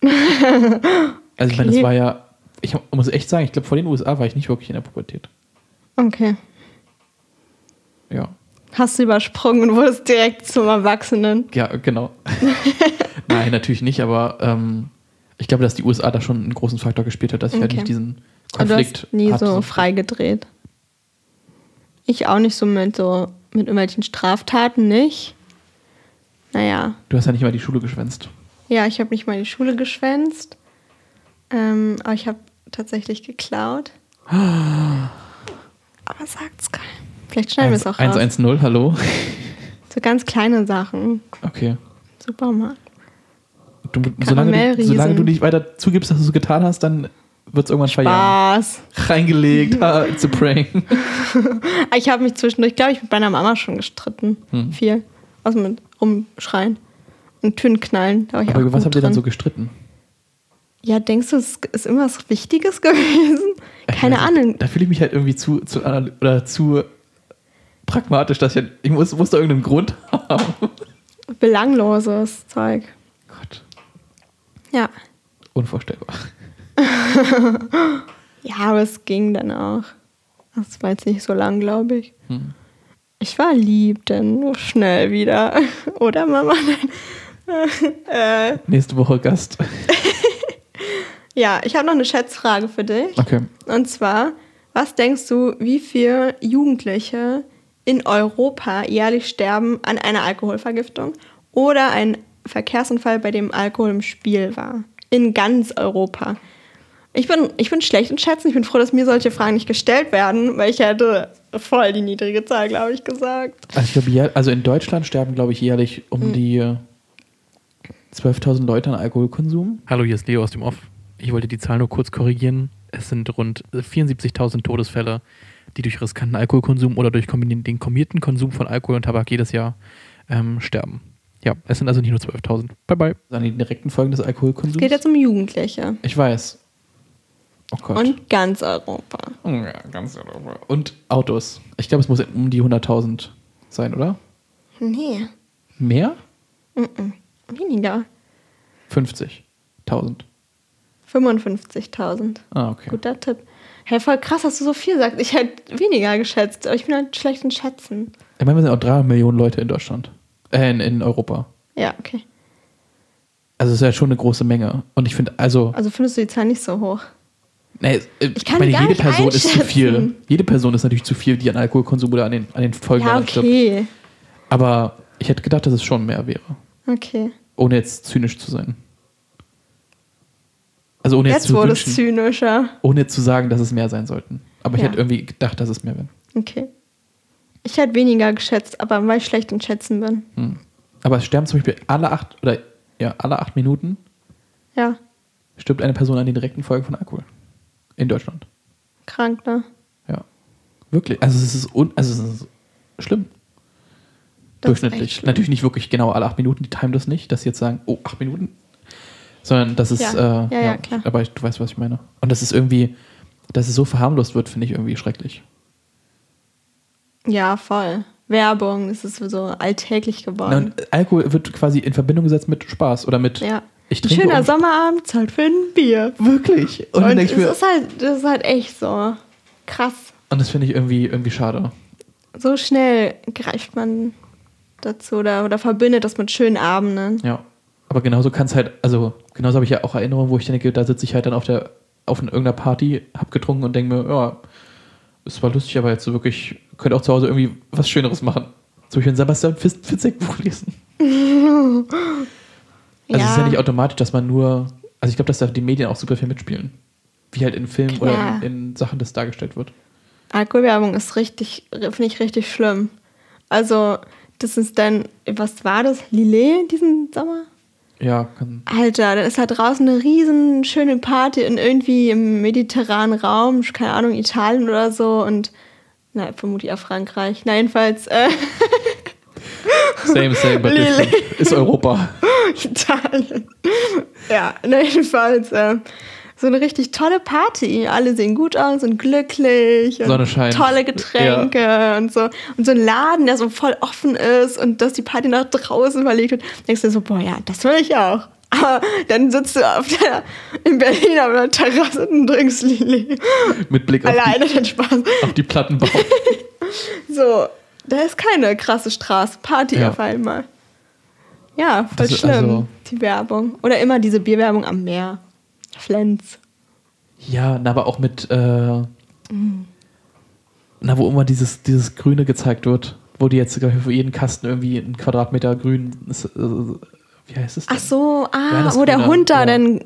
also ich meine, das war ja, ich muss echt sagen, ich glaube, vor den USA war ich nicht wirklich in der Pubertät. Okay. Ja. Hast du übersprungen und wurdest direkt zum Erwachsenen. Ja, genau. Nein, natürlich nicht, aber ähm, ich glaube, dass die USA da schon einen großen Faktor gespielt hat, dass ich halt Okay. nicht diesen Aber du Konflikt hast nie so frei gedreht. Ich auch nicht so mit so mit irgendwelchen Straftaten nicht. Naja, Du hast ja nicht mal die Schule geschwänzt. ja, ich habe nicht mal die Schule geschwänzt. Ähm, aber ich habe tatsächlich geklaut. aber sagt's keinem. Vielleicht schneiden wir es auch raus. 110, hallo. So ganz kleine Sachen. Okay. Supermarkt. Du, solange, du, solange du nicht weiter zugibst, dass du es getan hast, dann wird es irgendwann verjähren. Spaß. Reingelegt, ha, it's a prank. Ich habe mich zwischendurch, glaube ich, mit meiner Mama schon gestritten. Hm. Viel. Also mit rumschreien und Türen knallen. Da war ich Aber über was habt ihr dann so gestritten? Ja, denkst du, es ist irgendwas Wichtiges gewesen? Keine Ich. Ahnung. Da fühle ich mich halt irgendwie zu, zu, oder zu pragmatisch, dass ich, ich muss, muss da irgendeinen Grund haben. Belangloses Zeug. Gott, Ja. unvorstellbar. Ja, aber es ging dann auch. Das war jetzt nicht so lang, glaube ich. Hm. Ich war lieb, denn nur schnell wieder. Oder Mama? äh, Nächste Woche Gast. Ja, ich habe noch eine Schätzfrage für dich. Okay. Und zwar, was denkst du, wie viele Jugendliche in Europa jährlich sterben an einer Alkoholvergiftung oder ein Verkehrsunfall, bei dem Alkohol im Spiel war? In ganz Europa. Ich bin, ich bin schlecht in Schätzen. Ich bin froh, dass mir solche Fragen nicht gestellt werden, weil ich hätte voll die niedrige Zahl, glaube ich, gesagt. Also, ich glaube, jähr- also in Deutschland sterben, glaube ich, jährlich um Hm. die äh, 12.000 Leute an Alkoholkonsum. Hallo, hier ist Leo aus dem Off. Ich wollte die Zahl nur kurz korrigieren. Es sind rund 74.000 Todesfälle, die durch riskanten Alkoholkonsum oder durch den kombinierten Konsum von Alkohol und Tabak jedes Jahr ähm, sterben. Ja, es sind also nicht nur 12.000. Bye bye. An die direkten Folgen des Es Alkoholkonsums? geht jetzt um Jugendliche. ich weiß. Oh Gott. Und ganz Europa. Oh ja, ganz Europa. Und Autos. Ich glaube, es muss um die 100.000 sein, oder? Nee, Mehr? weniger. 50.000. 55.000. Ah, okay. Guter Tipp. Hey, voll krass, dass du so viel sagst. Ich hätte weniger geschätzt, aber ich bin halt schlecht in Schätzen. Ich meine, wir sind auch 3 Millionen Leute in Deutschland. Äh, in, in Europa. Ja, okay. Also es ist ja schon eine große Menge. Und ich finde, also, Also findest du die Zahl nicht so hoch? nee, äh, ich kann meine, gar jede nicht Person ist zu viel. Jede Person ist natürlich zu viel, die an Alkoholkonsum oder an den, an den Folgen Ja, daran stirbt. okay. Aber ich hätte gedacht, dass es schon mehr wäre. Okay. Ohne jetzt zynisch zu sein. Also ohne jetzt, Jetzt wurde es wünschen, zynischer. ohne zu sagen, dass es mehr sein sollten. Aber ich Ja. hätte irgendwie gedacht, dass es mehr wäre. Okay. Ich hätte weniger geschätzt, aber weil ich schlecht in Schätzen bin. Hm. Aber es sterben zum Beispiel alle acht oder ja, alle acht Minuten Ja, stirbt eine Person an den direkten Folgen von Alkohol. In Deutschland. krank, ne? Ja. Wirklich. Also es ist, un also es ist schlimm. Das ist Durchschnittlich. schlimm. Natürlich nicht wirklich genau alle acht Minuten, die timen das nicht, dass sie jetzt sagen, oh, acht Minuten. Sondern das ist, Ja. äh, Ja, ja, klar. aber ich, du weißt, was ich meine. Und das ist irgendwie, dass es so verharmlost wird, finde ich irgendwie schrecklich. Ja, voll. Werbung, es ist so alltäglich Na, geworden. und Alkohol wird quasi in Verbindung gesetzt mit Spaß oder mit Ja. ich Ein trinke schöner Sommerabend, Zeit für ein Bier. Wirklich. Und, Und, ich mir, ist halt, das ist halt echt so krass. und das finde ich irgendwie, irgendwie schade. So schnell greift man dazu oder, oder verbindet das mit schönen Abenden. Ja. Aber genauso kann es halt, also genauso habe ich ja auch Erinnerungen, wo ich denke, da sitze ich halt dann auf der, auf irgendeiner Party, hab getrunken und denke mir, ja, es war lustig, aber jetzt so wirklich, könnte auch zu Hause irgendwie was Schöneres machen. Zum Beispiel ein Sebastian Fitz- Fitzek Buch lesen. Also es ist ja nicht automatisch, dass man nur, also ich glaube, dass da die Medien auch super viel mitspielen. Wie halt in Filmen oder in, in Sachen, das dargestellt wird. Alkoholwerbung ist richtig, finde ich richtig schlimm. Also, das ist dann, was war das? Lillet diesen Sommer? Ja, kann, Alter, dann ist da draußen eine riesen schöne Party in irgendwie im mediterranen Raum, keine Ahnung, Italien oder so und na, vermutlich auch Frankreich. Na, jedenfalls äh, same, same, but different. Ist Europa. Italien. Ja, na, jedenfalls äh, so eine richtig tolle Party. Alle sehen gut aus und glücklich. Und Sonne scheint. Tolle Getränke und so. Und so ein Laden, der so voll offen ist und dass die Party nach draußen verlegt wird. Denkst du so, boah, ja, das will ich auch. Aber dann sitzt du auf der, in Berlin auf einer Terrasse und trinkst Lili. Mit Blick auf Alleine den Spaß. die, auf die Plattenbau. So, da ist keine krasse Straße. Party Ja. auf einmal. Ja, voll Das ist schlimm, also- die Werbung. Oder immer diese Bierwerbung am Meer. Flens. Ja, na, aber auch mit, äh, na, wo immer dieses, dieses Grüne gezeigt wird, wo die jetzt glaub ich, für jeden Kasten irgendwie ein Quadratmeter grün, ist, äh, wie heißt es denn? Ach so, ah, wo der Hund da ja. dann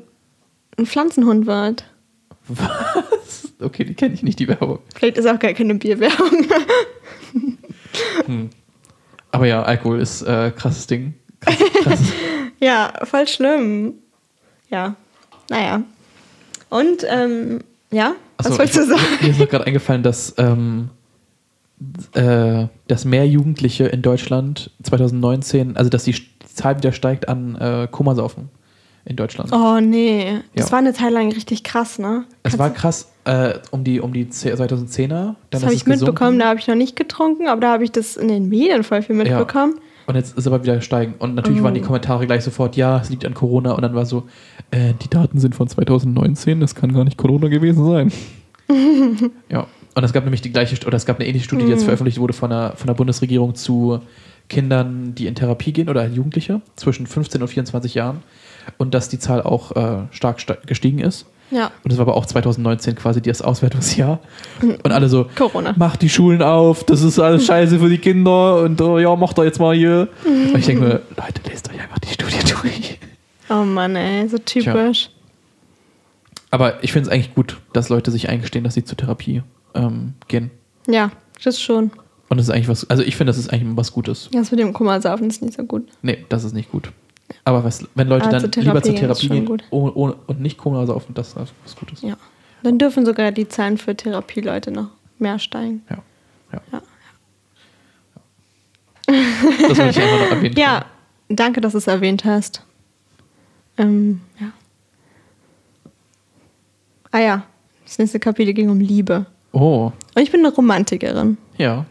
ein Pflanzenhund wird. Was? Okay, die kenne ich nicht, die Werbung. Vielleicht ist auch gar keine Bierwerbung. Aber ja, Alkohol ist äh, krasses Ding. Krass, krasses. ja, voll schlimm. Ja, naja. Und, ähm, ja, was Achso, wolltest du sagen? Mir ist noch gerade eingefallen, dass, ähm, äh, dass mehr Jugendliche in Deutschland 2019, also dass die, Zahl wieder steigt an äh, Komasaufen in Deutschland. Oh, nee. Das Ja. war eine Zeit lang richtig krass, ne? Es war krass äh, um die, um die 10 2010er. Dann Das habe ich mitbekommen, da habe ich noch nicht getrunken, aber da habe ich das in den Medien voll viel mitbekommen. Und jetzt ist aber wieder steigen. Und natürlich Oh. waren die Kommentare gleich sofort, ja, es liegt an Corona. Und dann war so, äh, die Daten sind von 2019, das kann gar nicht Corona gewesen sein. ja. Und es gab nämlich die gleiche, oder es gab eine ähnliche Studie, die Mhm. jetzt veröffentlicht wurde von der, von der Bundesregierung zu Kindern, die in Therapie gehen oder Jugendliche zwischen 15 und 24 Jahren. Und dass die Zahl auch äh, stark gestiegen ist. Ja. Und es war aber auch 2019 quasi das Auswertungsjahr. Und alle so, Corona. macht die Schulen auf, das ist alles scheiße für die Kinder und oh, ja, macht doch jetzt mal hier. Und ich denke mir, Leute, lest euch einfach die Studie durch. Oh Mann, ey, so typisch. Aber ich finde es eigentlich gut, dass Leute sich eingestehen, dass sie zur Therapie ähm, gehen. Ja, das schon. Und das ist eigentlich was, also ich finde, das ist eigentlich was Gutes. Das mit dem Kummersaufen ist nicht so gut. Nee, das ist nicht gut. Aber was, wenn Leute Aber dann zur lieber zur Therapie gehen ohne, ohne, und nicht Kummer saufen, das ist was Gutes. Ja. Dann dürfen sogar die Zahlen für Therapieleute noch mehr steigen. Ja. ja. Ja. Das wollte ich einfach noch erwähnen. Ja, danke, dass du es erwähnt hast. Ähm, ja. Ah ja, das nächste Kapitel ging um Liebe. Oh, Und ich bin eine Romantikerin. ja.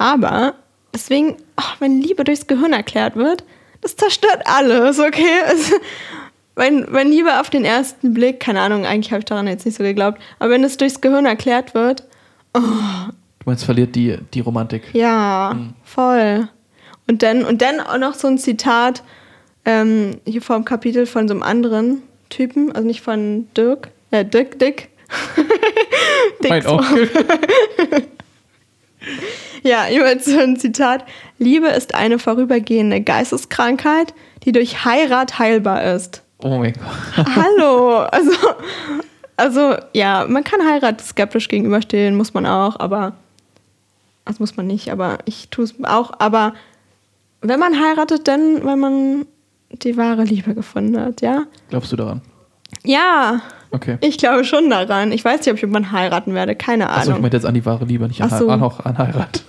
Aber deswegen, ach, wenn Liebe durchs Gehirn erklärt wird, das zerstört alles, okay? Es, wenn, wenn Liebe auf den ersten Blick, keine Ahnung, eigentlich habe ich daran jetzt nicht so geglaubt, aber wenn es durchs Gehirn erklärt wird, Du meinst, verliert die, die Romantik. ja, voll. Und dann, und dann auch noch so ein Zitat ähm, hier vor dem Kapitel von so einem anderen Typen, also nicht von Dirk, äh, Dick, Dick. Mein Onkel. Ja, jeweils so ein Zitat. Liebe ist eine vorübergehende Geisteskrankheit, die durch Heirat heilbar ist. Oh mein Gott. Hallo, also, also ja, man kann Heirat skeptisch gegenüberstehen, muss man auch, aber das muss man nicht, aber ich tue es auch. Aber wenn man heiratet, dann, weil man die wahre Liebe gefunden hat, ja? Glaubst du daran? Ja, Okay. ich glaube schon daran. Ich weiß nicht, ob ich irgendwann heiraten werde, keine Achso, ich Ahnung. meinte jetzt an die wahre Liebe, nicht an, Ach so. an, auch an Heirat.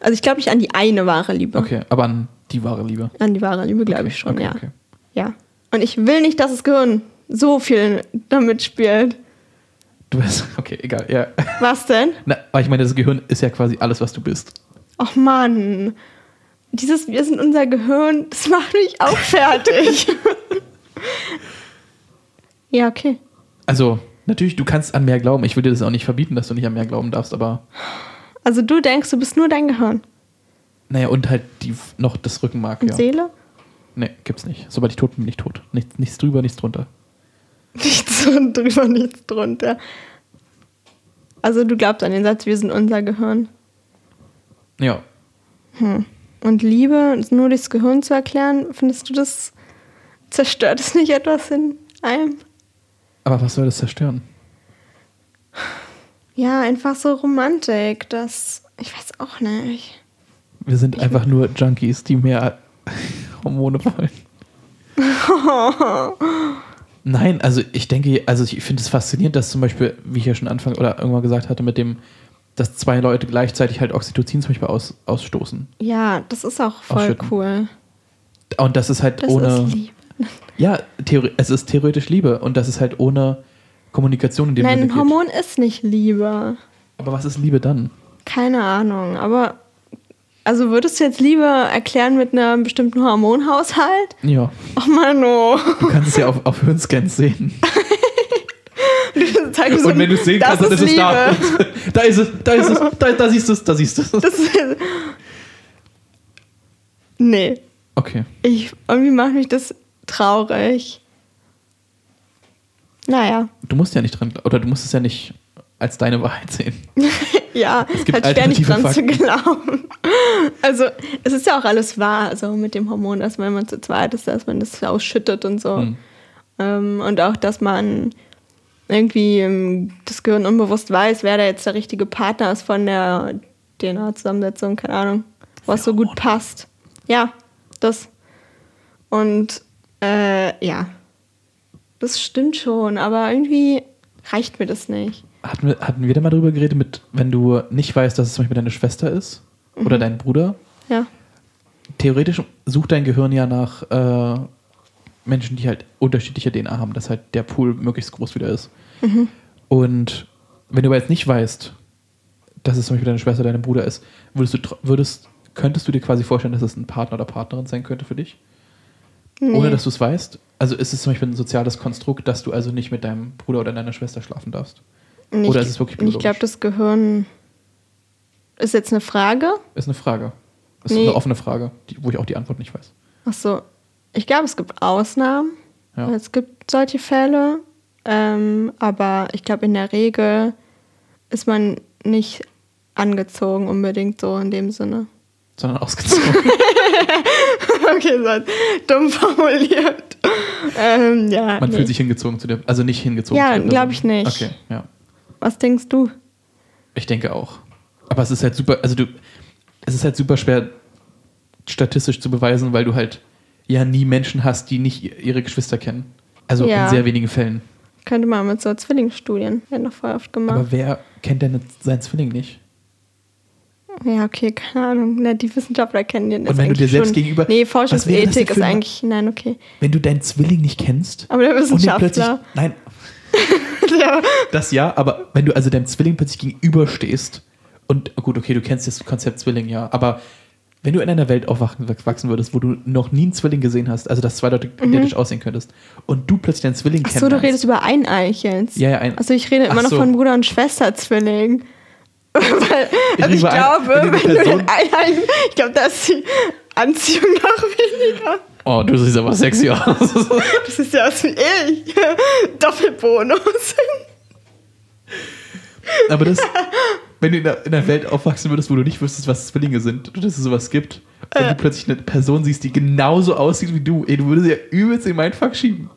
Also ich glaube nicht an die eine wahre Liebe. Okay, aber an die wahre Liebe. An die wahre Liebe glaube Okay, ich schon, okay, ja. okay. Ja. Und ich will nicht, dass das Gehirn so viel damit spielt. Du bist, okay, egal, ja. Was denn? Na, aber ich meine, das Gehirn ist ja quasi alles, was du bist. Ach Mann. Dieses Wir sind unser Gehirn, das macht mich auch fertig. ja, okay. Also, natürlich, du kannst an mehr glauben. Ich will dir das auch nicht verbieten, dass du nicht an mehr glauben darfst, aber Also du denkst, du bist nur dein Gehirn. naja, und halt die, noch das Rückenmark, Und ja. Seele? Nee, gibt's nicht. Sobald ich tot bin, bin ich tot. Nichts, nichts drüber, nichts drunter. Nichts drüber, nichts drunter. Also du glaubst an den Satz, wir sind unser Gehirn. Ja. Und Liebe nur durchs Gehirn zu erklären, findest du das, zerstört es nicht etwas in einem? Aber was soll das zerstören? Ja, einfach so Romantik, das, ich weiß auch nicht. Wir sind einfach nur Junkies, die mehr Hormone wollen. Nein, also ich denke, also ich finde es faszinierend, dass zum Beispiel, wie ich ja schon Anfang oder irgendwann gesagt hatte, mit dem, dass zwei Leute gleichzeitig halt Oxytocin zum Beispiel aus, ausstoßen. Ja, das ist auch voll Ausschütten. cool. Und das ist halt Das ohne. ist lieb. Ja, es ist theoretisch Liebe und das ist halt ohne Kommunikation in dem Nein, ein geht. Hormon ist nicht Liebe. Aber was ist Liebe dann? Keine Ahnung, aber also würdest du jetzt Liebe erklären mit einem bestimmten Hormonhaushalt? Ja, Ach Mano. du kannst es ja auf, auf Hirnscans sehen. So Und wenn du es sehen kannst, dann ist es da. Da ist es, da ist es, da, da siehst du es, da siehst du es. Das ist, nee, Okay. ich, irgendwie macht mich das traurig. Naja, Du musst ja nicht dran, oder du musst es ja nicht als deine Wahrheit sehen. ja, gibt halt schwer nicht dran alternative zu glauben. Also, es ist ja auch alles wahr, also mit dem Hormon, dass wenn man zu zweit ist, dass man das ausschüttet und so. Hm. Ähm, und auch, dass man irgendwie ähm, das Gehirn unbewusst weiß, wer da jetzt der richtige Partner ist von der DNA-Zusammensetzung, keine Ahnung, was so gut passt. Ja, das. Und äh, ja, das stimmt schon, aber irgendwie reicht mir das nicht. Hatten wir, hatten wir da mal drüber geredet, mit, wenn du nicht weißt, dass es zum Beispiel deine Schwester ist oder Mhm. dein Bruder? Ja. Theoretisch sucht dein Gehirn ja nach äh, Menschen, die halt unterschiedliche DNA haben, dass halt der Pool möglichst groß wieder ist. Mhm. Und wenn du aber jetzt nicht weißt, dass es zum Beispiel deine Schwester oder dein Bruder ist, würdest du, würdest, könntest du dir quasi vorstellen, dass es ein Partner oder Partnerin sein könnte für dich? Ohne dass du es weißt? Also ist es zum Beispiel ein soziales Konstrukt, dass du also nicht mit deinem Bruder oder deiner Schwester schlafen darfst? Und Oder ist es wirklich und Ich biologisch? glaube, das Gehirn ist jetzt eine Frage. Ist eine Frage. Ist Nee. eine offene Frage, die, wo ich auch die Antwort nicht weiß. Ach so. Ich glaube, es gibt Ausnahmen. Ja. Es gibt solche Fälle. Ähm, aber ich glaube, in der Regel ist man nicht angezogen unbedingt so in dem Sinne. Sondern ausgezogen. okay, so dumm formuliert. Ähm, ja, Man nee. fühlt sich hingezogen zu der, also nicht hingezogen. Ja, zu der glaub Person. ich nicht. Okay, ja. Was denkst du? Ich denke auch. Aber es ist halt super, also du, es ist halt super schwer statistisch zu beweisen, weil du halt ja nie Menschen hast, die nicht ihre Geschwister kennen. Also Ja. in sehr wenigen Fällen. Könnte man mit so Zwillingsstudien, werden doch voll oft gemacht. Aber wer kennt denn seinen Zwilling nicht? Ja, okay, keine Ahnung. Ne, die Wissenschaftler kennen den Und wenn du dir selbst schon. gegenüber- Nee, Forschungsethik ist ein- eigentlich. Nein, okay. Wenn du deinen Zwilling nicht kennst Aber der Wissenschaftler. nein, ja. das ja, aber wenn du also deinem Zwilling plötzlich gegenüberstehst und gut, okay, du kennst das Konzept Zwilling ja, aber wenn du in einer Welt aufwachsen wachsen würdest, wo du noch nie einen Zwilling gesehen hast, also dass zwei Leute identisch aussehen könntest und du plötzlich deinen Zwilling Mhm. Ach so, kennenlernst. du redest über Eineichelns. Ja, ja, ein- Also ich rede immer Ach noch so. von Bruder und Schwester Zwilling. Weil, Ich also ich rede über ein- glaube, wenn wenn du den Eineicheln, ich glaube, da ist die Anziehung noch weniger. Oh, du siehst aber sexy aus. Das ist ja aus wie ich. Doppelbonus. aber das, wenn du in einer, in einer Welt aufwachsen würdest, wo du nicht wüsstest, was Zwillinge sind und dass es sowas gibt, und Äh. du plötzlich eine Person siehst, die genauso aussieht wie du, ey, du würdest ja übelst in meinen Fuck schieben.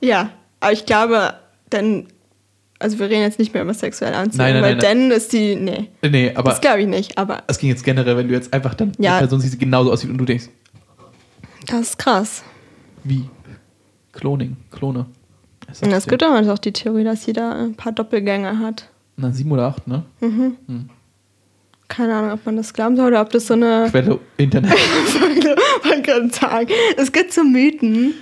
Ja, aber ich glaube, dann, also wir reden jetzt nicht mehr über sexuelle Anziehung, Nein, nein, weil nein, dann ist die, nee, Nee, aber das glaube ich nicht, aber es ging jetzt generell, wenn du jetzt einfach dann Ja. eine Person siehst, die genauso aussieht und du denkst, das ist krass. wie? Cloning, Klone. Ich Und es gibt auch noch die Theorie, dass jeder ein paar Doppelgänger hat. Na, sieben oder acht, ne? Keine Ahnung, ob man das glauben soll oder ob das so eine. Quelle Internet. Man kann sagen, es gibt so Mythen,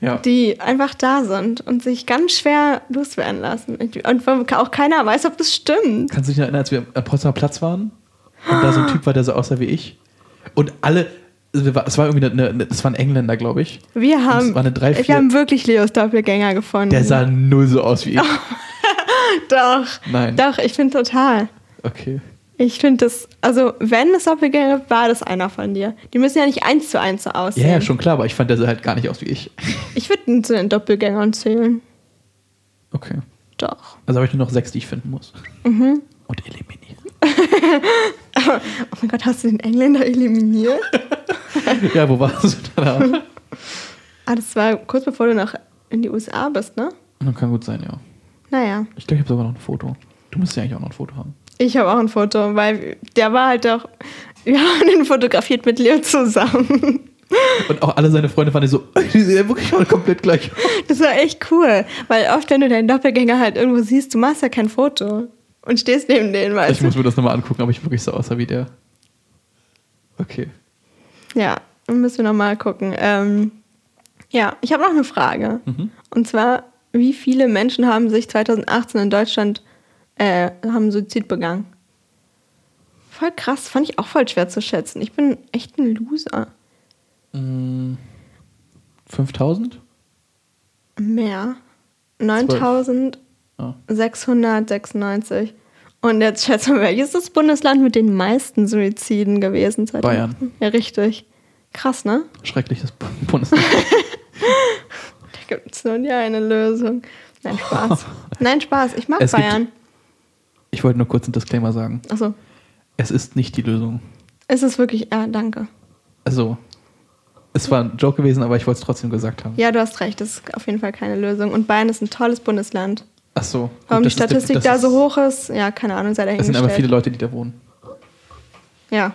ja. die einfach da sind und sich ganz schwer loswerden lassen. Und auch keiner weiß, ob das stimmt. Kannst du dich noch erinnern, als wir am Potsdamer Platz waren und da so ein Typ war, der so aussah wie ich? Und alle, also es war irgendwie eine, eine das war ein Engländer, glaube ich. Wir haben, drei, vier- wir haben wirklich Leos Doppelgänger gefunden. Der sah null so aus wie ich. Doch. Nein. Doch, ich finde total. Okay. Ich finde das, also wenn es Doppelgänger gibt, war das einer von dir. Die müssen ja nicht eins zu eins so Ja, aussehen. ja, schon klar, aber ich fand, der sah halt gar nicht aus wie ich. Ich würde zu den Doppelgängern zählen. Okay. Doch. Also habe ich nur noch sechs, die ich finden muss. Mhm. Und eliminieren. Oh mein Gott, hast du den Engländer eliminiert? ja, wo warst du da? ah, das war kurz bevor du noch in die USA bist, ne? Kann gut sein, ja. Naja. Ich glaube, ich habe sogar noch ein Foto. Du musst ja eigentlich auch noch ein Foto haben. Ich habe auch ein Foto, weil der war halt doch. Wir haben ihn fotografiert mit Leo zusammen. Und auch alle seine Freunde fanden so, die sehen ja wirklich mal komplett gleich. Das war echt cool, weil oft, wenn du deinen Doppelgänger halt irgendwo siehst, du machst ja kein Foto und stehst neben denen, Ich weißt muss du. mir das nochmal angucken, ob ich wirklich so aussah wie der. Okay. Ja, dann müssen wir nochmal gucken. Ähm, ja, ich habe noch eine Frage. Mhm. Und zwar, wie viele Menschen haben sich 2018 in Deutschland äh, haben Suizid begangen? Voll krass, fand ich auch voll schwer zu schätzen. Ich bin echt ein Loser. Mm, 5000? Mehr. 9696. Ah. Und jetzt schätze mal, welches ist das Bundesland mit den meisten Suiziden gewesen? 2018? Bayern. Ja, richtig. Krass, ne? Schreckliches Bundesland. Da gibt es nur die eine Lösung. Nein, Spaß. Nein, Spaß. Ich mag Es gibt- Bayern. Ich wollte nur kurz einen Disclaimer sagen. Achso. Es ist nicht die Lösung. Es ist wirklich. Ja, danke. Also, es war ein Joke gewesen, aber ich wollte es trotzdem gesagt haben. Ja, du hast recht. Das ist auf jeden Fall keine Lösung. Und Bayern ist ein tolles Bundesland. Ach so. gut, Warum die ist Statistik das da ist- so hoch ist, ja, keine Ahnung, sei Es sind dahingestellt. aber viele Leute, die da wohnen. Ja.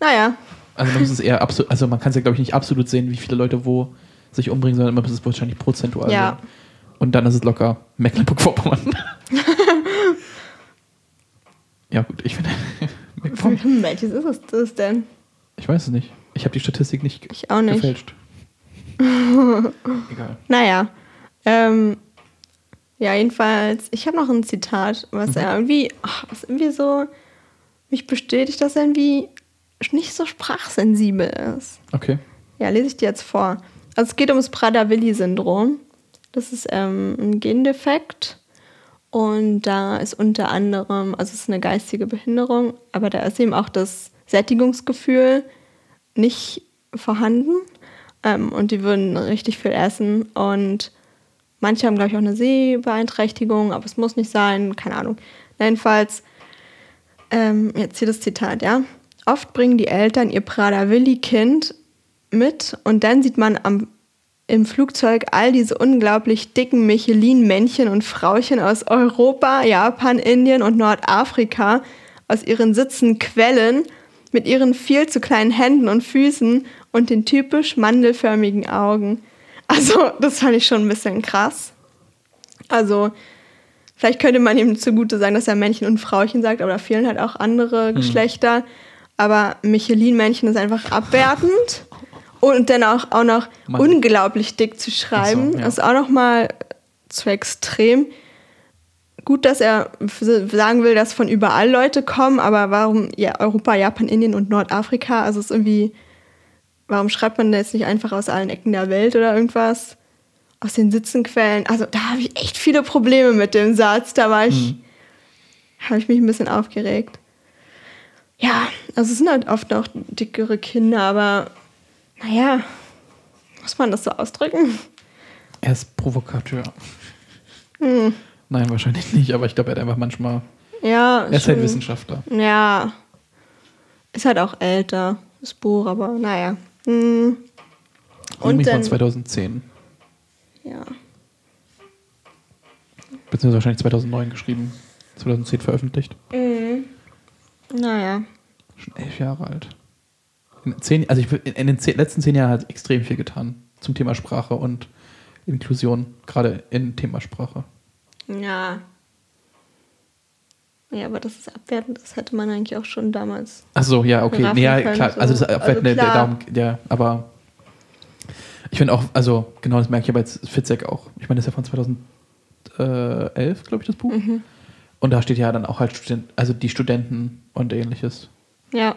Naja. Also man muss es eher absolut, also man kann es ja glaube ich nicht absolut sehen, wie viele Leute wo sich umbringen, sondern man muss es wahrscheinlich prozentual Ja. sehen. Und dann ist es locker Mecklenburg-Vorpommern. ja gut, ich finde Hm, Welches ist es das denn? Ich weiß es nicht. Ich habe die Statistik nicht, Ich auch nicht. gefälscht. Egal. Naja. Ähm, ja, jedenfalls, ich habe noch ein Zitat, was Mhm. irgendwie, ach, was irgendwie so mich bestätigt, dass er irgendwie nicht so sprachsensibel ist. Okay. Ja, lese ich dir jetzt vor. Also es geht ums Prader-Willi-Syndrom. Das ist ähm, ein Gendefekt. Und da ist unter anderem, also es ist eine geistige Behinderung, aber da ist eben auch das Sättigungsgefühl nicht vorhanden. Ähm, und die würden richtig viel essen. Und Manche haben, glaube ich, auch eine Sehbeeinträchtigung, aber es muss nicht sein, keine Ahnung. Jedenfalls, ähm, jetzt hier das Zitat, ja. Oft bringen die Eltern ihr Prader-Willi-Kind mit und dann sieht man am, im Flugzeug all diese unglaublich dicken Michelin-Männchen und Frauchen aus Europa, Japan, Indien und Nordafrika aus ihren Sitzen quellen mit ihren viel zu kleinen Händen und Füßen und den typisch mandelförmigen Augen. Also, das fand ich schon ein bisschen krass. Also, vielleicht könnte man ihm zugute sagen, dass er Männchen und Frauchen sagt, aber da fehlen halt auch andere hm. Geschlechter. Aber Michelin-Männchen ist einfach abwertend. Und dann auch, auch noch Mann. unglaublich dick zu schreiben, so, ja. ist auch noch mal zu extrem. Gut, dass er sagen will, dass von überall Leute kommen, aber warum ja, Europa, Japan, Indien und Nordafrika? Also ist irgendwie Warum schreibt man das nicht einfach aus allen Ecken der Welt oder irgendwas? Aus den Sitzenquellen. Also da habe ich echt viele Probleme mit dem Satz. Da war ich, mhm. habe ich mich ein bisschen aufgeregt. Ja, also es sind halt oft auch dickere Kinder, aber naja, muss man das so ausdrücken? Er ist Provokateur. Hm. Nein, wahrscheinlich nicht, aber ich glaube, er hat einfach manchmal. Ja. Er ist halt schon, halt Wissenschaftler. Ja. Ist halt auch älter, das Buch, aber naja. Mhm. Und dann, von 2010. Ja. Beziehungsweise wahrscheinlich 2009 geschrieben. 2010 veröffentlicht. Mhm. Naja. Schon elf Jahre alt. In, zehn, also ich, in den zehn, letzten zehn Jahren hat extrem viel getan zum Thema Sprache und Inklusion, gerade in Thema Sprache. Ja. Ja, aber das ist abwertend, das hätte man eigentlich auch schon damals. Ach so, ja, okay. Nee, ja, klar. So. Also das abwertende, also der Daumen, der, aber ich finde auch, also genau, das merke ich aber jetzt Fitzek auch. Ich meine, das ist ja von 2011, glaube ich, das Buch. Mhm. Und da steht ja dann auch halt Student, also die Studenten und ähnliches. Ja.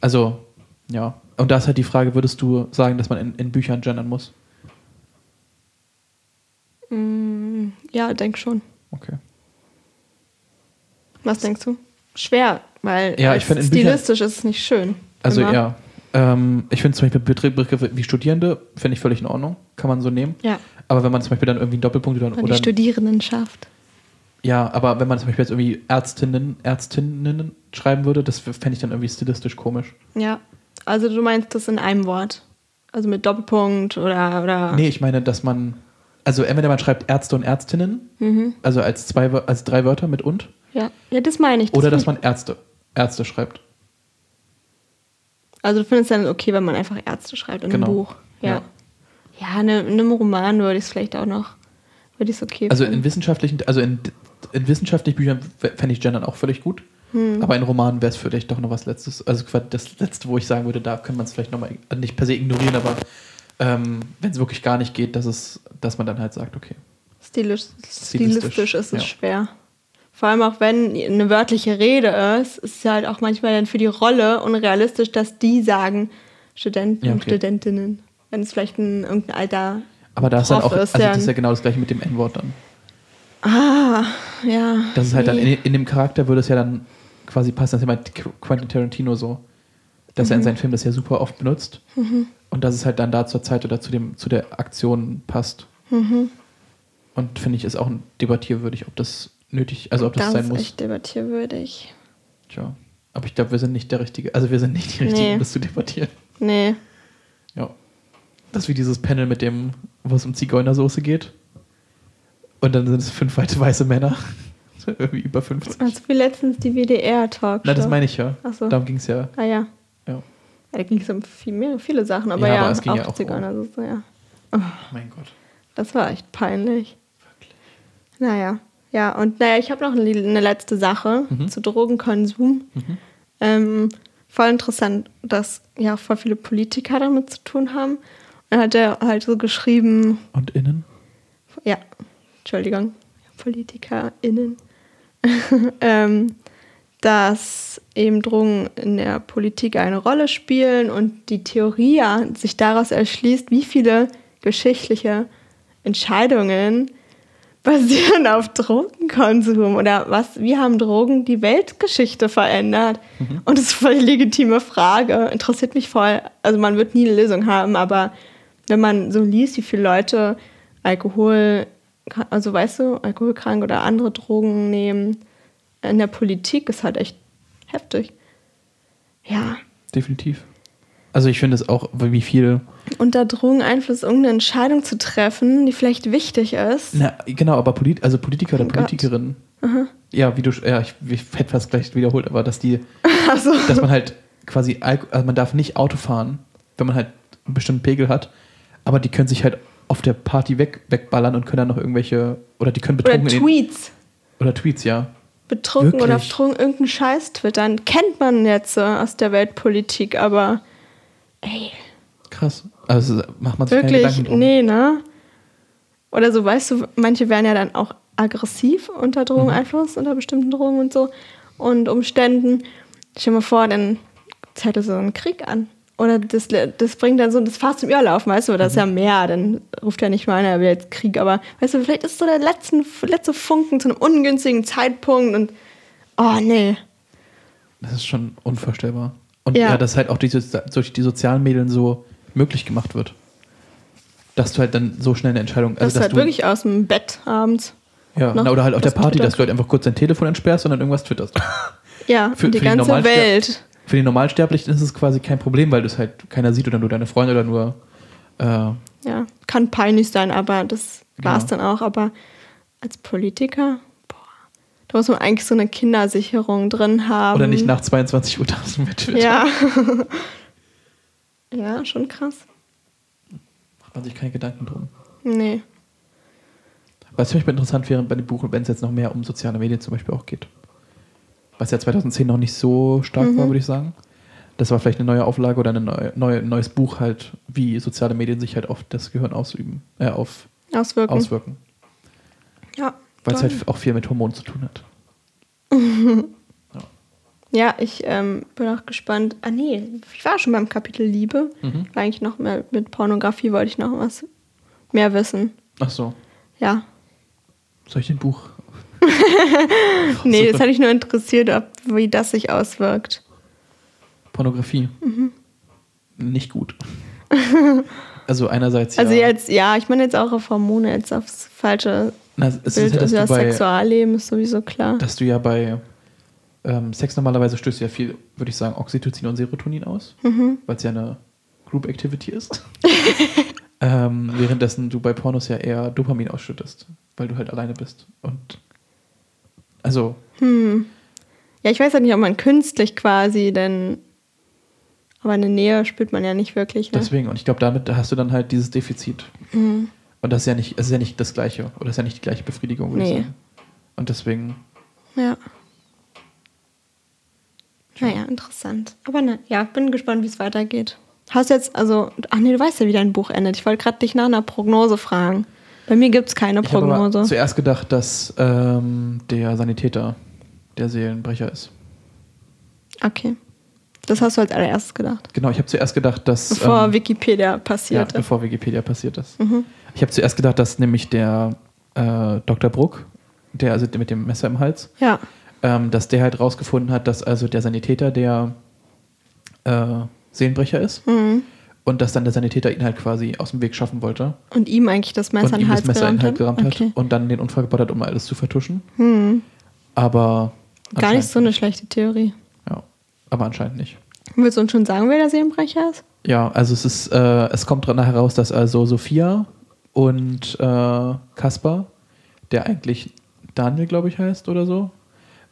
Also, ja. Und da ist halt die Frage, würdest du sagen, dass man in, in Büchern gendern muss? Mm, ja, denk schon. Okay. Was denkst du? Schwer, weil ja, ich stilistisch ist es nicht schön. Also immer. ja. Ähm, ich finde zum Beispiel Begriffe wie Studierende, finde ich völlig in Ordnung. Kann man so nehmen. Ja. Aber wenn man zum Beispiel dann irgendwie einen Doppelpunkt oder. Und die Studierendenschaft. Ja, aber wenn man zum Beispiel jetzt irgendwie Ärztinnen, Ärztinnen schreiben würde, das fände ich dann irgendwie stilistisch komisch. Ja. Also du meinst das in einem Wort? Also mit Doppelpunkt oder. oder nee, ich meine, dass man. Also entweder man schreibt Ärzte und Ärztinnen, mhm. also als zwei als drei Wörter mit und. Ja, ja das meine ich. Das Oder dass man Ärzte, Ärzte schreibt. Also du findest dann okay, wenn man einfach Ärzte schreibt in genau. einem Buch. Ja. Ja, ja in einem Roman würde ich es vielleicht auch noch, würde ich es okay Also in wissenschaftlichen, also in, in wissenschaftlichen Büchern fände ich Gendern auch völlig gut. Hm. Aber in Romanen wäre es vielleicht doch noch was Letztes. Also das Letzte, wo ich sagen würde, da könnte man es vielleicht nochmal, also nicht per se ignorieren, aber ähm, wenn es wirklich gar nicht geht, dass, es, dass man dann halt sagt, okay. Stilisch, stilistisch, stilistisch ist es ja. schwer. Vor allem auch wenn eine wörtliche Rede ist, ist es halt auch manchmal dann für die Rolle unrealistisch, dass die sagen Studenten ja, okay. und Studentinnen. Wenn es vielleicht ein irgendein alter. Aber da ist dann auch, ist, also das ist ja genau das gleiche mit dem N-Wort dann. Ah, ja. Das ist halt dann in, in, dem Charakter würde es ja dann quasi passen, das ist ja Quentin Tarantino so, dass mhm. er in mhm. seinen Filmen das ja super oft benutzt. Mhm. Und dass es halt dann da zur Zeit oder zu, dem, zu der Aktion passt. Mhm. Und finde ich, ist auch debattierwürdig, ob das nötig, also ob das, das sein muss. Das ist echt debattierwürdig. Tja, aber ich glaube, wir sind nicht der Richtige, also wir sind nicht die Richtigen, nee. um das zu debattieren. Nee. Ja. Das ist wie dieses Panel mit dem, wo es um Zigeunersoße geht. Und dann sind es fünf weite weiße Männer. Irgendwie über 50. Also wie letztens die WDR-Talk. Na, das meine ich ja. Ach so. Darum ging es ja. Ah ja. Ja. ja da ging es um viel mehr, viele Sachen, aber ja, ja aber es ging auch ja auch um. ja. Oh. Mein Gott. Das war echt peinlich. Wirklich. Naja. Ja, und naja, ich habe noch eine letzte Sache mhm. zu Drogenkonsum. Mhm. Ähm, voll interessant, dass ja voll viele Politiker damit zu tun haben. Und hat er halt so geschrieben. Und innen? Ja, Entschuldigung, PolitikerInnen. ähm, dass eben Drogen in der Politik eine Rolle spielen und die Theorie sich daraus erschließt, wie viele geschichtliche Entscheidungen basieren auf Drogenkonsum oder was, wie haben Drogen die Weltgeschichte verändert? Mhm. Und das ist voll legitime Frage, interessiert mich voll. Also man wird nie eine Lösung haben, aber wenn man so liest, wie viele Leute Alkohol also weißt du, alkoholkrank oder andere Drogen nehmen. In der Politik ist halt echt heftig. Ja. Definitiv. Also ich finde es auch, wie viel. Unter Drogeneinfluss irgendeine Entscheidung zu treffen, die vielleicht wichtig ist. Na, genau, aber Polit also Politiker oder oh Politikerinnen. Ja, wie du, ja, ich, ich hätte fast gleich wiederholt, aber dass die, so. dass man halt quasi, also man darf nicht Auto fahren, wenn man halt einen bestimmten Pegel hat, aber die können sich halt auf der Party weg, wegballern und können dann noch irgendwelche, oder die können betrunken Oder Tweets. oder Tweets, ja. Betrunken Wirklich? oder betrunken irgendeinen Scheiß twittern. Kennt man jetzt äh, aus der Weltpolitik, aber ey. Krass. Also macht man sich Wirklich? keine Gedanken drum. Nee, ne? Oder so, weißt du, manche werden ja dann auch aggressiv unter Drogeneinfluss, mhm. unter bestimmten Drogen und so und Umständen. Stell dir mal vor, dann zettelt so einen Krieg an. Oder das, das bringt dann so das Fass zum Überlaufen, weißt du, das ist ja mhm. mehr, dann ruft ja nicht mal einer, er will jetzt Krieg, aber weißt du, vielleicht ist so der letzten, letzte Funken zu einem ungünstigen Zeitpunkt und oh nee. Das ist schon unvorstellbar. Und ja, ja dass halt auch die, durch die sozialen Medien so möglich gemacht wird. Dass du halt dann so schnell eine Entscheidung. Also, dass, dass du halt wirklich aus dem Bett abends. Ja, na, oder halt auf der Party, dass du halt einfach kurz dein Telefon entsperrst und dann irgendwas twitterst. Ja, für, die für ganze Welt. Für die Normalsterblichen ist es quasi kein Problem, weil das halt keiner sieht oder nur deine Freunde oder nur. Äh ja, kann peinlich sein, aber das war es genau. dann auch. Aber als Politiker, boah, da muss man eigentlich so eine Kindersicherung drin haben. Oder nicht nach 22 Uhr darfst du mit Twitter. Ja. ja, schon krass. Macht man sich keine Gedanken drum. Nee. Was für mich interessant wäre bei dem Buch, wenn es jetzt noch mehr um soziale Medien zum Beispiel auch geht. Was ja 2010 noch nicht so stark mhm. war, würde ich sagen. Das war vielleicht eine neue Auflage oder ein neue, neue, neues Buch halt, wie soziale Medien sich halt auf das Gehirn ausüben, äh, auf auswirken. auswirken. Ja. Weil es halt auch viel mit Hormonen zu tun hat. ja. ja. ich ähm, bin auch gespannt. Ah nee, ich war schon beim Kapitel Liebe. Mhm. War eigentlich noch mehr mit Pornografie wollte ich noch was mehr wissen. Ach so. Ja. Soll ich ein Buch? nee, das hat mich nur interessiert, ob, wie das sich auswirkt. Pornografie. Mhm. Nicht gut. also einerseits ja. Also jetzt, ja, ich meine jetzt auch auf Hormone, jetzt aufs falsche Na, es Bild. Ist ja, also das bei, Sexualleben ist sowieso klar. Dass du ja bei ähm, Sex normalerweise stößt ja viel, würde ich sagen, Oxytocin und Serotonin aus, mhm. weil es ja eine Group Activity ist. ähm, währenddessen du bei Pornos ja eher Dopamin ausschüttest weil du halt alleine bist. Und also. Hm. Ja, ich weiß halt nicht, ob man künstlich quasi, denn aber eine Nähe spürt man ja nicht wirklich. Ne? Deswegen, und ich glaube, damit hast du dann halt dieses Defizit. Mhm. Und das ist ja nicht, das ist ja nicht das Gleiche. Oder das ist ja nicht die gleiche Befriedigung, würde nee. ich sagen. Und deswegen. Ja. Naja, interessant. Aber ne, ja, bin gespannt, wie es weitergeht. Hast jetzt, also, ach nee, du weißt ja, wie dein Buch endet. Ich wollte gerade dich nach einer Prognose fragen. Bei mir gibt es keine ich Prognose. Ich habe zuerst gedacht, dass ähm, der Sanitäter der Seelenbrecher ist. Okay. Das hast du als allererstes gedacht. Genau, ich habe zuerst gedacht, dass. Bevor ähm, Wikipedia passiert ja, bevor Wikipedia passiert ist. Mhm. Ich habe zuerst gedacht, dass nämlich der äh, Dr. Bruck, der also mit dem Messer im Hals, ja. ähm, dass der halt rausgefunden hat, dass also der Sanitäter der äh, Seelenbrecher ist. Mhm und dass dann der Sanitäter ihn halt quasi aus dem Weg schaffen wollte. Und ihm eigentlich das Messer in den Hals das Messer in den Hals gerammt okay. hat und dann den Unfall gebaut hat, um alles zu vertuschen. Hm. Aber. Gar nicht so eine schlechte Theorie. Ja, aber anscheinend nicht. Willst du uns schon sagen, wer der Seelenbrecher ist? Ja, also es ist, äh, es kommt dran heraus, dass also Sophia und äh, Kaspar, der eigentlich Daniel, glaube ich, heißt oder so,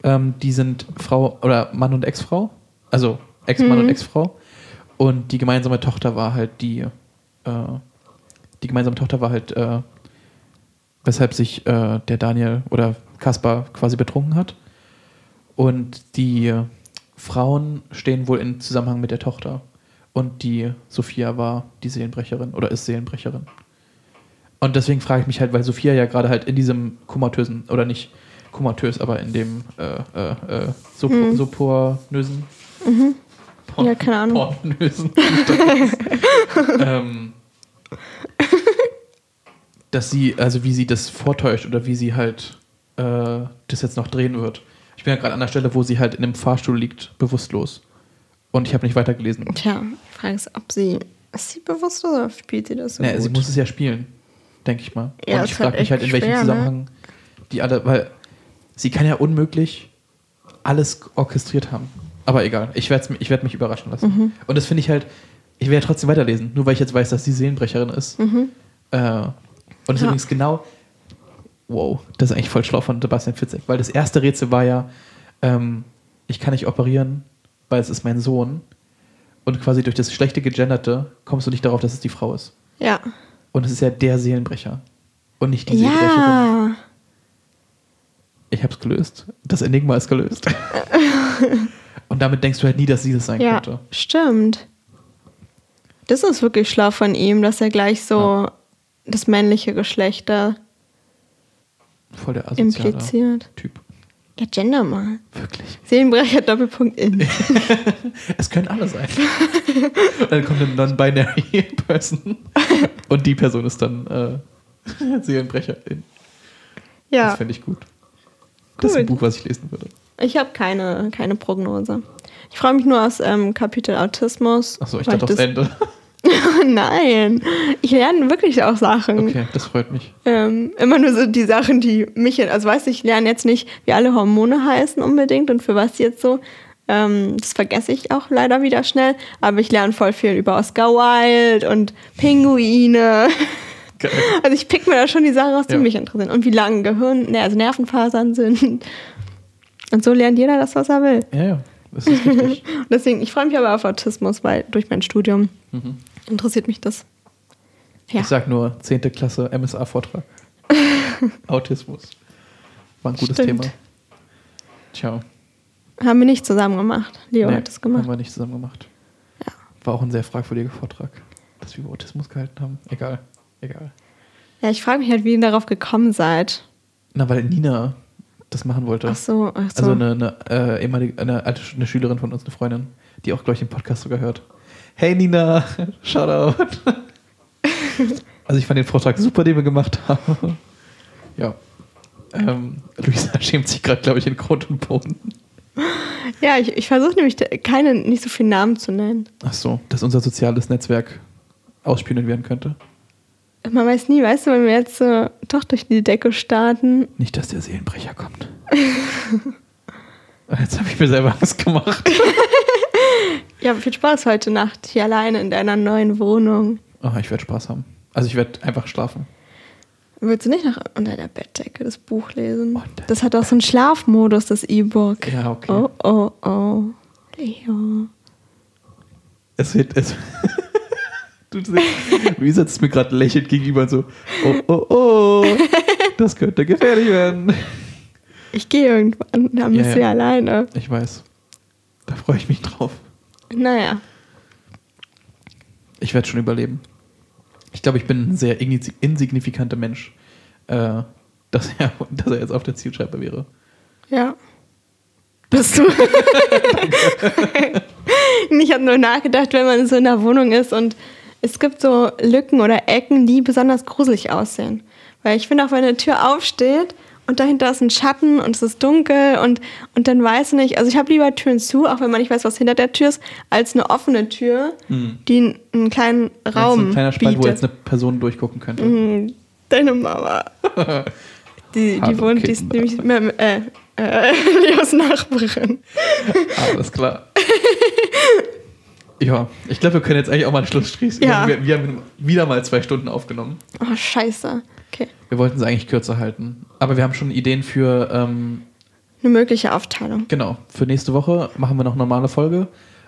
ähm, die sind Frau oder Mann und Ex-Frau. Also Ex-Mann mhm. und Ex-Frau. Und die gemeinsame Tochter war halt die, äh, die gemeinsame Tochter war halt, äh, weshalb sich äh, der Daniel oder Kaspar quasi betrunken hat. Und die Frauen stehen wohl in Zusammenhang mit der Tochter. Und die Sophia war die Seelenbrecherin oder ist Seelenbrecherin. Und deswegen frage ich mich halt, weil Sophia ja gerade halt in diesem komatösen, oder nicht komatös, aber in dem äh, äh, äh Sop hm. Mhm. Porn, ja, keine Ahnung. Pornösen. ähm, dass sie, also wie sie das vortäuscht oder wie sie halt äh, das jetzt noch drehen wird. Ich bin ja gerade an der Stelle, wo sie halt in einem Fahrstuhl liegt, bewusstlos. Und ich habe nicht weitergelesen. Tja, die Frage ist, ob sie. Ist sie bewusstlos oder spielt sie das so? Nee, sie muss es ja spielen. denke ich mal. Ja, und ich halt frage mich halt, in echt welchem schwer, ne? Zusammenhang die alle, weil sie kann ja unmöglich alles orchestriert haben. Aber egal, ich werde ich werd mich überraschen lassen. Mhm. Und das finde ich halt, ich werde ja trotzdem weiterlesen, nur weil ich jetzt weiß, dass sie Seelenbrecherin ist. Mhm. Äh, und das ist Ja. übrigens genau, wow, das ist eigentlich voll schlau von Sebastian Fitzek, weil das erste Rätsel war ja, ähm, ich kann nicht operieren, weil es ist mein Sohn. Und quasi durch das schlechte Gegenderte kommst du nicht darauf, dass es die Frau ist. Ja. Und es ist ja der Seelenbrecher. Und nicht die Seelenbrecherin. Ja. Ich hab's gelöst. Das Enigma ist gelöst. und damit denkst du halt nie, dass sie das sein Ja, könnte. stimmt. Das ist wirklich schlau von ihm, dass er gleich so das männliche Geschlecht da Voll der impliziert. Typ. Ja, Gender mal. Wirklich. Seelenbrecher Doppelpunkt in. Es können alle sein. dann kommt eine non-binary Person. Und die Person ist dann äh, Seelenbrecherin. Das Ja, fände ich gut. Das ist ein Gut. Buch, was ich lesen würde. Ich habe keine, keine Prognose. Ich freue mich nur aus ähm, Kapitel Autismus. Achso, ich dachte aufs das- Ende. Nein, ich lerne wirklich auch Sachen. Okay, das freut mich. Ähm, immer nur so die Sachen, die mich, also weißt du, ich lerne jetzt nicht, wie alle Hormone heißen unbedingt und für was jetzt so. Ähm, das vergesse ich auch leider wieder schnell, aber ich lerne voll viel über Oscar Wilde und Pinguine. Geil. Also ich pick mir da schon die Sachen raus, die Ja. mich interessieren. Und wie lang Gehirn, ne, also Nervenfasern sind. Und so lernt jeder das, was er will. Ja, ja, das ist richtig. Und deswegen, ich freue mich aber auf Autismus, weil durch mein Studium Mhm. interessiert mich das. Ja. Ich sag nur 10. Klasse MSA-Vortrag. Autismus. War ein gutes Stimmt. Thema. Tja. Haben wir nicht zusammen gemacht. Leo nee, hat das gemacht. Haben wir nicht zusammen gemacht. Ja. War auch ein sehr fragwürdiger Vortrag, dass wir über Autismus gehalten haben. Egal. Egal. Ja, ich frage mich halt, wie ihr darauf gekommen seid. Na, weil Nina das machen wollte. Ach so, ach so. Also eine, eine, äh, ehemalige, eine, alte, eine Schülerin von uns, eine Freundin, die auch gleich den Podcast sogar hört. Hey Nina, Shoutout. also ich fand den Vortrag super, den wir gemacht haben. ja. Ähm, Luisa schämt sich gerade, glaube ich, in Grund und Boden. ja, ich, ich versuche nämlich keine, nicht so viele Namen zu nennen. Ach so, dass unser soziales Netzwerk ausspioniert werden könnte. Man weiß nie, weißt du, wenn wir jetzt äh, doch durch die Decke starten. Nicht, dass der Seelenbrecher kommt. Jetzt habe ich mir selber Angst gemacht. Ja, viel Spaß heute Nacht hier alleine in deiner neuen Wohnung. Oh, ich werde Spaß haben. Also ich werde einfach schlafen. Willst du nicht noch unter der Bettdecke das Buch lesen? Unter Das hat auch so einen Schlafmodus, das E-Book. Ja, okay. Oh, oh, oh. Leo. Es wird. Es Luisa sitzt mir gerade lächelnd gegenüber und so: Oh, oh, oh, das könnte gefährlich werden. Ich gehe irgendwann, dann bist ja. du ja alleine. Ich weiß. Da freue ich mich drauf. Naja. Ich werde schon überleben. Ich glaube, ich bin ein sehr igni- insignifikanter Mensch, äh, dass, er, dass er jetzt auf der Zielscheibe wäre. Ja. Bist du? ich habe nur nachgedacht, wenn man so in der Wohnung ist und es gibt so Lücken oder Ecken, die besonders gruselig aussehen. Weil ich finde auch, wenn eine Tür aufsteht und dahinter ist ein Schatten und es ist dunkel und, und dann weiß ich nicht, also ich habe lieber Türen zu, auch wenn man nicht weiß, was hinter der Tür ist, als eine offene Tür, die einen, einen kleinen Das ist Raum ein kleiner Spalt, wo bietet. jetzt eine Person durchgucken könnte. Mhm, Deine Mama. Die, die wohnt, die ist nämlich mit, äh, äh, Leos Nachbarin. Alles klar. Ja, ich glaube, wir können jetzt eigentlich auch mal einen Schluss schließen. Ja. Wir, wir haben wieder mal zwei Stunden aufgenommen. Oh, scheiße. Okay. Wir wollten es eigentlich kürzer halten. Aber wir haben schon Ideen für, ähm, Eine mögliche Aufteilung. genau, für nächste Woche machen wir noch eine normale Folge.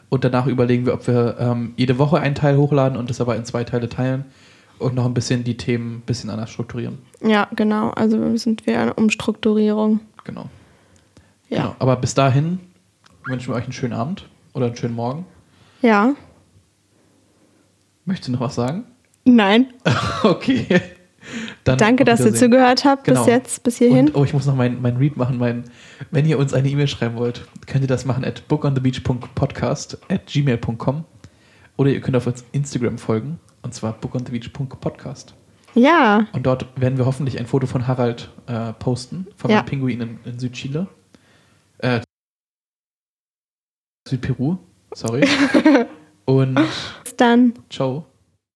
Und danach überlegen wir, ob wir ähm, jede Woche einen Teil hochladen und das aber in zwei Teile teilen. Und noch ein bisschen die Themen ein bisschen anders strukturieren. Ja, genau. Also sind wir eine Umstrukturierung. Genau. Ja. genau. Aber bis dahin wünschen wir euch einen schönen Abend oder einen schönen Morgen. Ja. Möchtest du noch was sagen? Nein. okay. Dann Danke, dass ihr zugehört habt Genau. bis jetzt, bis hierhin. Und, oh, ich muss noch mein, mein Read machen. Mein, wenn ihr uns eine E-Mail schreiben wollt, könnt ihr das machen at bookonthebeach.podcast at gmail.com oder ihr könnt auf uns Instagram folgen und zwar bookonthebeach.podcast. ja. Und dort werden wir hoffentlich ein Foto von Harald äh, posten, von Ja. einem Pinguin in, in Südchile. Äh, Südperu, sorry. und Bis dann. ciao.